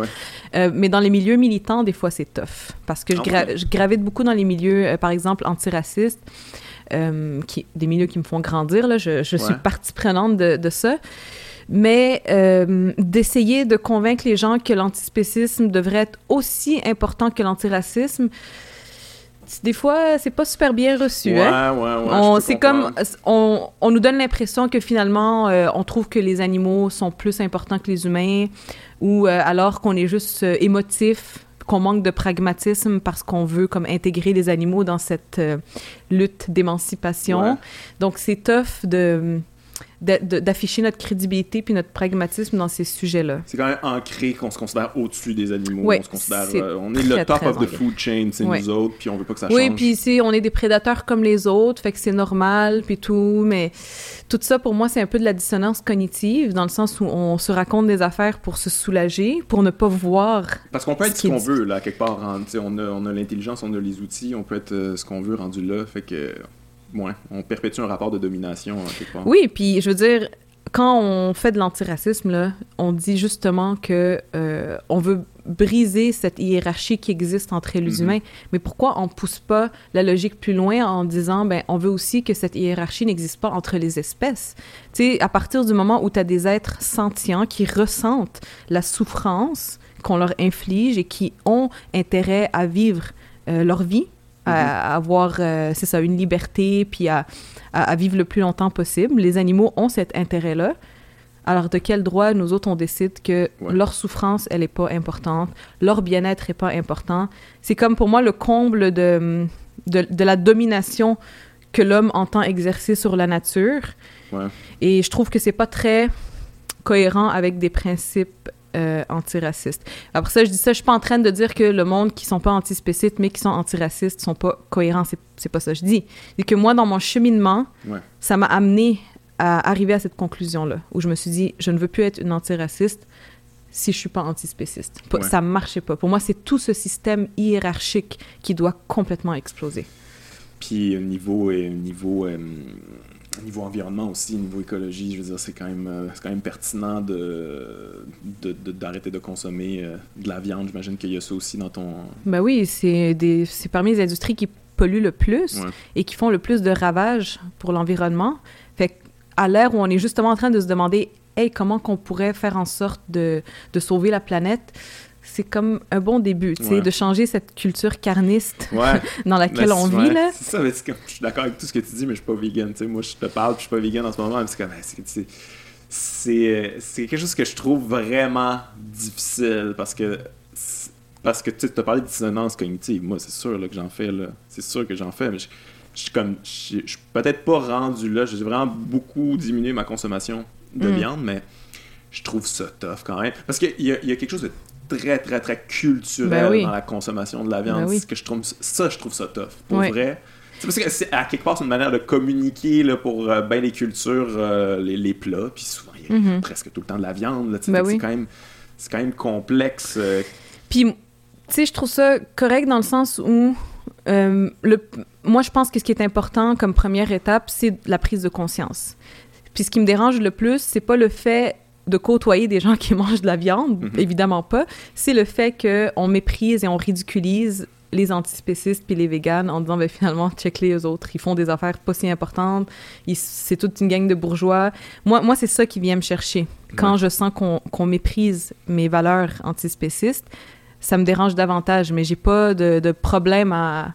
Euh, mais dans les milieux militants, des fois, c'est tough. Parce que je, ah gravite beaucoup dans les milieux, euh, par exemple, antiracistes, qui, des milieux qui me font grandir. Là. Je, suis partie prenante de, de ça. Mais d'essayer de convaincre les gens que l'antispécisme devrait être aussi important que l'antiracisme, des fois, c'est pas super bien reçu. hein? ouais, c'est comme, on, on, nous donne l'impression que finalement, euh, on trouve que les animaux sont plus importants que les humains, ou euh, alors qu'on est juste euh, émotif, qu'on manque de pragmatisme parce qu'on veut comme intégrer les animaux dans cette lutte d'émancipation. Donc, c'est tough de d'afficher notre crédibilité puis notre pragmatisme dans ces sujets-là. C'est quand même ancré qu'on se considère au-dessus des animaux. on se considère, euh, on est le top of the food chain, c'est nous autres, puis on veut pas que ça change. Oui, puis ici, on est des prédateurs comme les autres, fait que c'est normal, puis tout, mais tout ça, pour moi, c'est un peu de la dissonance cognitive, dans le sens où on se raconte des affaires pour se soulager, pour ne pas voir. Parce qu'on peut être ce, qu'on veut, là, quelque part. on a, on a l'intelligence, on a les outils, on peut être euh, ce qu'on veut rendu là, fait que ouais, on perpétue un rapport de domination quelque part. Oui, puis je veux dire, quand on fait de l'antiracisme, là, on dit justement que euh, on veut briser cette hiérarchie qui existe entre les mhm. humains. Mais pourquoi on pousse pas la logique plus loin en disant, ben, on veut aussi que cette hiérarchie n'existe pas entre les espèces? Tu sais, à partir du moment où tu as des êtres sentients qui ressentent la souffrance qu'on leur inflige et qui ont intérêt à vivre euh, leur vie, à, mhm. avoir, euh, c'est ça, une liberté, puis à, à, vivre le plus longtemps possible. Les animaux ont cet intérêt-là. Alors, de quel droit nous autres, on décide que leur souffrance, elle n'est pas importante, leur bien-être n'est pas important? C'est comme pour moi le comble de, de, de la domination que l'homme entend exercer sur la nature. Ouais. Et je trouve que c'est pas très cohérent avec des principes euh, antiracistes. Après ça, je dis ça, je suis pas en train de dire que le monde qui sont pas antispécistes mais qui sont antiracistes sont pas cohérents. C'est, pas ça que je dis. C'est que moi, dans mon cheminement, ça m'a amené à arriver à cette conclusion-là, où je me suis dit, je ne veux plus être une antiraciste si je suis pas antispéciste. Ouais. Ça marchait pas. Pour moi, c'est tout ce système hiérarchique qui doit complètement exploser. Puis au niveau, au niveau euh, niveau environnement aussi, niveau écologie, je veux dire, c'est quand même, euh, quand même pertinent de, d'arrêter de, consommer euh, de la viande. J'imagine qu'il y a ça aussi dans ton... Ben oui, c'est, des, c'est parmi les industries qui polluent le plus et qui font le plus de ravages pour l'environnement. Fait à l'ère où on est justement en train de se demander, hey, comment qu'on pourrait faire en sorte de, de sauver la planète, c'est comme un bon début, tu sais, de changer cette culture carniste dans laquelle on vit, là. C'est ça, mais comme, je suis d'accord avec tout ce que tu dis, mais je suis pas vegan, tu sais. Moi, je te parle, puis je suis pas vegan en ce moment, mais c'est comme, c'est c'est quelque chose que je trouve vraiment difficile parce que parce que tu as parlé de dissonance cognitive. Moi, c'est sûr là, que j'en fais. là. C'est sûr que j'en fais, mais je, suis comme je suis peut-être pas rendu là. J'ai vraiment beaucoup diminué ma consommation de mm. viande, mais je trouve ça tough quand même. Parce qu'il y, a quelque chose de très, très, très culturel ben dans la consommation de la viande. Ben que je trouve, ça, je trouve ça tough. Pour vrai. C'est parce que c'est à quelque part c'est une manière de communiquer là, pour euh, bien les cultures, euh, les, les, plats, puis souvent il y a mm-hmm. presque tout le temps de la viande. Ben c'est quand même c'est quand même complexe. Euh. Puis tu sais, je trouve ça correct dans le sens où le moi je pense que ce qui est important comme première étape, c'est la prise de conscience. Puis ce qui me dérange le plus, c'est pas le fait de côtoyer des gens qui mangent de la viande, mhm. évidemment pas. C'est le fait qu'on méprise et on ridiculise les antispécistes puis les véganes en disant ben, finalement check les autres. Ils font des affaires pas si importantes. C'est toute une gang de bourgeois. Moi moi c'est ça qui vient me chercher. Quand je sens qu'on méprise mes valeurs antispécistes ça me dérange davantage mais j'ai pas de, de problème à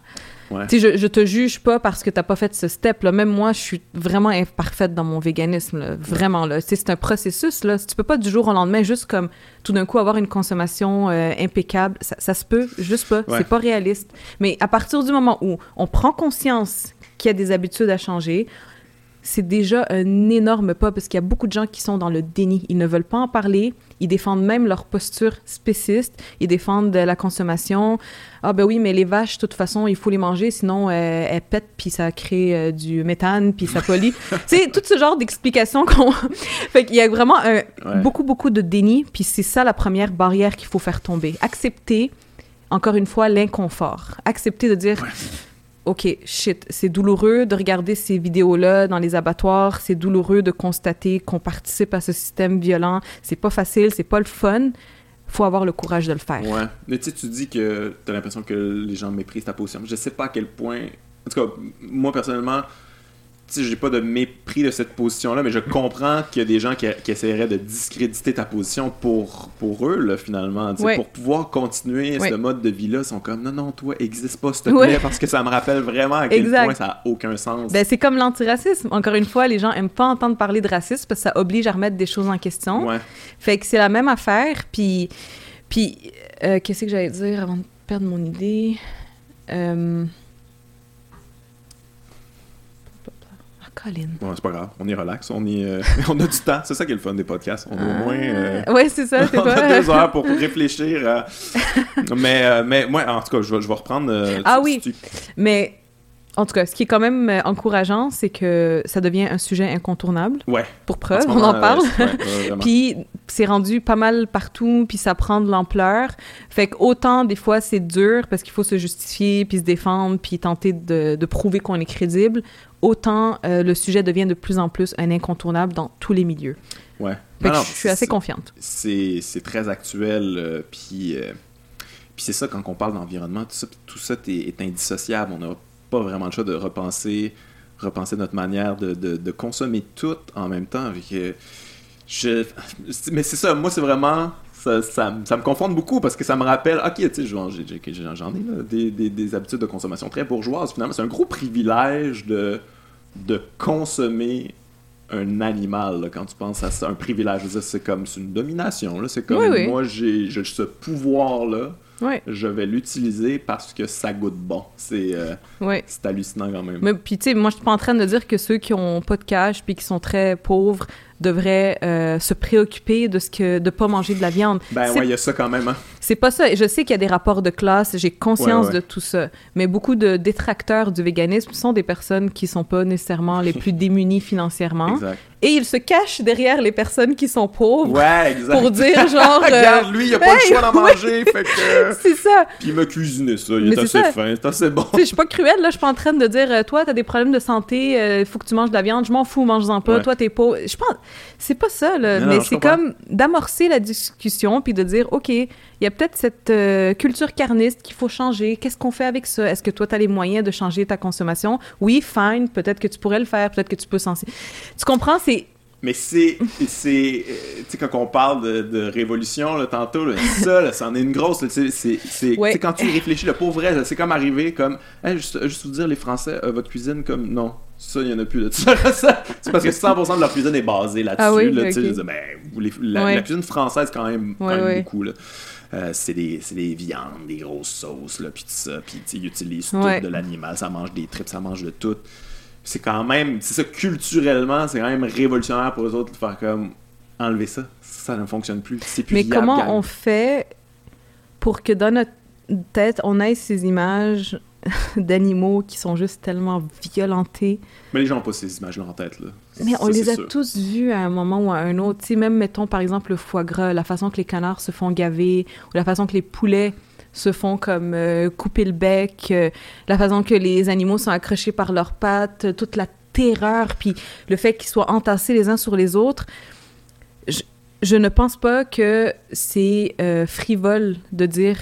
je, je te juge pas parce que t'as pas fait ce step. Là. Même moi, je suis vraiment imparfaite dans mon véganisme. Vraiment. Là. C'est un processus. Là. Tu peux pas du jour au lendemain juste comme tout d'un coup avoir une consommation euh, impeccable. Ça, ça, se peut juste pas. C'est pas réaliste. Mais à partir du moment où on prend conscience qu'il y a des habitudes à changer, c'est déjà un énorme pas parce qu'il y a beaucoup de gens qui sont dans le déni. Ils ne veulent pas en parler. Ils défendent même leur posture spéciste. Ils défendent la consommation. Ah ben oui, mais les vaches, de toute façon, il faut les manger, sinon euh, elles pètent, puis ça crée euh, du méthane, puis ça pollue. c'est tout ce genre d'explications qu'on... fait qu'il y a vraiment beaucoup, beaucoup de déni, puis c'est ça la première barrière qu'il faut faire tomber. Accepter, encore une fois, l'inconfort. Accepter de dire... OK, shit, c'est douloureux de regarder ces vidéos-là dans les abattoirs, c'est douloureux de constater qu'on participe à ce système violent, c'est pas facile, c'est pas le fun. Faut avoir le courage de le faire. Ouais. Mais tu dis que tu as l'impression que les gens méprisent ta position. Je sais pas à quel point. En tout cas, moi personnellement, j'ai pas de mépris de cette position-là, mais je comprends qu'il y a des gens qui, essaieraient de discréditer ta position pour, pour eux, là, finalement. Pour pouvoir continuer ce mode de vie-là, ils sont comme non, non, toi, existe pas, s'il te plaît, parce que ça me rappelle vraiment à quel point ça n'a aucun sens. Ben, c'est comme l'antiracisme. Encore une fois, les gens aiment pas entendre parler de racisme parce que ça oblige à remettre des choses en question. Fait que c'est la même affaire. Puis, puis euh, qu'est-ce que j'allais dire avant de perdre mon idée? Euh... Bon, c'est pas grave, on est relax, on, est, euh, on a du temps. C'est ça qui est le fun des podcasts. On a au moins. Euh, oui, c'est ça, c'est On a deux heures pour réfléchir. mais, euh, mais moi, en tout cas, je vais, je vais reprendre. ah oui, mais en tout cas, ce qui est quand même euh, encourageant, c'est que ça devient un sujet incontournable. Ouais. Pour preuve, on en parle. puis c'est rendu pas mal partout, puis ça prend de l'ampleur. Fait qu'autant des fois c'est dur parce qu'il faut se justifier, puis se défendre, puis tenter de, de prouver qu'on est crédible, autant euh, le sujet devient de plus en plus un incontournable dans tous les milieux. Ouais. Je suis assez confiante. C'est très actuel, euh, puis... puis c'est ça, quand on parle d'environnement, tout ça, tout ça est, est indissociable. On a pas vraiment le choix de repenser, repenser notre manière de, de, consommer tout en même temps. Avec, je, mais c'est ça, moi, c'est vraiment. Ça, ça, ça, me confonde beaucoup parce que ça me rappelle, ok, tu sais, j'en ai, des, des, des, habitudes de consommation très bourgeoises. Finalement, c'est un gros privilège de, de consommer un animal quand tu penses à ça. Un privilège, c'est comme une domination. C'est comme moi, j'ai ce pouvoir-là je vais l'utiliser parce que ça goûte bon. C'est euh, hallucinant quand même. Mais puis tu sais, moi je suis pas en train de dire que ceux qui ont pas de cash puis qui sont très pauvres devraient euh, se préoccuper de ce que de pas manger de la viande. Ben ouais, il y a ça quand même. Hein. C'est pas ça. Je sais qu'il y a des rapports de classe, j'ai conscience de tout ça. Mais beaucoup de détracteurs du véganisme sont des personnes qui sont pas nécessairement les plus démunies financièrement. Exact. Et ils se cachent derrière les personnes qui sont pauvres. Ouais, exact. Pour dire genre. Regarde, lui, il a pas le choix d'en manger. fait que. c'est ça. Puis il m'a cuisiné ça. Il est, assez fin, c'est assez bon. Je suis pas cruelle, là. Je suis pas en train de dire, euh, toi, t'as des problèmes de santé, il euh, faut que tu manges de la viande. Je m'en fous, mange-en pas. Toi, t'es pauvre. Je pense. C'est pas ça, là. mais c'est comme d'amorcer la discussion puis de dire, OK, il y a peut-être cette euh, culture carniste qu'il faut changer. Qu'est-ce qu'on fait avec ça? Est-ce que toi, tu as les moyens de changer ta consommation? Oui, fine, peut-être que tu pourrais le faire, peut-être que tu peux sentir. Tu comprends? C'est mais c'est, c'est, euh, tu sais, quand on parle de, de révolution, là, tantôt, là, ça, là, c'en est une grosse, c'est, c'est, quand tu réfléchis, le pauvre vrai, c'est comme arriver, comme, juste, juste vous dire, les Français, euh, votre cuisine, comme, non, ça, il n'y en a plus de ça. c'est parce que 100% de leur cuisine est basée là-dessus, ah oui? là, okay. tu sais, ben, la, cuisine française, quand même, quand même beaucoup, là. Euh, c'est des, des, viandes, des grosses sauces, là, puis tout ça, puis ils utilisent tout de l'animal, ça mange des tripes, ça mange de tout. C'est quand même, c'est ça, culturellement, c'est quand même révolutionnaire pour eux autres de faire comme enlever ça. Ça ne fonctionne plus. plus Mais comment on fait pour que dans notre tête, on ait ces images d'animaux qui sont juste tellement violentés. Mais les gens n'ont pas ces images-là en tête. Là. Mais on les a tous vus à un moment ou à un autre. sais, même, mettons, par exemple, le foie gras, la façon que les canards se font gaver, ou la façon que les poulets se font comme euh, couper le bec, euh, la façon que les animaux sont accrochés par leurs pattes, euh, toute la terreur, puis le fait qu'ils soient entassés les uns sur les autres. Je, ne pense pas que c'est frivole de dire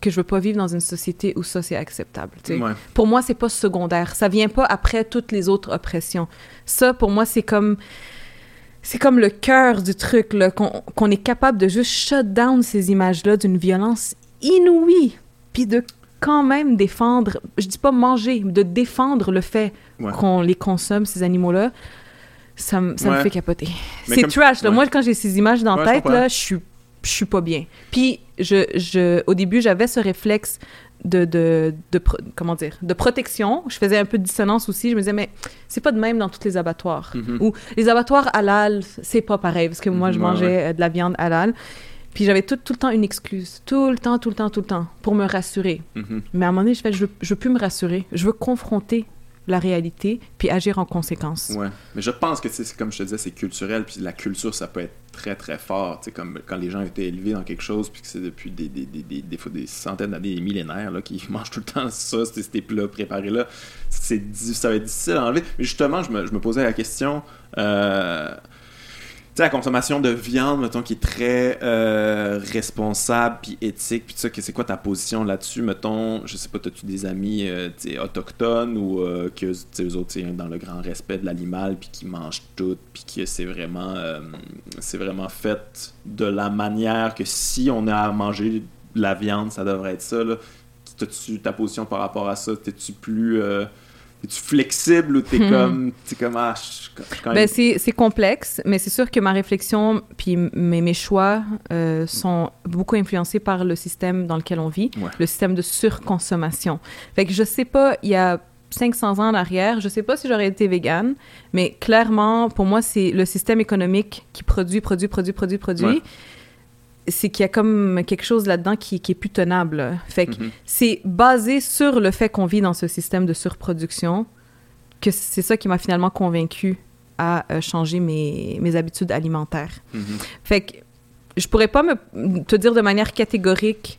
que je veux pas vivre dans une société où ça c'est acceptable. Pour moi, c'est pas secondaire. Ça vient pas après toutes les autres oppressions. Ça, pour moi, c'est comme c'est comme le cœur du truc, qu'on est capable de juste shut down ces images-là d'une violence inouï, puis de quand même défendre, je dis pas manger, de défendre le fait qu'on les consomme, ces animaux-là, ça, ça me fait capoter. C'est trash. Moi, quand j'ai ces images dans la tête, là, je suis, je suis pas bien. Puis, je, je, au début, j'avais ce réflexe de, de, de, comment dire, de protection. Je faisais un peu de dissonance aussi. Je me disais, mais c'est pas de même dans tous les abattoirs. Mm-hmm. Ou les abattoirs halal, c'est pas pareil, parce que moi, je mangeais euh, de la viande halal. Puis j'avais tout, tout, le temps une excuse. Tout le temps, tout le temps, tout le temps. Pour me rassurer. Mm-hmm. Mais à un moment donné, je fais, je, je veux plus me rassurer. Je veux confronter la réalité puis agir en conséquence. Ouais. Mais je pense que, c'est comme je te disais, c'est culturel. Puis la culture, ça peut être très, très fort. comme quand les gens été élevés dans quelque chose, puis que c'est depuis des, des, des, des, fois des centaines d'années, des millénaires, là, qui mangent tout le temps ça, ces plats préparés-là. Ça va être difficile à enlever. Mais justement, je me, je me posais la question. Euh, la consommation de viande, mettons, qui est très euh, responsable puis éthique, puis ça, c'est quoi ta position là-dessus, mettons, je sais pas, as-tu des amis euh, autochtones ou euh, que eux autres, dans le grand respect de l'animal, puis qui mangent tout, puis que c'est vraiment, c'est vraiment fait de la manière que si on a à manger de la viande, ça devrait être ça, là. As-tu ta position par rapport à ça? T'es-tu plus es-tu flexible ou t'es hmm. comme, t'es comme ah, ben, c'est complexe, mais c'est sûr que ma réflexion puis mes, mes choix euh, sont beaucoup influencés par le système dans lequel on vit, le système de surconsommation. Fait que je sais pas, il y a 500 ans en arrière, je sais pas si j'aurais été végane, mais clairement, pour moi, c'est le système économique qui produit, produit, produit, produit, produit c'est qu'il y a comme quelque chose là-dedans qui, qui, est plus tenable. Fait que mm-hmm. c'est basé sur le fait qu'on vit dans ce système de surproduction que c'est ça qui m'a finalement convaincu à euh, changer mes, mes, habitudes alimentaires. Mm-hmm. Fait que je pourrais pas me, te dire de manière catégorique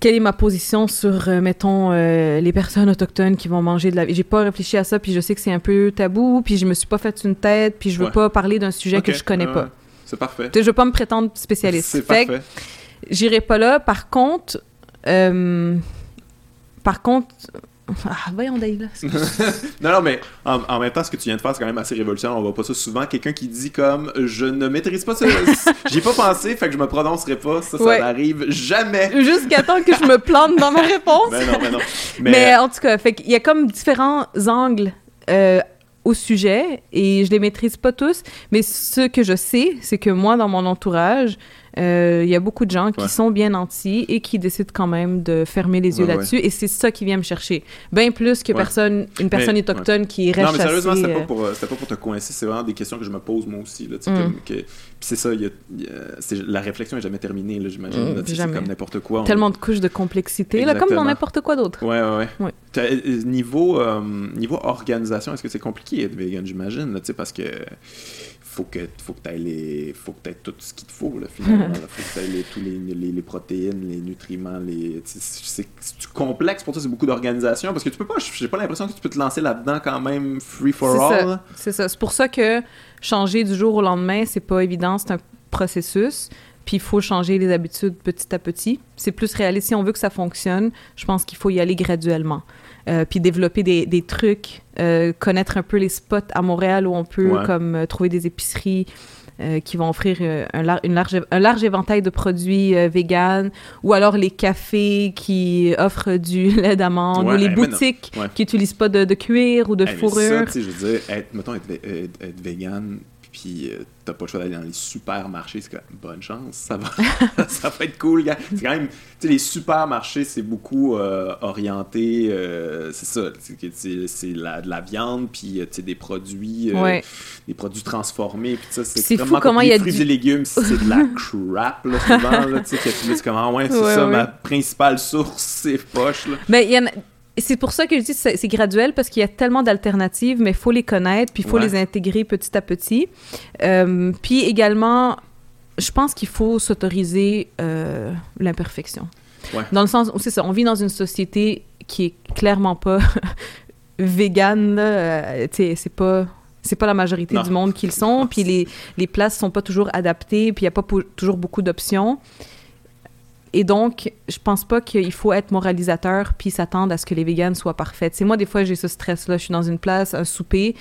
quelle est ma position sur, euh, mettons, euh, les personnes autochtones qui vont manger de la... J'ai pas réfléchi à ça, puis je sais que c'est un peu tabou, puis je me suis pas fait une tête, puis je veux pas parler d'un sujet que je connais pas. C'est parfait. Je veux pas me prétendre spécialiste. C'est parfait. J'irai pas là. Par contre, euh, par contre, ah, voyons d'ailleurs. non, non, mais en, même temps, ce que tu viens de faire, c'est quand même assez révolutionnaire. On voit pas ça souvent. Quelqu'un qui dit comme je ne maîtrise pas ça, j'y ai pas pensé, fait que je me prononcerai pas. Ça, ça n'arrive jamais. Jusqu'à temps que je me plante dans ma réponse. mais non, mais non. Mais, en tout cas, fait qu'il y a comme différents angles. Euh, au sujet et je les maîtrise pas tous, mais ce que je sais, c'est que moi, dans mon entourage, euh, il y a beaucoup de gens qui sont bien nantis et qui décident quand même de fermer les yeux là-dessus. Et c'est ça qui vient me chercher. Bien plus que personne, une personne autochtone qui reste Non, mais sérieusement, c'était pas, euh, pour, pas pour te coincer. C'est vraiment des questions que je me pose moi aussi. Là, mm. que, c'est ça, y a, la réflexion n'est jamais terminée, j'imagine. Mm, c'est comme n'importe quoi. Tellement de couches de complexité, là, comme dans n'importe quoi d'autre. Ouais, ouais, ouais. Euh, niveau, niveau organisation, est-ce que c'est compliqué d'être vegan, j'imagine? Parce que faut que faut que tu les faut que aies tout ce qu'il te faut là, finalement faut que tu aies tous les, les, protéines les nutriments les c'est complexe pour toi c'est beaucoup d'organisation parce que tu peux pas j'ai pas l'impression que tu peux te lancer là-dedans quand même free for all c'est ça c'est pour ça que changer du jour au lendemain c'est pas évident c'est un processus puis il faut changer les habitudes petit à petit. C'est plus réaliste. Si on veut que ça fonctionne, je pense qu'il faut y aller graduellement. Euh, puis développer des, des trucs, euh, connaître un peu les spots à Montréal où on peut Ouais. comme euh, trouver des épiceries euh, qui vont offrir euh, un, lar- une large, un large éventail de produits euh, véganes, ou alors les cafés qui offrent du lait d'amande, Ouais, ou les eh, boutiques Ouais. qui n'utilisent pas de, de cuir ou de Hey, mais fourrure. ça, je veux dire, être, mettons, être, être, être vegan, puis euh, t'as pas le choix d'aller dans les supermarchés, c'est comme, bonne chance, ça va, ça va être cool, gars. C'est quand même, tu sais, les supermarchés, c'est beaucoup euh, orienté, euh, c'est ça, c'est la, de la viande, puis tu sais, des produits, Ouais. des produits transformés, puis ça, c'est fou vraiment comment comme il y a fruits du- et légumes, c'est de la crap, là, souvent, là, tu sais, que tu dis ah ouais, c'est Ouais, ça, ouais. ma principale source, c'est poche, là. Mais il y en a- c'est pour ça que je dis que c'est c'est graduel parce qu'il y a tellement d'alternatives, mais il faut les connaître, puis il faut Ouais. les intégrer petit à petit. Euh, puis également, je pense qu'il faut s'autoriser euh, l'imperfection. Ouais. Dans le sens où c'est ça, on vit dans une société qui est clairement pas végane, euh, c'est pas c'est pas la majorité Non. du monde qui le sont, puis les, les places sont pas toujours adaptées, puis il y a pas toujours beaucoup d'options. Et donc, je pense pas qu'il faut être moralisateur puis s'attendre à ce que les véganes soient parfaites. C'est moi, des fois, j'ai ce stress-là. Je suis dans une place, un souper,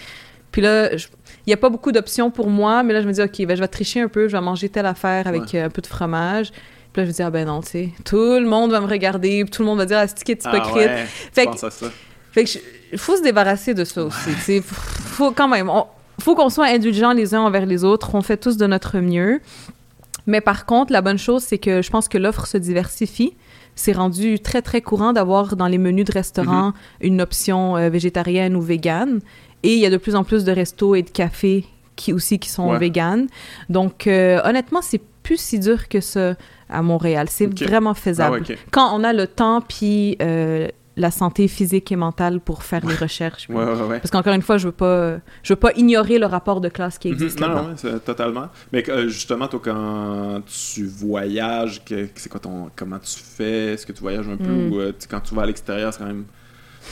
puis là, je- il y a pas beaucoup d'options pour moi, mais là, je me dis, OK, ben, je vais tricher un peu, je vais manger telle affaire avec euh, un peu de fromage. Puis là, je me dis, ah ben non, tu sais, tout le monde va me regarder, puis tout le monde va dire, ah, c'est qui est Ah hypocrite. ouais, Fait je que- pense à ça. Fait que il faut se débarrasser de ça aussi. tu sais. Faut, faut quand même, on- faut qu'on soit indulgents les uns envers les autres. On fait tous de notre mieux. Mais par contre, la bonne chose, c'est que je pense que l'offre se diversifie. C'est rendu très, très courant d'avoir dans les menus de restaurants une option euh, végétarienne ou végane. Et il y a de plus en plus de restos et de cafés qui aussi qui sont Ouais. véganes. Donc, euh, honnêtement, c'est plus si dur que ça à Montréal. C'est vraiment faisable. Ah ouais, ok. Quand on a le temps puis euh, la santé physique et mentale pour faire les recherches. Ouais, ouais, ouais. Parce qu'encore une fois, je veux pas, je veux pas ignorer le rapport de classe qui existe Mhm. Non, là-dedans. non, c'est- totalement. Mais euh, justement, toi, quand tu voyages, c'est quoi ton, comment tu fais, est-ce que tu voyages un peu Mm. ou euh, quand tu vas à l'extérieur, c'est quand même,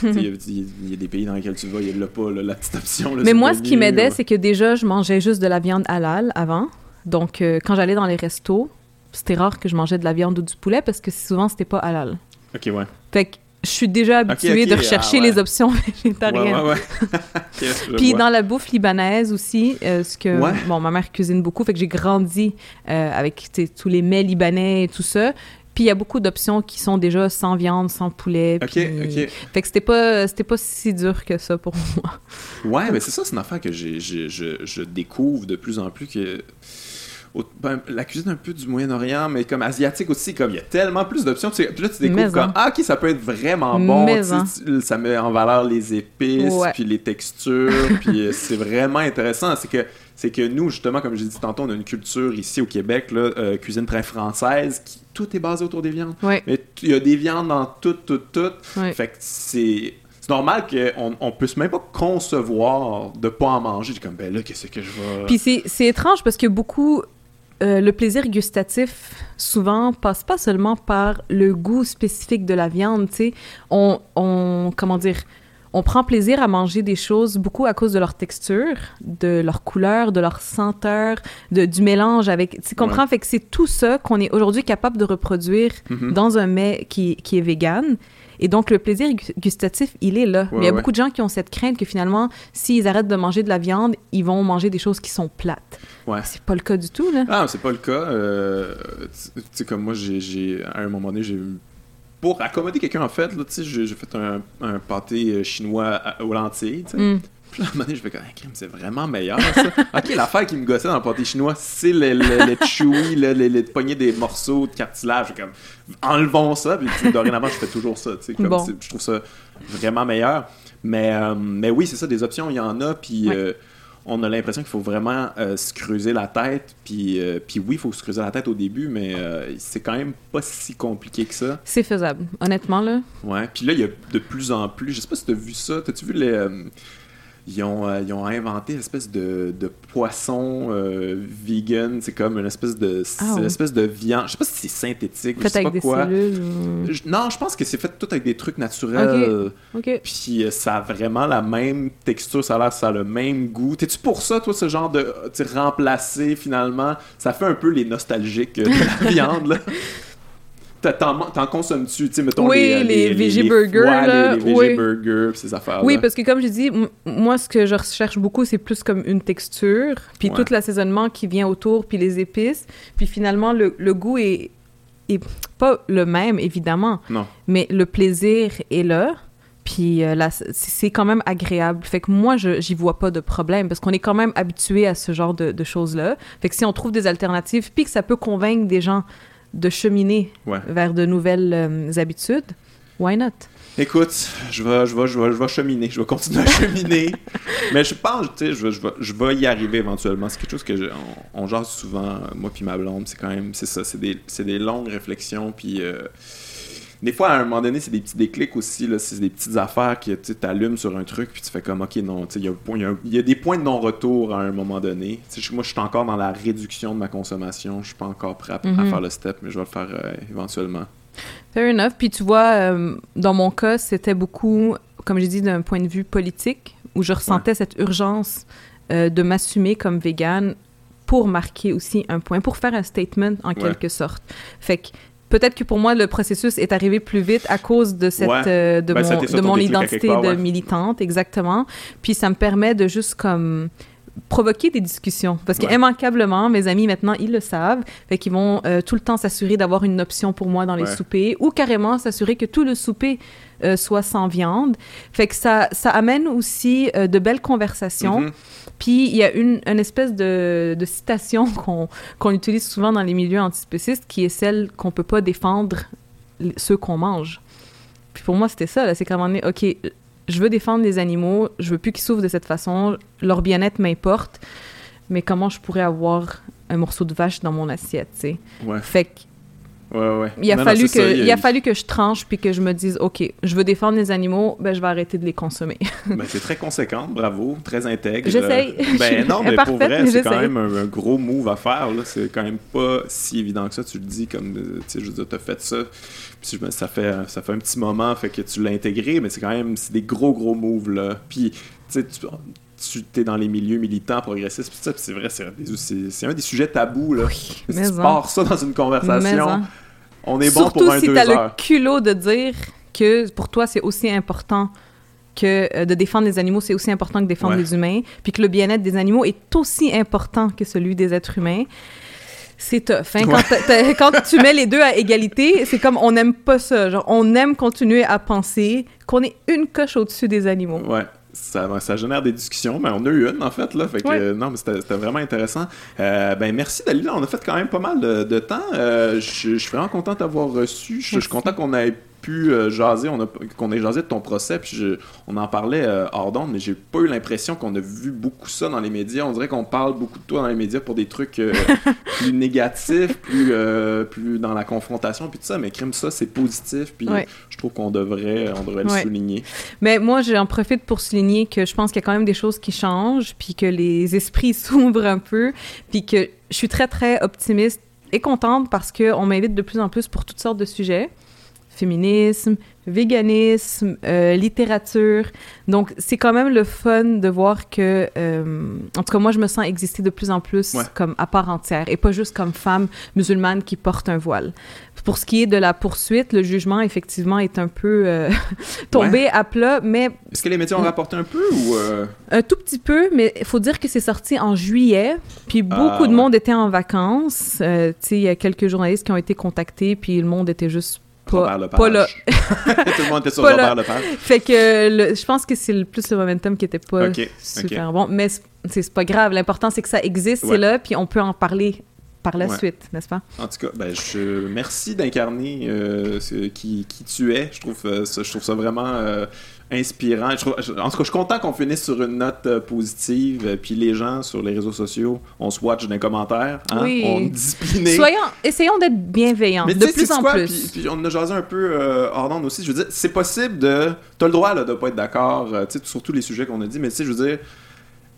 il y, a- il y a des pays dans lesquels tu vas, il y a pas là, la petite option. là, Mais moi, ce qui m'aidait, ouais. c'est que déjà, je mangeais juste de la viande halal avant. Donc, euh, quand j'allais dans les restos, c'était rare que je mangeais de la viande ou du poulet parce que souvent, c'était pas halal. Ok, ouais. Fait que je suis déjà habituée de rechercher ah ouais. les options végétariennes. ouais, ouais. Puis vois. dans la bouffe libanaise aussi, euh, ce que bon, ma mère cuisine beaucoup, fait que j'ai grandi euh, avec tous les mets libanais et tout ça. Puis il y a beaucoup d'options qui sont déjà sans viande, sans poulet. Ok, puis- ok. Fait que c'était pas c'était pas si dur que ça pour moi. Ouais, mais c'est ça, c'est une affaire que j'ai- je, je découvre de plus en plus que. Ben, la cuisine un peu du Moyen-Orient, mais comme asiatique aussi, comme il y a tellement plus d'options. Tu puis là, tu découvres comme. Ah, ok, ça peut être vraiment bon. Tu tu- ça met en valeur les épices, Ouais. puis les textures, puis euh, c'est vraiment intéressant. C'est que, c'est que nous, justement, comme j'ai dit tantôt, on a une culture ici au Québec, là, euh, cuisine très française, qui tout est basé autour des viandes. Ouais, Mais il y a des viandes dans toutes, toutes, toutes. ouais. Fait que c'est. C'est normal qu'on on puisse même pas concevoir de pas en manger. J'ai comme, ben là, qu'est-ce que je vais. Puis c'est étrange parce que beaucoup euh, le plaisir gustatif souvent passe pas seulement par le goût spécifique de la viande, tu sais. On, on comment dire on prend plaisir à manger des choses beaucoup à cause de leur texture, de leur couleur, de leur senteur, de, du mélange avec. Tu comprends? Fait que c'est tout ça qu'on est aujourd'hui capable de reproduire Mhm. dans un mets qui, qui est vegan. Et donc, le plaisir gu- gustatif, il est là. Ouais, Mais il y a ouais. beaucoup de gens qui ont cette crainte que finalement, s'ils arrêtent de manger de la viande, ils vont manger des choses qui sont plates. Ouais. C'est pas le cas du tout, là. Ah, c'est pas le cas. Euh, tu sais, comme moi, j'ai, à un moment donné, j'ai. Pour accommoder quelqu'un, en fait, là, tu sais, j'ai, fait un, un pâté euh, chinois à- aux lentilles. Mm. Puis là, à un moment donné, je fais comme, Ah, crème, c'est vraiment meilleur, ça. ok, l'affaire qui me gossait dans le pâté chinois, c'est le, le, le chewy, le, le, des morceaux de cartilage. Comme, enlevons ça. Puis dorénavant, je fais toujours ça, tu sais. comme Bon. Je trouve ça vraiment meilleur. Mais, euh, mais oui, c'est ça, des options, il y en a. Puis Ouais. euh, on a l'impression qu'il faut vraiment euh, se creuser la tête. Puis, euh, puis oui, il faut se creuser la tête au début, mais euh, c'est quand même pas si compliqué que ça. C'est faisable, honnêtement, là. Ouais. Puis là, il y a de plus en plus. Je sais pas si tu as vu ça. T'as-tu vu les. Euh, ils ont, euh, ils ont inventé une espèce de, de poisson euh, vegan. C'est comme une espèce de, Ah c'est une ouais. espèce de viande. Je sais pas si c'est synthétique. je Fait sais avec pas des quoi. cellules. ou- Je- Non, je pense que c'est fait tout avec des trucs naturels. Puis euh, ça a vraiment la même texture, ça a l'air, ça a le même goût. T'es-tu pour ça, toi, ce genre de sais, remplacer finalement? Ça fait un peu les nostalgiques de la viande, là. T'en consommes-tu, tu sais, mettons Oui, les, euh, les veggie burgers, les- là, les, veggie oui. burgers, pis ces affaires-là. Oui, parce que comme je dis, m- moi, ce que je recherche beaucoup, c'est plus comme une texture, puis Ouais. tout l'assaisonnement qui vient autour, puis les épices. Puis finalement, le, le goût est, est pas le même, évidemment, Non. mais le plaisir est là. Puis euh, là, c'est- quand même agréable. Fait que moi, j'y vois pas de problème parce qu'on est quand même habitué à ce genre de, de choses-là. Fait que si on trouve des alternatives, puis que ça peut convaincre des gens de cheminer Ouais. vers de nouvelles euh, habitudes, why not? Écoute, je vais, je, vais, je, vais, je vais cheminer, je vais continuer à cheminer. Mais je pense, tu sais, je vais, je, vais, je vais y arriver éventuellement. C'est quelque chose que je- on, on jase souvent, moi puis ma blonde. C'est quand même, c'est ça, c'est des, des longues réflexions. Puis euh, des fois, à un moment donné, c'est des petits déclics aussi. C'est des petites affaires que tu allumes sur un truc, puis tu fais comme, ok, non, il y y y a des points de non-retour à un moment donné. Moi, je suis encore dans la réduction de ma consommation. Je suis pas encore prêt à, à Mhm. faire le step, mais je vais le faire euh, éventuellement. Fair enough. Puis tu vois, euh, dans mon cas, c'était beaucoup, comme j'ai dit, d'un point de vue politique, où je ressentais cette urgence euh, de m'assumer comme végane pour marquer aussi un point, pour faire un statement en quelque sorte. Fait que peut-être que pour moi, le processus est arrivé plus vite à cause de, cette, Ouais. euh, de Ben, a mon, de mon identité part, de ouais. militante, exactement. Puis ça me permet de juste comme provoquer des discussions. Parce Ouais. qu'immanquablement, mes amis maintenant, ils le savent. Fait qu'ils vont euh, tout le temps s'assurer d'avoir une option pour moi dans les soupers ou carrément s'assurer que tout le souper euh, soit sans viande. Fait que ça, ça amène aussi de belles conversations. Mhm. Puis il y a une, une espèce de, de citation qu'on qu'on utilise souvent dans les milieux antispécistes qui est celle qu'on peut pas défendre ceux qu'on mange. Puis pour moi, c'était ça. C'est qu'à un moment donné, OK, je veux défendre les animaux, je veux plus qu'ils souffrent de cette façon, leur bien-être m'importe, mais comment je pourrais avoir un morceau de vache dans mon assiette, tu sais? Ouais, Fait que ouais, ouais. il a, Non, fallu que, ça, il a fallu que je tranche puis que je me dise, OK, je veux défendre les animaux, ben je vais arrêter de les consommer. Ben, c'est très conséquente, bravo, très intègre. J'essaye. Euh, Ben non, mais pour vrai, c'est quand même un, un gros move à faire. C'est quand même pas si évident que ça. Tu le dis comme, euh, tu sais, je veux dire, t'as fait ça. Puis ça fait, ça fait un petit moment, fait que tu l'as intégré, mais c'est quand même, c'est des gros gros moves là. Puis, tu sais, tu es dans les milieux militants, progressistes, puis ça, c'est vrai, c'est un des sujets tabous là. si mais tu pars ça dans une conversation, on est bon Surtout pour un si deux t'as le heures. culot de dire que pour toi, c'est aussi important que euh, de défendre les animaux, c'est aussi important que défendre Ouais. les humains, puis que le bien-être des animaux est aussi important que celui des êtres humains. C'est tough. hein. Ouais. quand tu mets les deux à égalité, c'est comme on n'aime pas ça. Genre, on aime continuer à penser qu'on est une coche au-dessus des animaux. Ouais. Ça, ça génère des discussions, mais on a eu une en fait là, fait que Ouais. euh, non mais c'était vraiment intéressant. Euh, ben merci Dalila, on a fait quand même pas mal de, de temps. Euh, je, suis vraiment content d'avoir reçu. Je, suis content qu'on ait pu euh, jaser, on a qu'on ait jasé de ton procès, puis je- on en parlait euh, hors d'onde, mais j'ai pas eu l'impression qu'on a vu beaucoup ça dans les médias. On dirait qu'on parle beaucoup de toi dans les médias pour des trucs euh, plus négatifs, plus euh, plus dans la confrontation, puis tout ça. Mais crime ça, c'est positif, puis Ouais. je trouve qu'on devrait on devrait le souligner. Mais moi, j'en profite pour souligner que je pense qu'il y a quand même des choses qui changent, puis que les esprits s'ouvrent un peu, puis que je suis très, très optimiste et contente parce qu'on m'invite de plus en plus pour toutes sortes de sujets. Féminisme, véganisme, euh, littérature. Donc, c'est quand même le fun de voir que, euh, en tout cas, moi, je me sens exister de plus en plus Ouais. comme à part entière et pas juste comme femme musulmane qui porte un voile. Pour ce qui est de la poursuite, le jugement, effectivement, est un peu euh, tombé à plat, mais Est-ce que les médias ont rapporté un peu ou euh, un tout petit peu, mais il faut dire que c'est sorti en juillet, puis beaucoup Ah, de ouais. monde était en vacances. Tu sais, il y a quelques journalistes qui ont été contactés, puis le monde était juste pas, Robert pas là. Tout le monde était sur Pas Robert. Lepage. Fait que le- je pense que c'est le- plus le momentum qui était pas super bon, mais c'est- pas grave. L'important, c'est que ça existe, Ouais. c'est là, puis on peut en parler par la suite, n'est-ce pas? En tout cas, ben, je, merci d'incarner euh, qui, qui, tu es. Je trouve, euh, ça, je trouve ça vraiment euh, inspirant. Je trouve, en tout cas, je suis content qu'on finisse sur une note positive. Puis les gens sur les réseaux sociaux, on se watch dans les commentaires. Hein? Oui. On est discipliné. Soyons, essayons d'être bienveillants, de plus en quoi? plus. Puis, on a jasé un peu hors d'onde aussi. Je veux dire, c'est possible de... Tu as le droit là, de pas être d'accord sur tous les sujets qu'on a dit, mais tu sais, je veux dire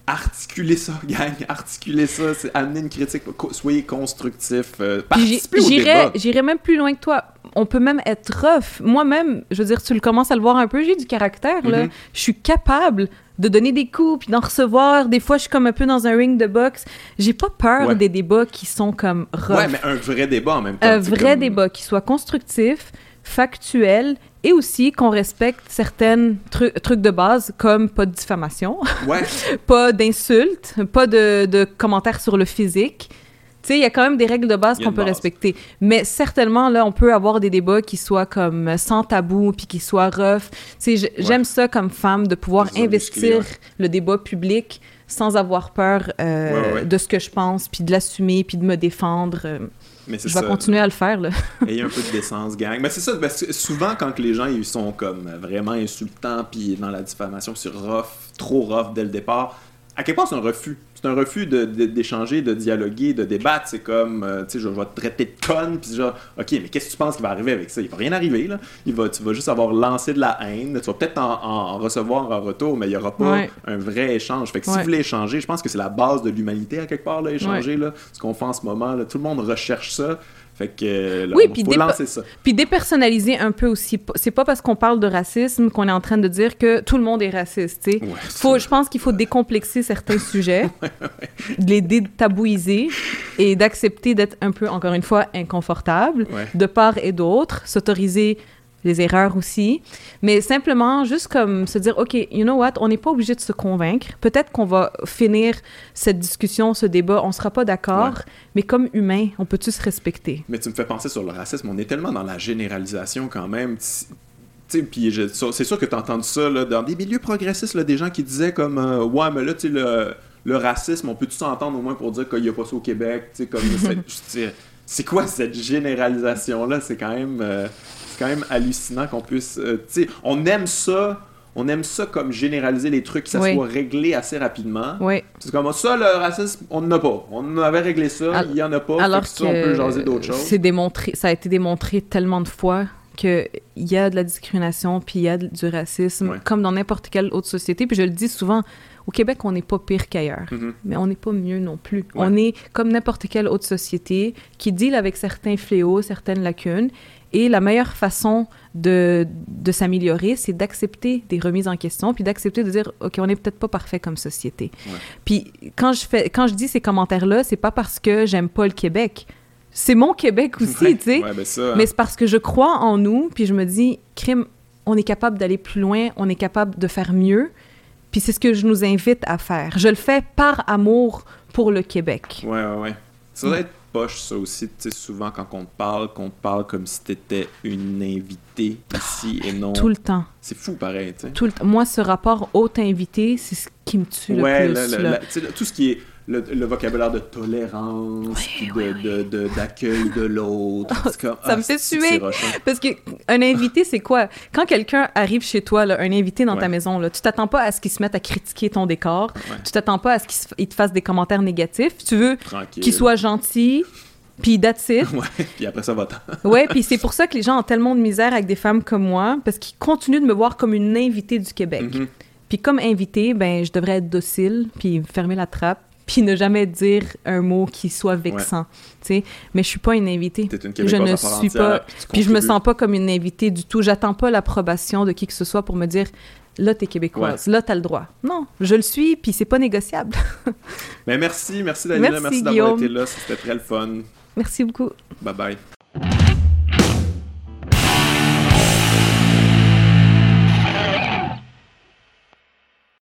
articulez ça, gang, articulez ça, c'est amener une critique, soyez constructif, euh, participez au débat. J'irais même plus loin que toi. On peut même être rough. Moi-même, je veux dire, tu le commences à le voir un peu, j'ai du caractère, là. Mm-hmm. Je suis capable de donner des coups, puis d'en recevoir. Des fois, je suis comme un peu dans un ring de boxe. J'ai pas peur des débats qui sont comme rough. Ouais, mais un vrai débat en même temps. Un vrai débat qui soit constructif, factuel et aussi qu'on respecte certains trucs de base comme pas de diffamation, pas d'insultes, pas de, de, commentaires sur le physique. Sais, il y a quand même des règles de base qu'on peut respecter. Mais certainement, là, on peut avoir des débats qui soient comme sans tabou, puis qui soient rough. Tu sais, j'aime ça comme femme, de pouvoir investir le débat public sans avoir peur euh, de ce que je pense, puis de l'assumer, puis de me défendre. Euh. je vais continuer à le faire. Là. Ayez un peu de décence, gang. Mais c'est ça, parce que souvent, quand les gens ils sont comme vraiment insultants, puis dans la diffamation, c'est rough, trop rough dès le départ, à quel point c'est un refus? C'est un refus d'échanger, de, dialoguer, de débattre. C'est comme, euh, tu sais, je, vais te traiter de conne, puis genre, ok, mais qu'est-ce que tu penses qui va arriver avec ça? Il va rien arriver, là. Il va, tu vas juste avoir lancé de la haine. Tu vas peut-être en, recevoir en retour, mais il n'y aura pas un vrai échange. Fait que si vous voulez échanger, je pense que c'est la base de l'humanité à quelque part, là, échanger, là. Ce qu'on fait en ce moment, là. Tout le monde recherche ça. Fait que là, oui, puis faut lancer ça. Puis dépersonnaliser un peu aussi. C'est pas parce qu'on parle de racisme qu'on est en train de dire que tout le monde est raciste, tu sais. faut, je pense qu'il faut décomplexer certains sujets, les détabouiser et d'accepter d'être un peu, encore une fois, inconfortable de part et d'autre, s'autoriser les erreurs aussi, mais simplement juste comme se dire, OK, you know what, on n'est pas obligé de se convaincre. Peut-être qu'on va finir cette discussion, ce débat, on sera pas d'accord, mais comme humain, on peut-tu se respecter? Mais tu me fais penser sur le racisme, on est tellement dans la généralisation quand même. Puis c'est sûr que tu as entendu ça là, dans des milieux progressistes, là, des gens qui disaient comme, euh, ouais, mais là, tu sais, le, le, racisme, on peut-tu s'entendre au moins pour dire qu'il n'y a pas ça au Québec? Comme, c'est quoi cette généralisation-là? C'est quand même... Euh, quand même hallucinant qu'on puisse. Euh, tu sais, on aime ça. On aime ça comme généraliser les trucs, que ça soit réglé assez rapidement. Oui. C'est comme ça, le racisme, on n'en a pas. On avait réglé ça, il n'y en a pas. Alors que, on peut jaser d'autres choses. Démontré, ça a été démontré tellement de fois qu'il y a de la discrimination, puis il y a du racisme, comme dans n'importe quelle autre société. Puis je le dis souvent, au Québec, on n'est pas pire qu'ailleurs, mm-hmm. mais on n'est pas mieux non plus. On est comme n'importe quelle autre société qui deal avec certains fléaux, certaines lacunes, et la meilleure façon de, de s'améliorer, c'est d'accepter des remises en question, puis d'accepter de dire, OK, on n'est peut-être pas parfait comme société. Puis quand je, fais, quand je dis ces commentaires-là, c'est pas parce que j'aime pas le Québec. C'est mon Québec aussi, tu sais. Ben hein. Mais c'est parce que je crois en nous, puis je me dis, crime, on est capable d'aller plus loin, on est capable de faire mieux. Puis c'est ce que je nous invite à faire. Je le fais par amour pour le Québec. Ouais, ouais, ouais. Ça doit être poche, ça aussi, tu sais, souvent quand on te parle, qu'on te parle comme si t'étais une invitée ici et non. Tout le temps. C'est fou, pareil, tu sais. Tout le Moi, ce rapport hôte-invité, c'est ce qui me tue le plus. là. tout ce qui est le, vocabulaire de tolérance, d'accueil de, l'autre. ça me ah, fait suer. Parce qu'un invité, c'est quoi? Quand quelqu'un arrive chez toi, là, un invité dans ta maison, là, tu t'attends pas à ce qu'il se mette à critiquer ton décor. Tu t'attends pas à ce qu'il te fasse des commentaires négatifs. Tu veux qu'il soit gentil, puis that's it. Ouais, puis après ça va ouais, puis c'est pour ça que les gens ont tellement de misère avec des femmes comme moi, parce qu'ils continuent de me voir comme une invitée du Québec. Mm-hmm. Puis comme invitée, ben je devrais être docile, puis fermer la trappe, puis ne jamais dire un mot qui soit vexant. sais. Mais je suis pas une invitée. Une je ne suis pas. Puis, je me sens pas comme une invitée du tout. J'attends pas l'approbation de qui que ce soit pour me dire là, tu es québécoise, là, tu as le droit. Non, je le suis, puis c'est pas négociable. Mais merci, merci Daniela, merci, merci d'avoir été là, c'était très le fun. Merci beaucoup. Bye bye.